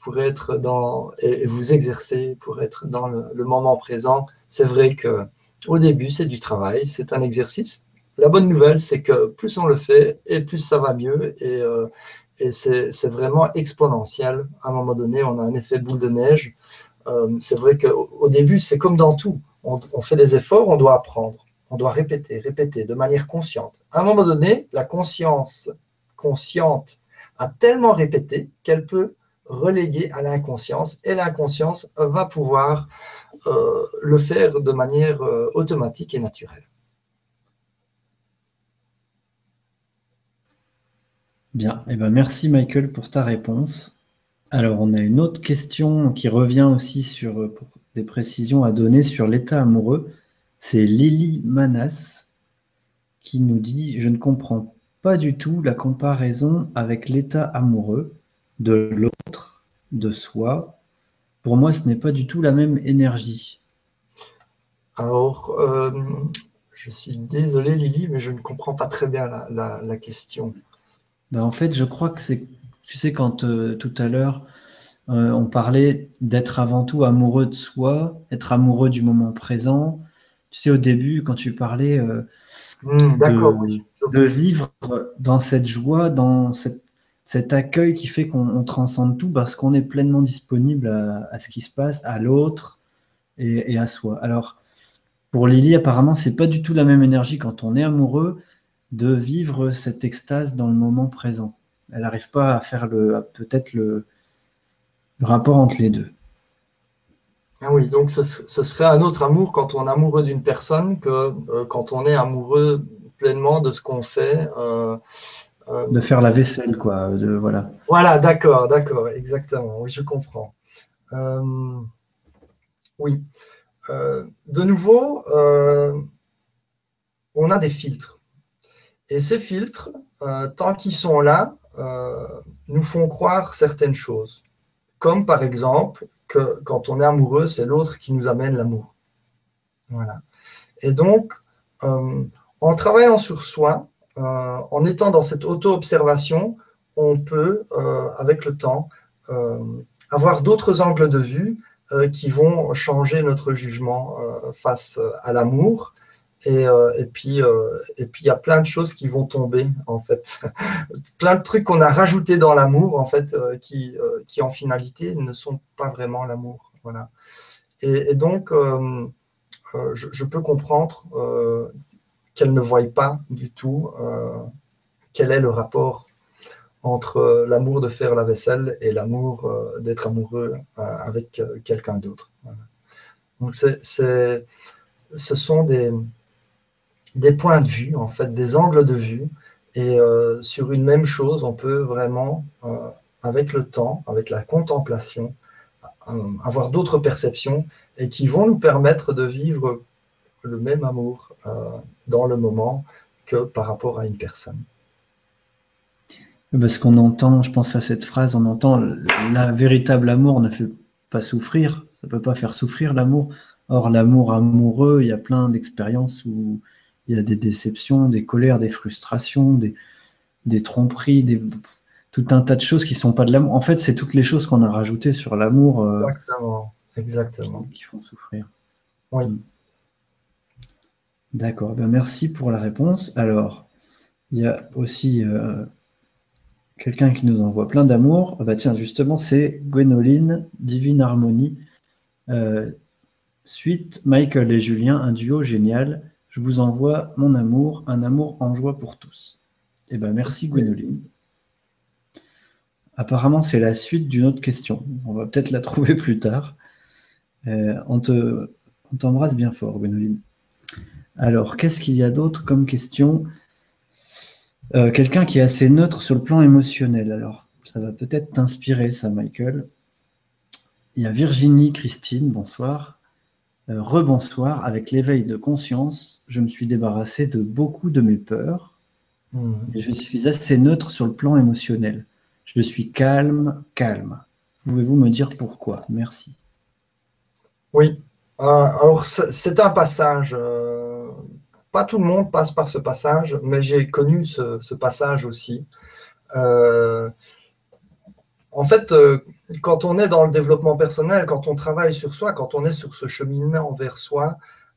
pour être dans et, vous exercer, pour être dans le, moment présent. C'est vrai que au début, c'est du travail, c'est un exercice. La bonne nouvelle, c'est que plus on le fait, et plus ça va mieux. Et, euh, c'est vraiment exponentiel. À un moment donné, on a un effet boule de neige. Euh, c'est vrai qu'au début, c'est comme dans tout. On, on, fait des efforts, on doit apprendre. On doit répéter, répéter de manière consciente. À un moment donné, la conscience consciente a tellement répété qu'elle peut reléguer à l'inconscience et l'inconscience va pouvoir euh, le faire de manière euh, automatique et naturelle. Bien, et eh ben merci Michael pour ta réponse. Alors on a une autre question qui revient aussi sur euh, pour des précisions à donner sur l'état amoureux. C'est Lily Manas qui nous dit Je ne comprends pas du tout la comparaison avec l'état amoureux de l'autre, de soi. Pour moi, ce n'est pas du tout la même énergie. Alors, euh, je suis désolé Lily, mais je ne comprends pas très bien la, question. Ben, en fait, je crois que c'est, tu sais, quand euh, tout à l'heure, euh, on parlait d'être avant tout amoureux de soi, être amoureux du moment présent. Tu sais, au début, quand tu parlais hmm, d'accord, oui de vivre dans cette joie, dans cet accueil qui fait qu'on transcende tout parce qu'on est pleinement disponible à, ce qui se passe, à l'autre et, à soi. Alors, pour Lily, apparemment, c'est pas du tout la même énergie quand on est amoureux de vivre cette extase dans le moment présent. Elle n'arrive pas à faire le peut-être le, rapport entre les deux. Ah oui, donc ce, serait un autre amour quand on est amoureux d'une personne que euh, quand on est amoureux pleinement de ce qu'on fait. Euh, euh, de faire la vaisselle, quoi. De, voilà. Voilà, d'accord, d'accord, exactement. Oui, je comprends. Euh, oui. de nouveau, on a des filtres. Et ces filtres, tant qu'ils sont là, nous font croire certaines choses. Comme par exemple que quand on est amoureux, c'est l'autre qui nous amène l'amour. Voilà. Et donc, en travaillant sur soi, en étant dans cette auto-observation, on peut, avec le temps, avoir d'autres angles de vue euh, qui vont changer notre jugement euh, face à l'amour. Et, euh, puis, il y a plein de choses qui vont tomber, en fait. plein de trucs qu'on a rajoutés dans l'amour, en fait, qui, en finalité, ne sont pas vraiment l'amour. Voilà. Et, donc, je, peux comprendre qu'elle ne voie pas du tout quel est le rapport entre euh, l'amour de faire la vaisselle et l'amour euh, d'être amoureux euh, avec quelqu'un d'autre. Donc, c'est, ce sont des, des points de vue, en fait, des angles de vue. Et sur une même chose, on peut vraiment, avec le temps, avec la contemplation, avoir d'autres perceptions et qui vont nous permettre de vivre le même amour dans le moment que par rapport à une personne. Parce qu'on entend, je pense à cette phrase, on entend la véritable amour ne fait pas souffrir, ça peut pas faire souffrir l'amour. Or, l'amour amoureux, il y a plein d'expériences où il y a des déceptions, des colères, des frustrations, des, des tromperies, des, tout un tas de choses qui sont pas de l'amour. En fait, c'est toutes les choses qu'on a rajoutées sur l'amour euh, exactement, exactement. Qui, font souffrir. Oui. D'accord, ben merci pour la réponse. Alors, il y a aussi euh, Quelqu'un qui nous envoie plein d'amour. Ah bah tiens, justement, c'est Gwénoline, Divine Harmonie. Euh, suite, Michael et Julien, un duo génial. Je vous envoie mon amour, un amour en joie pour tous. Eh ben merci Gwénoline. Apparemment, c'est la suite d'une autre question. On va peut-être la trouver plus tard. Euh, on t'embrasse bien fort, Gwénoline. Alors, qu'est-ce qu'il y a d'autre comme question? Euh, quelqu'un qui est assez neutre sur le plan émotionnel. Alors, ça va peut-être t'inspirer, ça, Michael. Il y a Virginie Christine, bonsoir. Euh, rebonsoir. Avec l'éveil de conscience, je me suis débarrassé de beaucoup de mes peurs. Mmh. Et je suis assez neutre sur le plan émotionnel. Je suis calme, calme. Pouvez-vous me dire pourquoi? Merci. Oui. Euh, alors, c'est un passage pas tout le monde passe par ce passage, mais j'ai connu ce, passage aussi. Euh, en fait, euh, quand on est dans le développement personnel, quand on travaille sur soi, quand on est sur ce cheminement vers soi,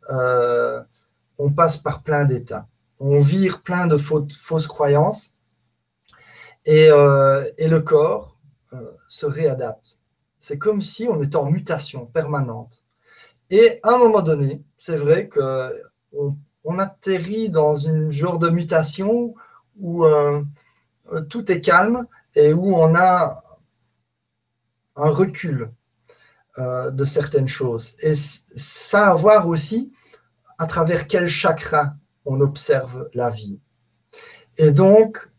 euh, on passe par plein d'états. On vire plein de fausses croyances et, le corps se réadapte. C'est comme si on était en mutation permanente. Et à un moment donné, c'est vrai qu'on on atterrit dans une genre de mutation où euh, euh, tout est calme et où on a un recul euh, de certaines choses. Et ça a à voir aussi à travers quel chakra on observe la vie. Et donc,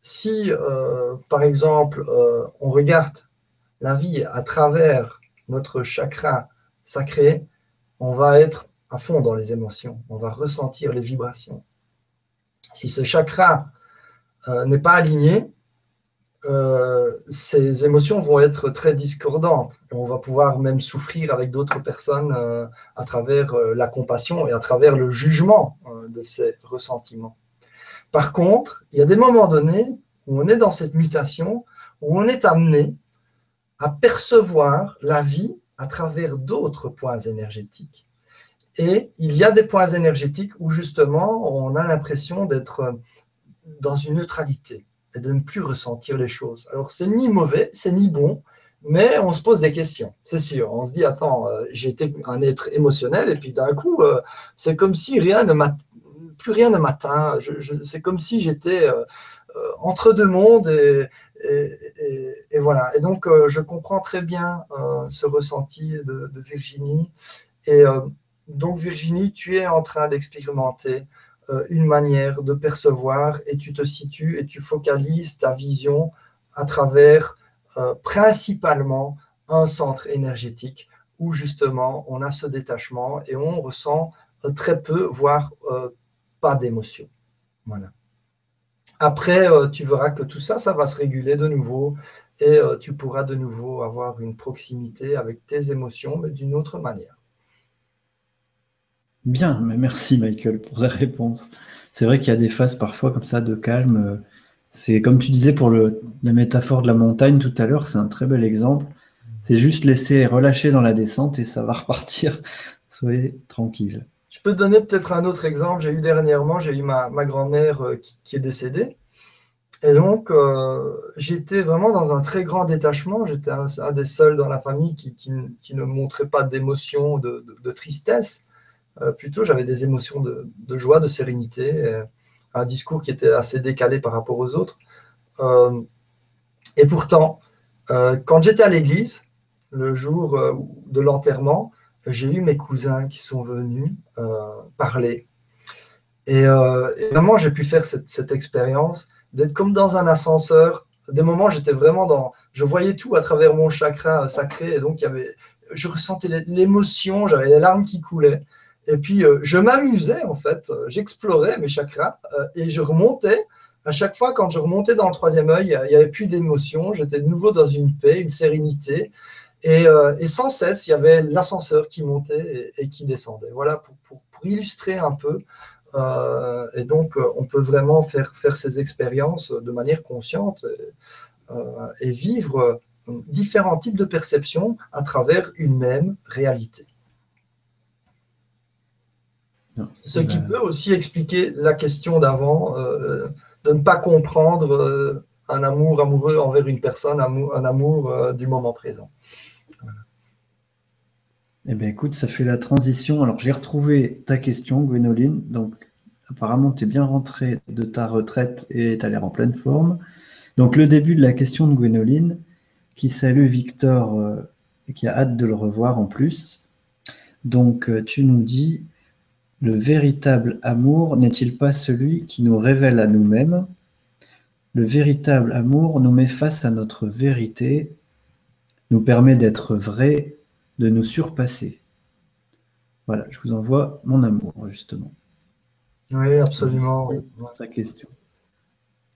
si, par exemple, on regarde la vie à travers notre chakra sacré, on va être à fond dans les émotions, on va ressentir les vibrations. Si ce chakra euh, n'est pas aligné, euh, ces émotions vont être très discordantes et on va pouvoir même souffrir avec d'autres personnes euh, à travers la compassion et à travers le jugement de ces ressentiments. Par contre, il y a des moments donnés où on est dans cette mutation, où on est amené à percevoir la vie à travers d'autres points énergétiques. Et il y a des points énergétiques où justement on a l'impression d'être dans une neutralité et de ne plus ressentir les choses. Alors c'est ni mauvais, c'est ni bon, mais on se pose des questions, c'est sûr. On se dit, attends, euh, été un être émotionnel et puis d'un coup, euh, c'est comme si rien ne plus rien ne m'atteint. c'est comme si j'étais euh, entre deux mondes et, et, voilà. Et donc, je comprends très bien ce ressenti de, de Virginie. Et donc Virginie, tu es en train d'expérimenter euh, une manière de percevoir et tu te situes et tu focalises ta vision à travers euh, principalement un centre énergétique où justement on a ce détachement et on ressent euh, très peu, voire pas d'émotion. Voilà. Après, tu verras que tout ça, ça va se réguler de nouveau et tu pourras de nouveau avoir une proximité avec tes émotions, mais d'une autre manière. Bien, mais merci Michael pour la réponse. C'est vrai qu'il y a des phases parfois comme ça de calme. C'est comme tu disais pour le, la métaphore de la montagne tout à l'heure, c'est un très bel exemple. C'est juste laisser relâcher dans la descente et ça va repartir. Soyez tranquille. Je peux te donner peut-être un autre exemple. J'ai eu dernièrement, j'ai eu ma, grand-mère euh, qui, est décédée. Et donc, euh, j'étais vraiment dans un très grand détachement. J'étais un, des seuls dans la famille qui, ne montrait pas d'émotion, de, tristesse. Euh, plutôt, j'avais des émotions de, joie, de sérénité, un discours qui était assez décalé par rapport aux autres. et pourtant, quand j'étais à l'église, le jour euh, de l'enterrement, j'ai eu mes cousins qui sont venus euh, parler. Euh, et, vraiment, j'ai pu faire cette, expérience d'être comme dans un ascenseur. Des moments, j'étais vraiment dans. Je voyais tout à travers mon chakra sacré. Et donc, il je ressentais l'émotion, j'avais les larmes qui coulaient. Et puis, je m'amusais, en fait. J'explorais mes chakras et je remontais. À chaque fois, quand je remontais dans le troisième œil, il n'y avait plus d'émotion. J'étais de nouveau dans une paix, une sérénité. Euh, et, sans cesse, il y avait l'ascenseur qui montait et, qui descendait. Voilà pour, illustrer un peu. Euh, et donc, euh, on peut vraiment faire, faire ces expériences de manière consciente et, vivre différents types de perceptions à travers une même réalité. Ce qui peut aussi expliquer la question d'avant, de ne pas comprendre un amour amoureux envers une personne, un amour du moment présent. Eh bien, écoute, ça fait la transition. Alors, j'ai retrouvé ta question, Gwénoline. Donc, apparemment, tu es bien rentré de ta retraite et tu as l'air en pleine forme. Donc, le début de la question de Gwénoline, qui salue Victor euh, et qui a hâte de le revoir en plus. Donc, euh, tu nous dis Le véritable amour n'est-il pas celui qui nous révèle à nous-mêmes? Le véritable amour nous met face à notre vérité, nous permet d'être vrai de nous surpasser. Voilà, je vous envoie mon amour, justement. Oui, absolument. Ta question.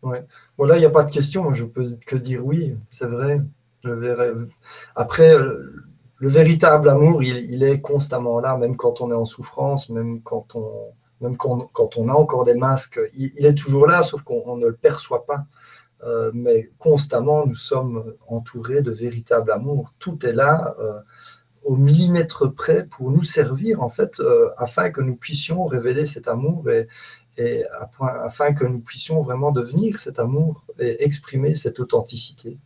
Ouais. Bon, là, il n'y a pas de question. Je peux que dire oui, c'est vrai. Je verrai. Après, euh, le véritable amour, il, est constamment là, même quand on est en souffrance, même quand on, a encore des masques. Il, est toujours là, sauf qu'on ne le perçoit pas. Euh, mais constamment, nous sommes entourés de véritable amour. Tout est là. Euh, au millimètre près pour nous servir, en fait, euh, afin que nous puissions révéler cet amour et, afin que nous puissions vraiment devenir cet amour et exprimer cette authenticité.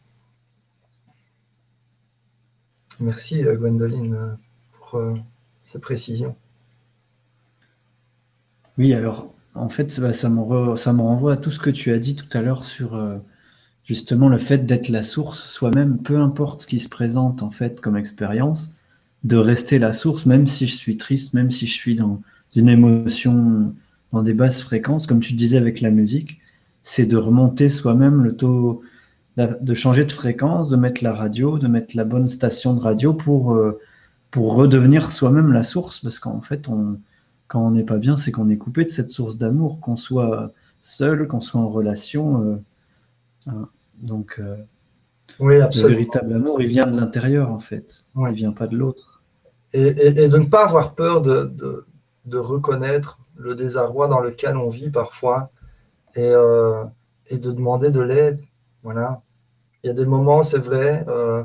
Merci euh, Gwendoline pour euh, ces précisions. Oui, alors en fait, ça, ça, me ça me renvoie à tout ce que tu as dit tout à l'heure sur justement le fait d'être la source soi-même, peu importe ce qui se présente en fait comme expérience, de rester la source, même si je suis triste, même si je suis dans une émotion, dans des basses fréquences, comme tu disais avec la musique, c'est de remonter soi-même le taux, de changer de fréquence, de mettre la radio, de mettre la bonne station de radio pour, euh, pour redevenir soi-même la source, parce qu'en fait, on, quand on n'est pas bien, c'est qu'on est coupé de cette source d'amour, qu'on soit seul, qu'on soit en relation. Euh, hein. donc, euh, oui. Le véritable amour, il vient de l'intérieur, en fait. Il ne vient pas de l'autre. Et, de ne pas avoir peur de, de, reconnaître le désarroi dans lequel on vit parfois et, euh, et de demander de l'aide. Voilà. Il y a des moments, c'est vrai, euh,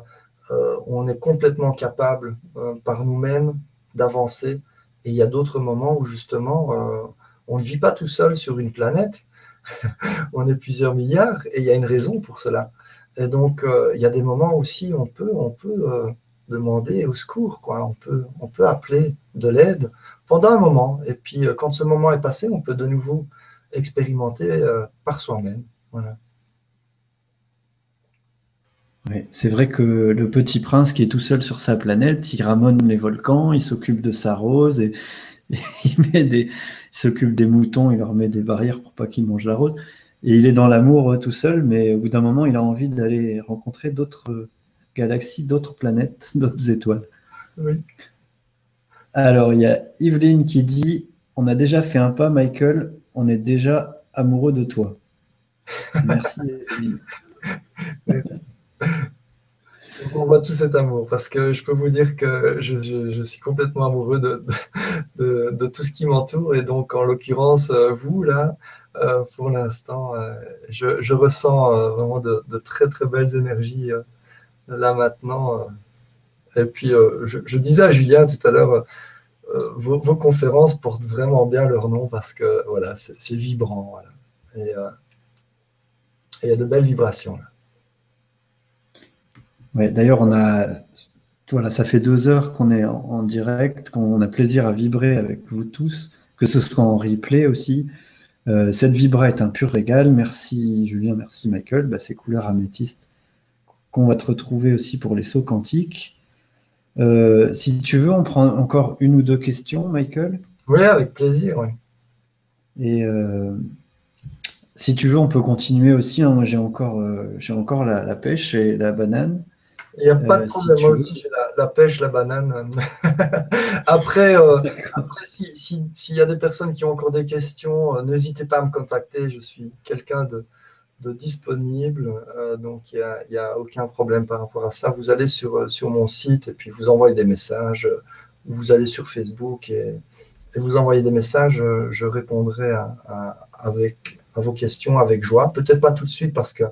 euh, on est complètement capable par nous-mêmes d'avancer. Et il y a d'autres moments où justement, on ne vit pas tout seul sur une planète. on est plusieurs milliards et il y a une raison pour cela. Et donc, euh, il y a des moments aussi où on peut, on peut euh, demander au secours, quoi. On peut, on peut appeler de l'aide pendant un moment. Et puis, euh, quand ce moment est passé, on peut de nouveau expérimenter par soi-même. Voilà. C'est vrai que le petit prince qui est tout seul sur sa planète, il ramone les volcans, il s'occupe de sa rose et, il, met des, il s'occupe des moutons, il leur met des barrières pour pas qu'ils mangent la rose. Et il est dans l'amour euh, tout seul, mais au bout d'un moment, il a envie d'aller rencontrer d'autres euh, galaxies, d'autres planètes, d'autres étoiles. Alors, il y a Yveline qui dit On a déjà fait un pas, Michael. on est déjà amoureux de toi. Merci, on voit tout cet amour parce que je peux vous dire que je, suis complètement amoureux de, tout ce qui m'entoure. Et donc en l'occurrence euh, vous là euh, pour l'instant euh, je, ressens vraiment de, très très belles énergies là maintenant et puis je, disais à Julien tout à l'heure vos, conférences portent vraiment bien leur nom parce que voilà c'est vibrant et il y a de belles vibrations là. Ouais, D'ailleurs, on a, voilà, ça fait deux heures qu'on est en, direct, qu'on a plaisir à vibrer avec vous tous, que ce soit en replay aussi. Euh, cette vibra est un pur régal. Merci Julien, merci Michael. Bah, ces couleurs améthystes qu'on va te retrouver aussi pour les sauts quantiques. Euh, si tu veux, on prend encore une ou deux questions, Michael. Oui, avec plaisir. Et euh, si tu veux, on peut continuer aussi. Hein. Moi, j'ai encore, j'ai encore la, pêche et la banane. Il n'y a pas de euh, problème. Moi aussi, j'ai la, pêche, la banane. après, euh, après s'il y a des personnes qui ont encore des questions, euh, n'hésitez pas à me contacter. Je suis quelqu'un de, disponible. donc, il n'y a, aucun problème par rapport à ça. Vous allez sur, sur mon site et puis vous envoyez des messages. Vous allez sur Facebook et, vous envoyez des messages. Je répondrai avec, à vos questions avec joie. Peut-être pas tout de suite parce que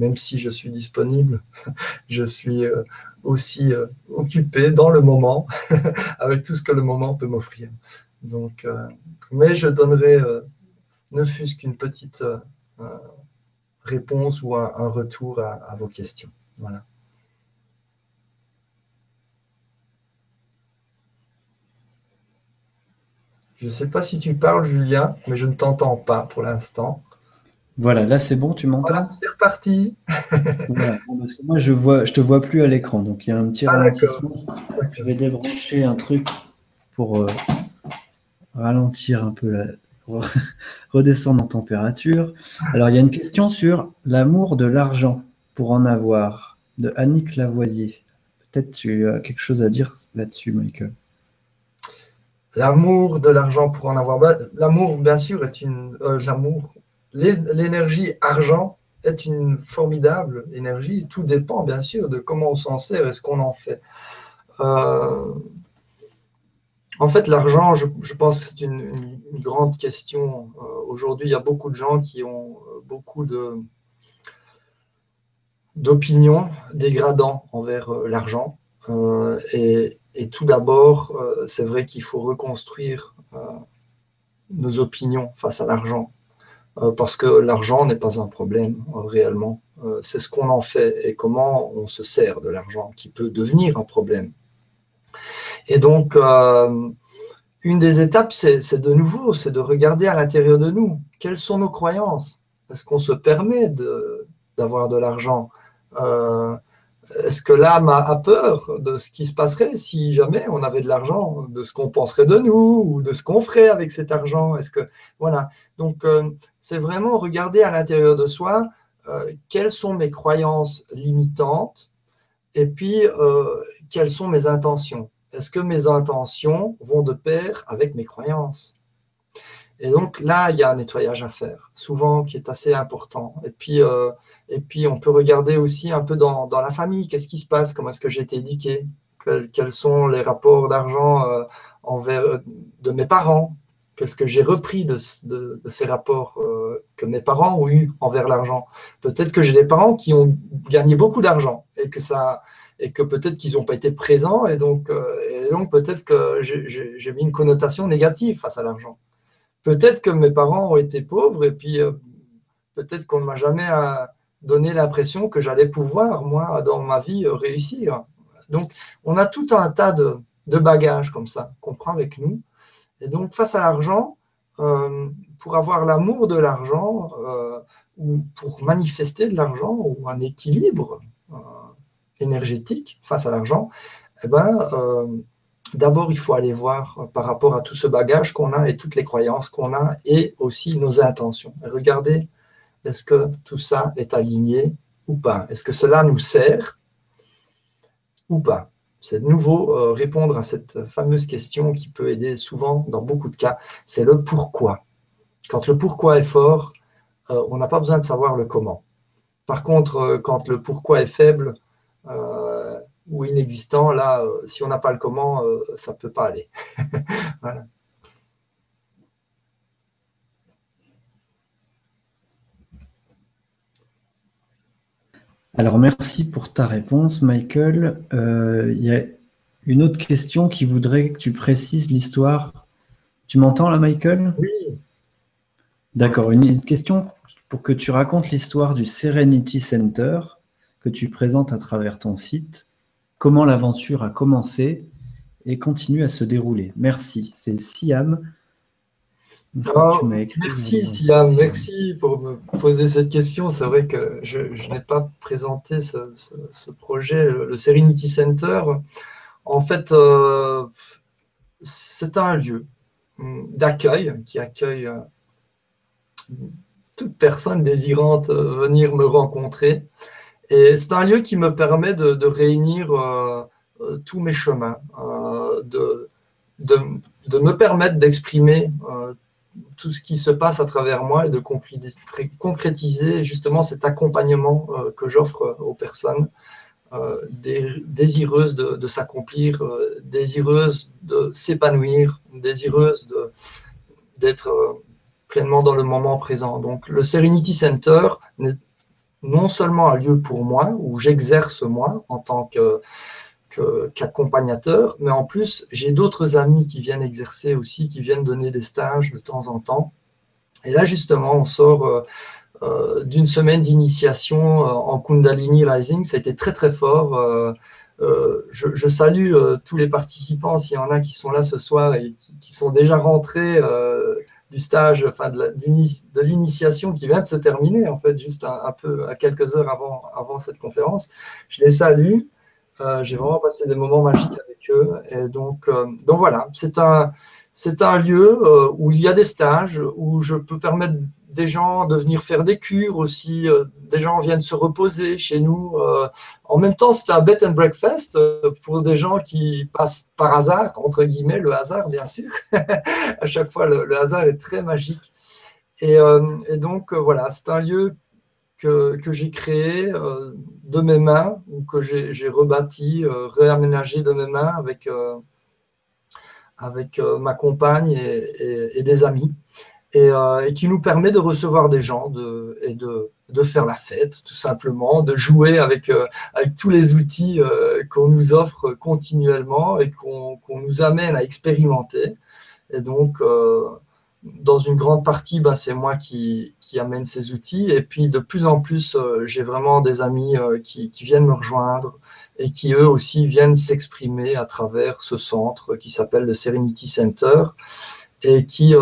même si je suis disponible, je suis euh, aussi euh, occupé dans le moment avec tout ce que le moment peut m'offrir. Euh, mais je donnerai ne fût-ce qu'une petite réponse ou un, retour à, vos questions. Voilà. Je ne sais pas si tu parles, Julien, mais je ne t'entends pas pour l'instant. Voilà, là c'est bon, tu m'entends C'est reparti. parce que moi je vois, je te vois plus à l'écran, donc il y a un petit ah, ralentissement. Je vais débrancher un truc pour euh, ralentir un peu, la... redescendre en température. Alors il y a une question sur l'amour de l'argent pour en avoir de Annick Lavoisier. Peut-être tu as quelque chose à dire là-dessus, Michael. L'amour de l'argent pour en avoir. Bah, l'amour, bien sûr, est une. Euh, l'amour, l'énergie argent est une formidable énergie. Tout dépend, bien sûr, de comment on s'en sert et ce qu'on en fait. Euh, en fait, l'argent, je, pense que c'est une, grande question. Euh, aujourd'hui, il y a beaucoup de gens qui ont euh, beaucoup de d'opinions dégradantes envers l'argent. Et, et, tout d'abord, c'est vrai qu'il faut reconstruire nos opinions face à l'argent. Euh, parce que l'argent n'est pas un problème euh, réellement. Euh, c'est ce qu'on en fait et comment on se sert de l'argent qui peut devenir un problème. Et donc, une des étapes, c'est de nouveau, c'est de regarder à l'intérieur de nous. Quelles sont nos croyances? Est-ce qu'on se permet d'avoir de, l'argent? Est-ce que l'âme a peur de ce qui se passerait si jamais on avait de l'argent, de ce qu'on penserait de nous ou de ce qu'on ferait avec cet argent? Est-ce que voilà. Donc euh, c'est vraiment regarder à l'intérieur de soi euh, quelles sont mes croyances limitantes et puis euh, quelles sont mes intentions? Est-ce que mes intentions vont de pair avec mes croyances? Et donc là, il y a un nettoyage à faire, souvent qui est assez important. Et puis, euh, et puis on peut regarder aussi un peu dans, la famille, qu'est-ce qui se passe, comment est-ce que j'ai été éduqué, quels, sont les rapports d'argent euh, envers euh, de mes parents, qu'est-ce que j'ai repris de, ces rapports que mes parents ont eu envers l'argent. Peut-être que j'ai des parents qui ont gagné beaucoup d'argent et que ça et que peut-être qu'ils n'ont pas été présents et donc peut-être que j'ai mis une connotation négative face à l'argent. Peut-être que mes parents ont été pauvres et puis euh, peut-être qu'on ne m'a jamais euh, donné l'impression que j'allais pouvoir, moi, dans ma vie, euh, réussir. Donc, on a tout un tas de, bagages comme ça qu'on prend avec nous. Et donc, face à l'argent, pour avoir l'amour de l'argent ou pour manifester de l'argent ou un équilibre énergétique face à l'argent, eh ben, D'abord, il faut aller voir euh, par rapport à tout ce bagage qu'on a et toutes les croyances qu'on a et aussi nos intentions. regardez, est-ce que tout ça est aligné ou pas? Est-ce que cela nous sert ou pas? C'est de nouveau euh, répondre à cette fameuse question qui peut aider souvent dans beaucoup de cas, c'est le pourquoi. quand le pourquoi est fort, euh, on n'a pas besoin de savoir le comment. Par contre, quand le pourquoi est faible ou inexistant, là, si on n'a pas le comment, ça ne peut pas aller. Alors merci pour ta réponse, Michael. Il y a une autre question qui voudrait que tu précises l'histoire. Tu m'entends là, Michael? Oui. D'accord. Une question pour que tu racontes l'histoire du Serenity Center que tu présentes à travers ton site, comment l'aventure a commencé et continue à se dérouler. Merci. C'est Siam. Merci Siam, merci pour me poser cette question. C'est vrai que je, n'ai pas présenté ce, projet, le Serenity Center. En fait, euh, c'est un lieu d'accueil qui accueille euh, toute personne désirante euh, venir me rencontrer. Et c'est un lieu qui me permet de, réunir tous mes chemins, de, de, me permettre d'exprimer tout ce qui se passe à travers moi et de concrétiser justement cet accompagnement que j'offre aux personnes euh, désireuses de, s'accomplir, euh, désireuses de s'épanouir, désireuses d'être euh, pleinement dans le moment présent. Donc le Serenity Center non seulement un lieu pour moi, où j'exerce moi en tant qu'accompagnateur, mais en plus j'ai d'autres amis qui viennent exercer aussi, qui viennent donner des stages de temps en temps. Et là justement, on sort euh, d'une semaine d'initiation euh, en Kundalini Rising. Ça a été très très fort. Euh, je, salue tous les participants, s'il y en a qui sont là ce soir et qui, sont déjà rentrés du stage, enfin de l'initiation qui vient de se terminer, en fait, juste un, peu à quelques heures avant, avant cette conférence. Je les salue. J'ai vraiment passé des moments magiques avec eux. Et donc, donc voilà, c'est un, c'est un lieu où il y a des stages, où je peux permettre des gens de venir faire des cures aussi, euh, des gens viennent se reposer chez nous. Euh. en même temps, c'est un bed and breakfast euh, pour des gens qui passent par hasard, entre guillemets, le hasard bien sûr. à chaque fois, le, hasard est très magique. Et, donc, voilà, c'est un lieu que, que j'ai créé de mes mains, ou que j'ai rebâti, réaménagé de mes mains avec, avec ma compagne et, et des amis. Euh, et, qui nous permet de recevoir des gens de, et de, de, faire la fête, tout simplement, de jouer avec, euh, avec tous les outils euh, qu'on nous offre continuellement et qu'on nous amène à expérimenter. Et donc, dans une grande partie, bah, c'est moi qui, qui, amène ces outils. Et puis, de plus en plus, j'ai vraiment des amis qui, qui, viennent me rejoindre et qui, eux aussi, viennent s'exprimer à travers ce centre qui s'appelle le Serenity Center et qui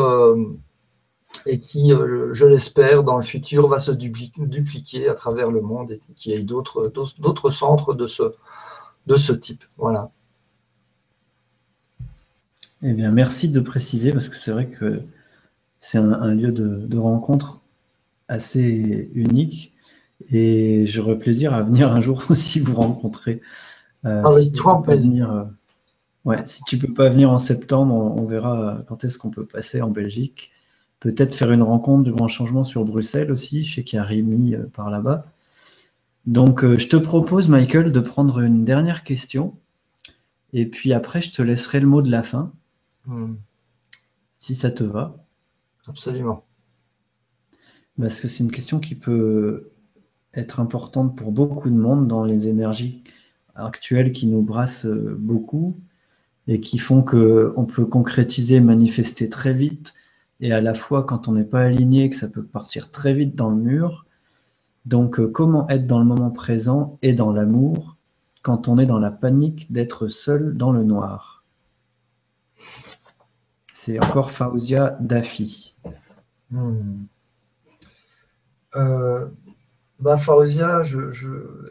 et qui, euh, je l'espère, dans le futur, va se dupliquer à travers le monde et qu'il y ait d'autres centres de ce, de ce type. Voilà. Eh bien, merci de préciser, parce que c'est vrai que c'est un, lieu de, rencontre assez unique. Et j'aurais plaisir à venir un jour aussi vous rencontrer. Euh, Avec grand plaisir. Euh, ouais, si tu peux pas venir en septembre, on verra quand est-ce qu'on peut passer en Belgique. Peut-être faire une rencontre du grand changement sur Bruxelles aussi. Je sais qu'il y a Rémi euh, par là-bas. Donc, euh, je te propose, Michael, de prendre une dernière question. Et puis après, je te laisserai le mot de la fin. Hmm. Si ça te va. Absolument. Parce que c'est une question qui peut être importante pour beaucoup de monde dans les énergies actuelles qui nous brassent euh, beaucoup et qui font qu'on peut concrétiser, manifester très vite et à la fois quand on n'est pas aligné, que ça peut partir très vite dans le mur. Donc euh, comment être dans le moment présent et dans l'amour quand on est dans la panique d'être seul dans le noir? C'est encore Fauzia Dafi. Hmm. Euh, bah,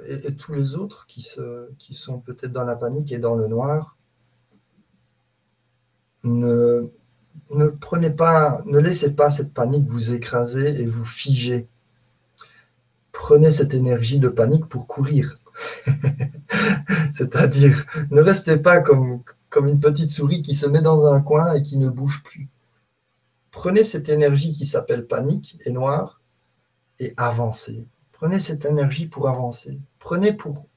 et, tous les autres qui, qui sont peut-être dans la panique et dans le noir, ne, ne prenez pas, ne laissez pas cette panique vous écraser et vous figer. Prenez cette énergie de panique pour courir. C'est-à-dire, ne restez pas comme, une petite souris qui se met dans un coin et qui ne bouge plus. prenez cette énergie qui s'appelle panique et noire et avancez. Prenez cette énergie pour avancer. Prenez pour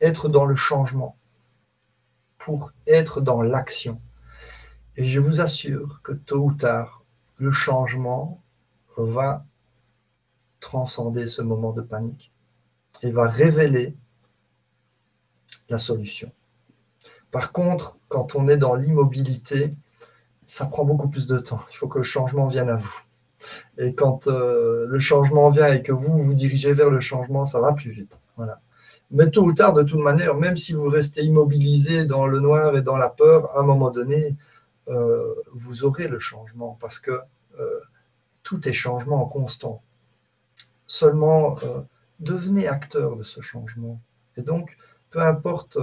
être dans le changement, pour être dans l'action. Et je vous assure que tôt ou tard, le changement va transcender ce moment de panique et va révéler la solution. Par contre, quand on est dans l'immobilité, ça prend beaucoup plus de temps. Il faut que le changement vienne à vous. Et quand euh, le changement vient et que vous vous dirigez vers le changement, ça va plus vite. Voilà. Mais tôt ou tard, de toute manière, même si vous restez immobilisé dans le noir et dans la peur, à un moment donné, euh, vous aurez le changement parce que euh, tout est changement constant. Seulement, devenez acteur de ce changement. Et donc, peu importe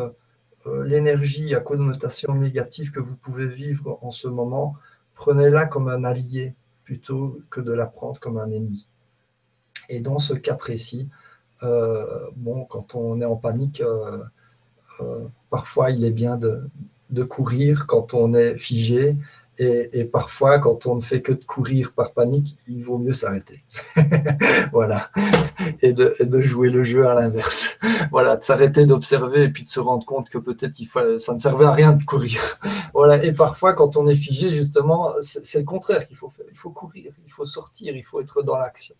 euh, l'énergie à connotation négative que vous pouvez vivre en ce moment, prenez-la comme un allié plutôt que de la prendre comme un ennemi. Et dans ce cas précis, euh, bon, quand on est en panique, euh, parfois il est bien de, courir quand on est figé et, parfois, quand on ne fait que de courir par panique, il vaut mieux s'arrêter. voilà. Et de, jouer le jeu à l'inverse. voilà, de s'arrêter d'observer et puis de se rendre compte que peut-être ça ne servait à rien de courir. voilà. Et parfois, quand on est figé, justement, c'est le contraire qu'il faut faire. Il faut courir, il faut sortir, il faut être dans l'action.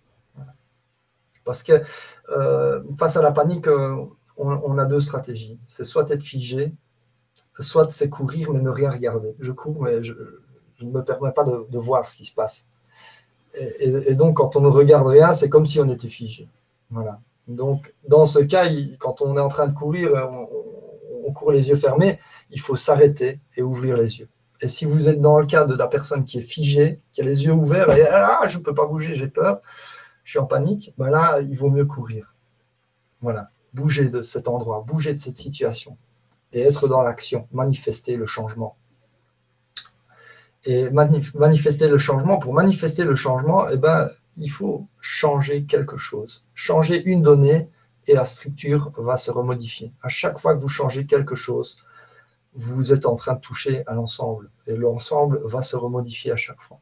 Parce que euh, face à la panique, euh, on, on a deux stratégies. C'est soit être figé, soit c'est courir mais ne rien regarder. Je cours mais je, ne me permet pas de, voir ce qui se passe. Et, donc, quand on ne regarde rien, c'est comme si on était figé. Voilà. Donc, dans ce cas, quand on est en train de courir, on, court les yeux fermés, il faut s'arrêter et ouvrir les yeux. Et si vous êtes dans le cas de la personne qui est figée, qui a les yeux ouverts et ah, je ne peux pas bouger, j'ai peur, je suis en panique, ben là, il vaut mieux courir. Voilà, bouger de cet endroit, bouger de cette situation et être dans l'action, manifester le changement et manifester le changement. Pour manifester le changement, eh ben, il faut changer quelque chose. Changer une donnée et la structure va se remodifier. À chaque fois que vous changez quelque chose, vous êtes en train de toucher à l'ensemble. Et l'ensemble va se remodifier à chaque fois.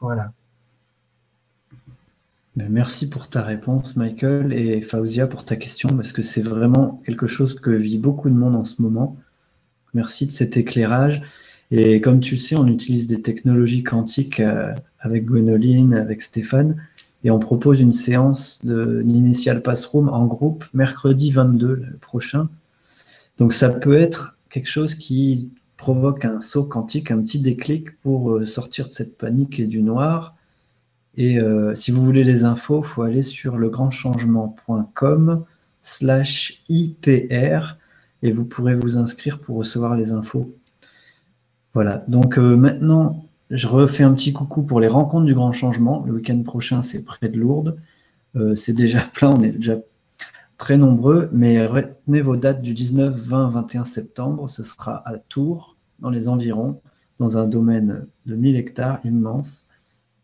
Voilà. Ben, merci pour ta réponse, Michael, et Fauzia pour ta question, parce que c'est vraiment quelque chose que vit beaucoup de monde en ce moment. Merci de cet éclairage. Et comme tu le sais, on utilise des technologies quantiques euh, avec Gwenoline, avec Stéphane, et on propose une séance de l'Initial Passroom en groupe mercredi 22 prochain. Donc ça peut être quelque chose qui provoque un saut quantique, un petit déclic pour euh, sortir de cette panique et du noir. Et euh, si vous voulez les infos, il faut aller sur legrandchangement.com slash IPR et vous pourrez vous inscrire pour recevoir les infos. Voilà, donc euh, maintenant, je refais un petit coucou pour les rencontres du grand changement. Le week-end prochain, c'est près de Lourdes. Euh, c'est déjà plein, on est déjà très nombreux, mais retenez vos dates du 19, 20, 21 septembre. Ce sera à Tours, dans les environs, dans un domaine de 1000 hectares immense.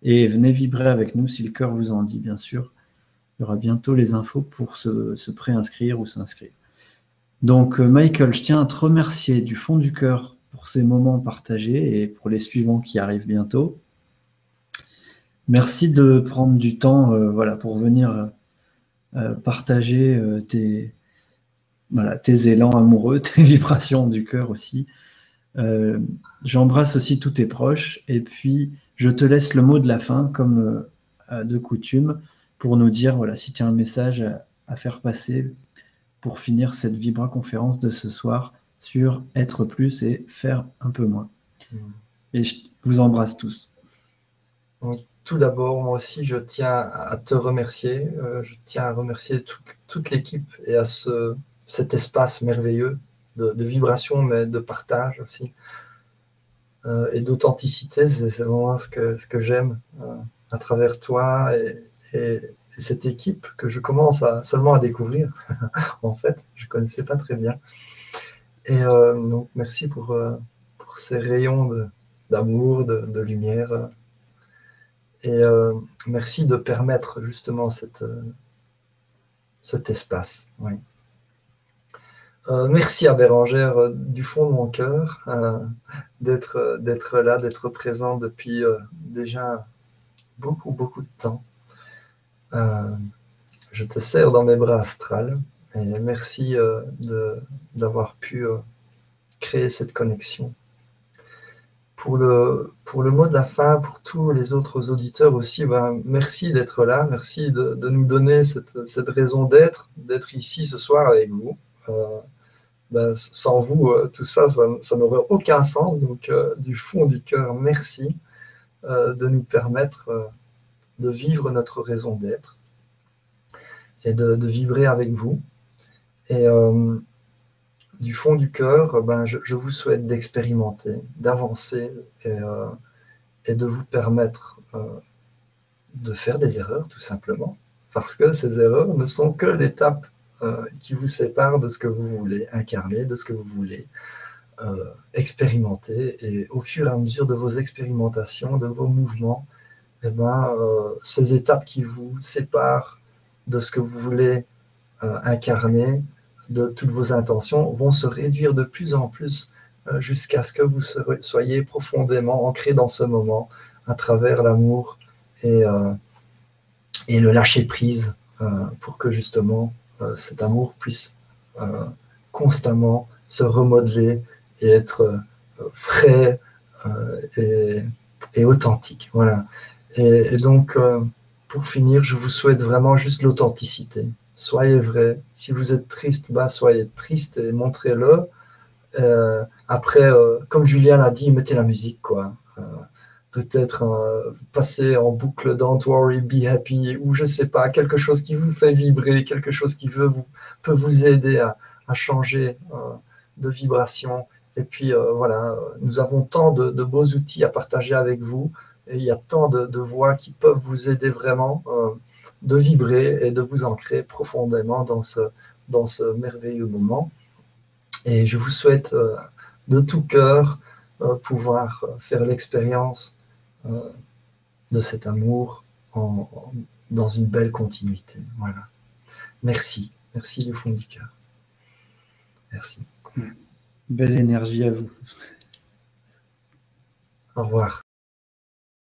Et venez vibrer avec nous si le cœur vous en dit, bien sûr. Il y aura bientôt les infos pour se, se préinscrire ou s'inscrire. Donc, euh, Michael, je tiens à te remercier du fond du cœur pour ces moments partagés et pour les suivants qui arrivent bientôt. Merci de prendre du temps euh, voilà, pour venir euh, partager tes, voilà, tes élans amoureux, tes vibrations du cœur aussi. J'embrasse aussi tous tes proches et puis je te laisse le mot de la fin comme de coutume pour nous dire voilà, si tu as un message à, faire passer pour finir cette Vibra conférence de ce soir sur être plus et faire un peu moins. Mm. Et je vous embrasse tous. tout d'abord, moi aussi, je tiens à te remercier. Euh, je tiens à remercier toute l'équipe et à ce, cet espace merveilleux de, vibration, mais de partage aussi. Euh, et d'authenticité, c'est vraiment ce que, j'aime euh, à travers toi et, cette équipe que je commence seulement à découvrir. en fait, je ne connaissais pas très bien. Et euh, donc, merci pour, ces rayons d'amour, de, lumière. Et merci de permettre justement cet espace. Oui. Merci à Bérangère du fond de mon cœur d'être d'être là, d'être présent depuis déjà beaucoup, beaucoup de temps. je te sers dans mes bras astrales et merci d'avoir pu créer cette connexion pour le, pour le mot de la fin, pour tous les autres auditeurs aussi, ben, merci d'être là, merci de, de, nous donner cette, cette raison d'être, d'être ici ce soir avec vous. Euh, ben, sans vous, euh, tout ça, ça, n'aurait aucun sens. Donc, euh, du fond du cœur, merci de nous permettre de vivre notre raison d'être et de, vibrer avec vous. Et du fond du cœur, ben, je, vous souhaite d'expérimenter, d'avancer et, euh, de vous permettre euh, de faire des erreurs, tout simplement. Parce que ces erreurs ne sont que l'étape euh, qui vous sépare de ce que vous voulez incarner, de ce que vous voulez expérimenter. Et au fur et à mesure de vos expérimentations, de vos mouvements, eh ben, ces étapes qui vous séparent de ce que vous voulez incarner, de toutes vos intentions vont se réduire de plus en plus euh, jusqu'à ce que vous soyez profondément ancré dans ce moment à travers l'amour et, euh, le lâcher-prise euh, pour que justement cet amour puisse constamment se remodeler et être frais et, authentique. Voilà. Et, donc, pour finir, je vous souhaite vraiment juste l'authenticité soyez vrai. Si vous êtes triste, bah, soyez triste et montrez-le. Euh, après, euh, comme Julien l'a dit, mettez la musique, quoi. Euh, peut-être passer en boucle Don't worry, be happy, ou je sais pas, quelque chose qui vous fait vibrer, quelque chose qui veut vous, peut vous aider à, changer de vibration. Et puis voilà, nous avons tant de, beaux outils à partager avec vous, et il y a tant de, de voix qui peuvent vous aider vraiment de vibrer et de vous ancrer profondément dans ce, dans ce merveilleux moment. Et je vous souhaite euh, de tout cœur euh, pouvoir faire l'expérience euh, de cet amour dans une belle continuité. Voilà. Merci. Merci du fond du cœur. Merci. Belle énergie à vous. Au revoir.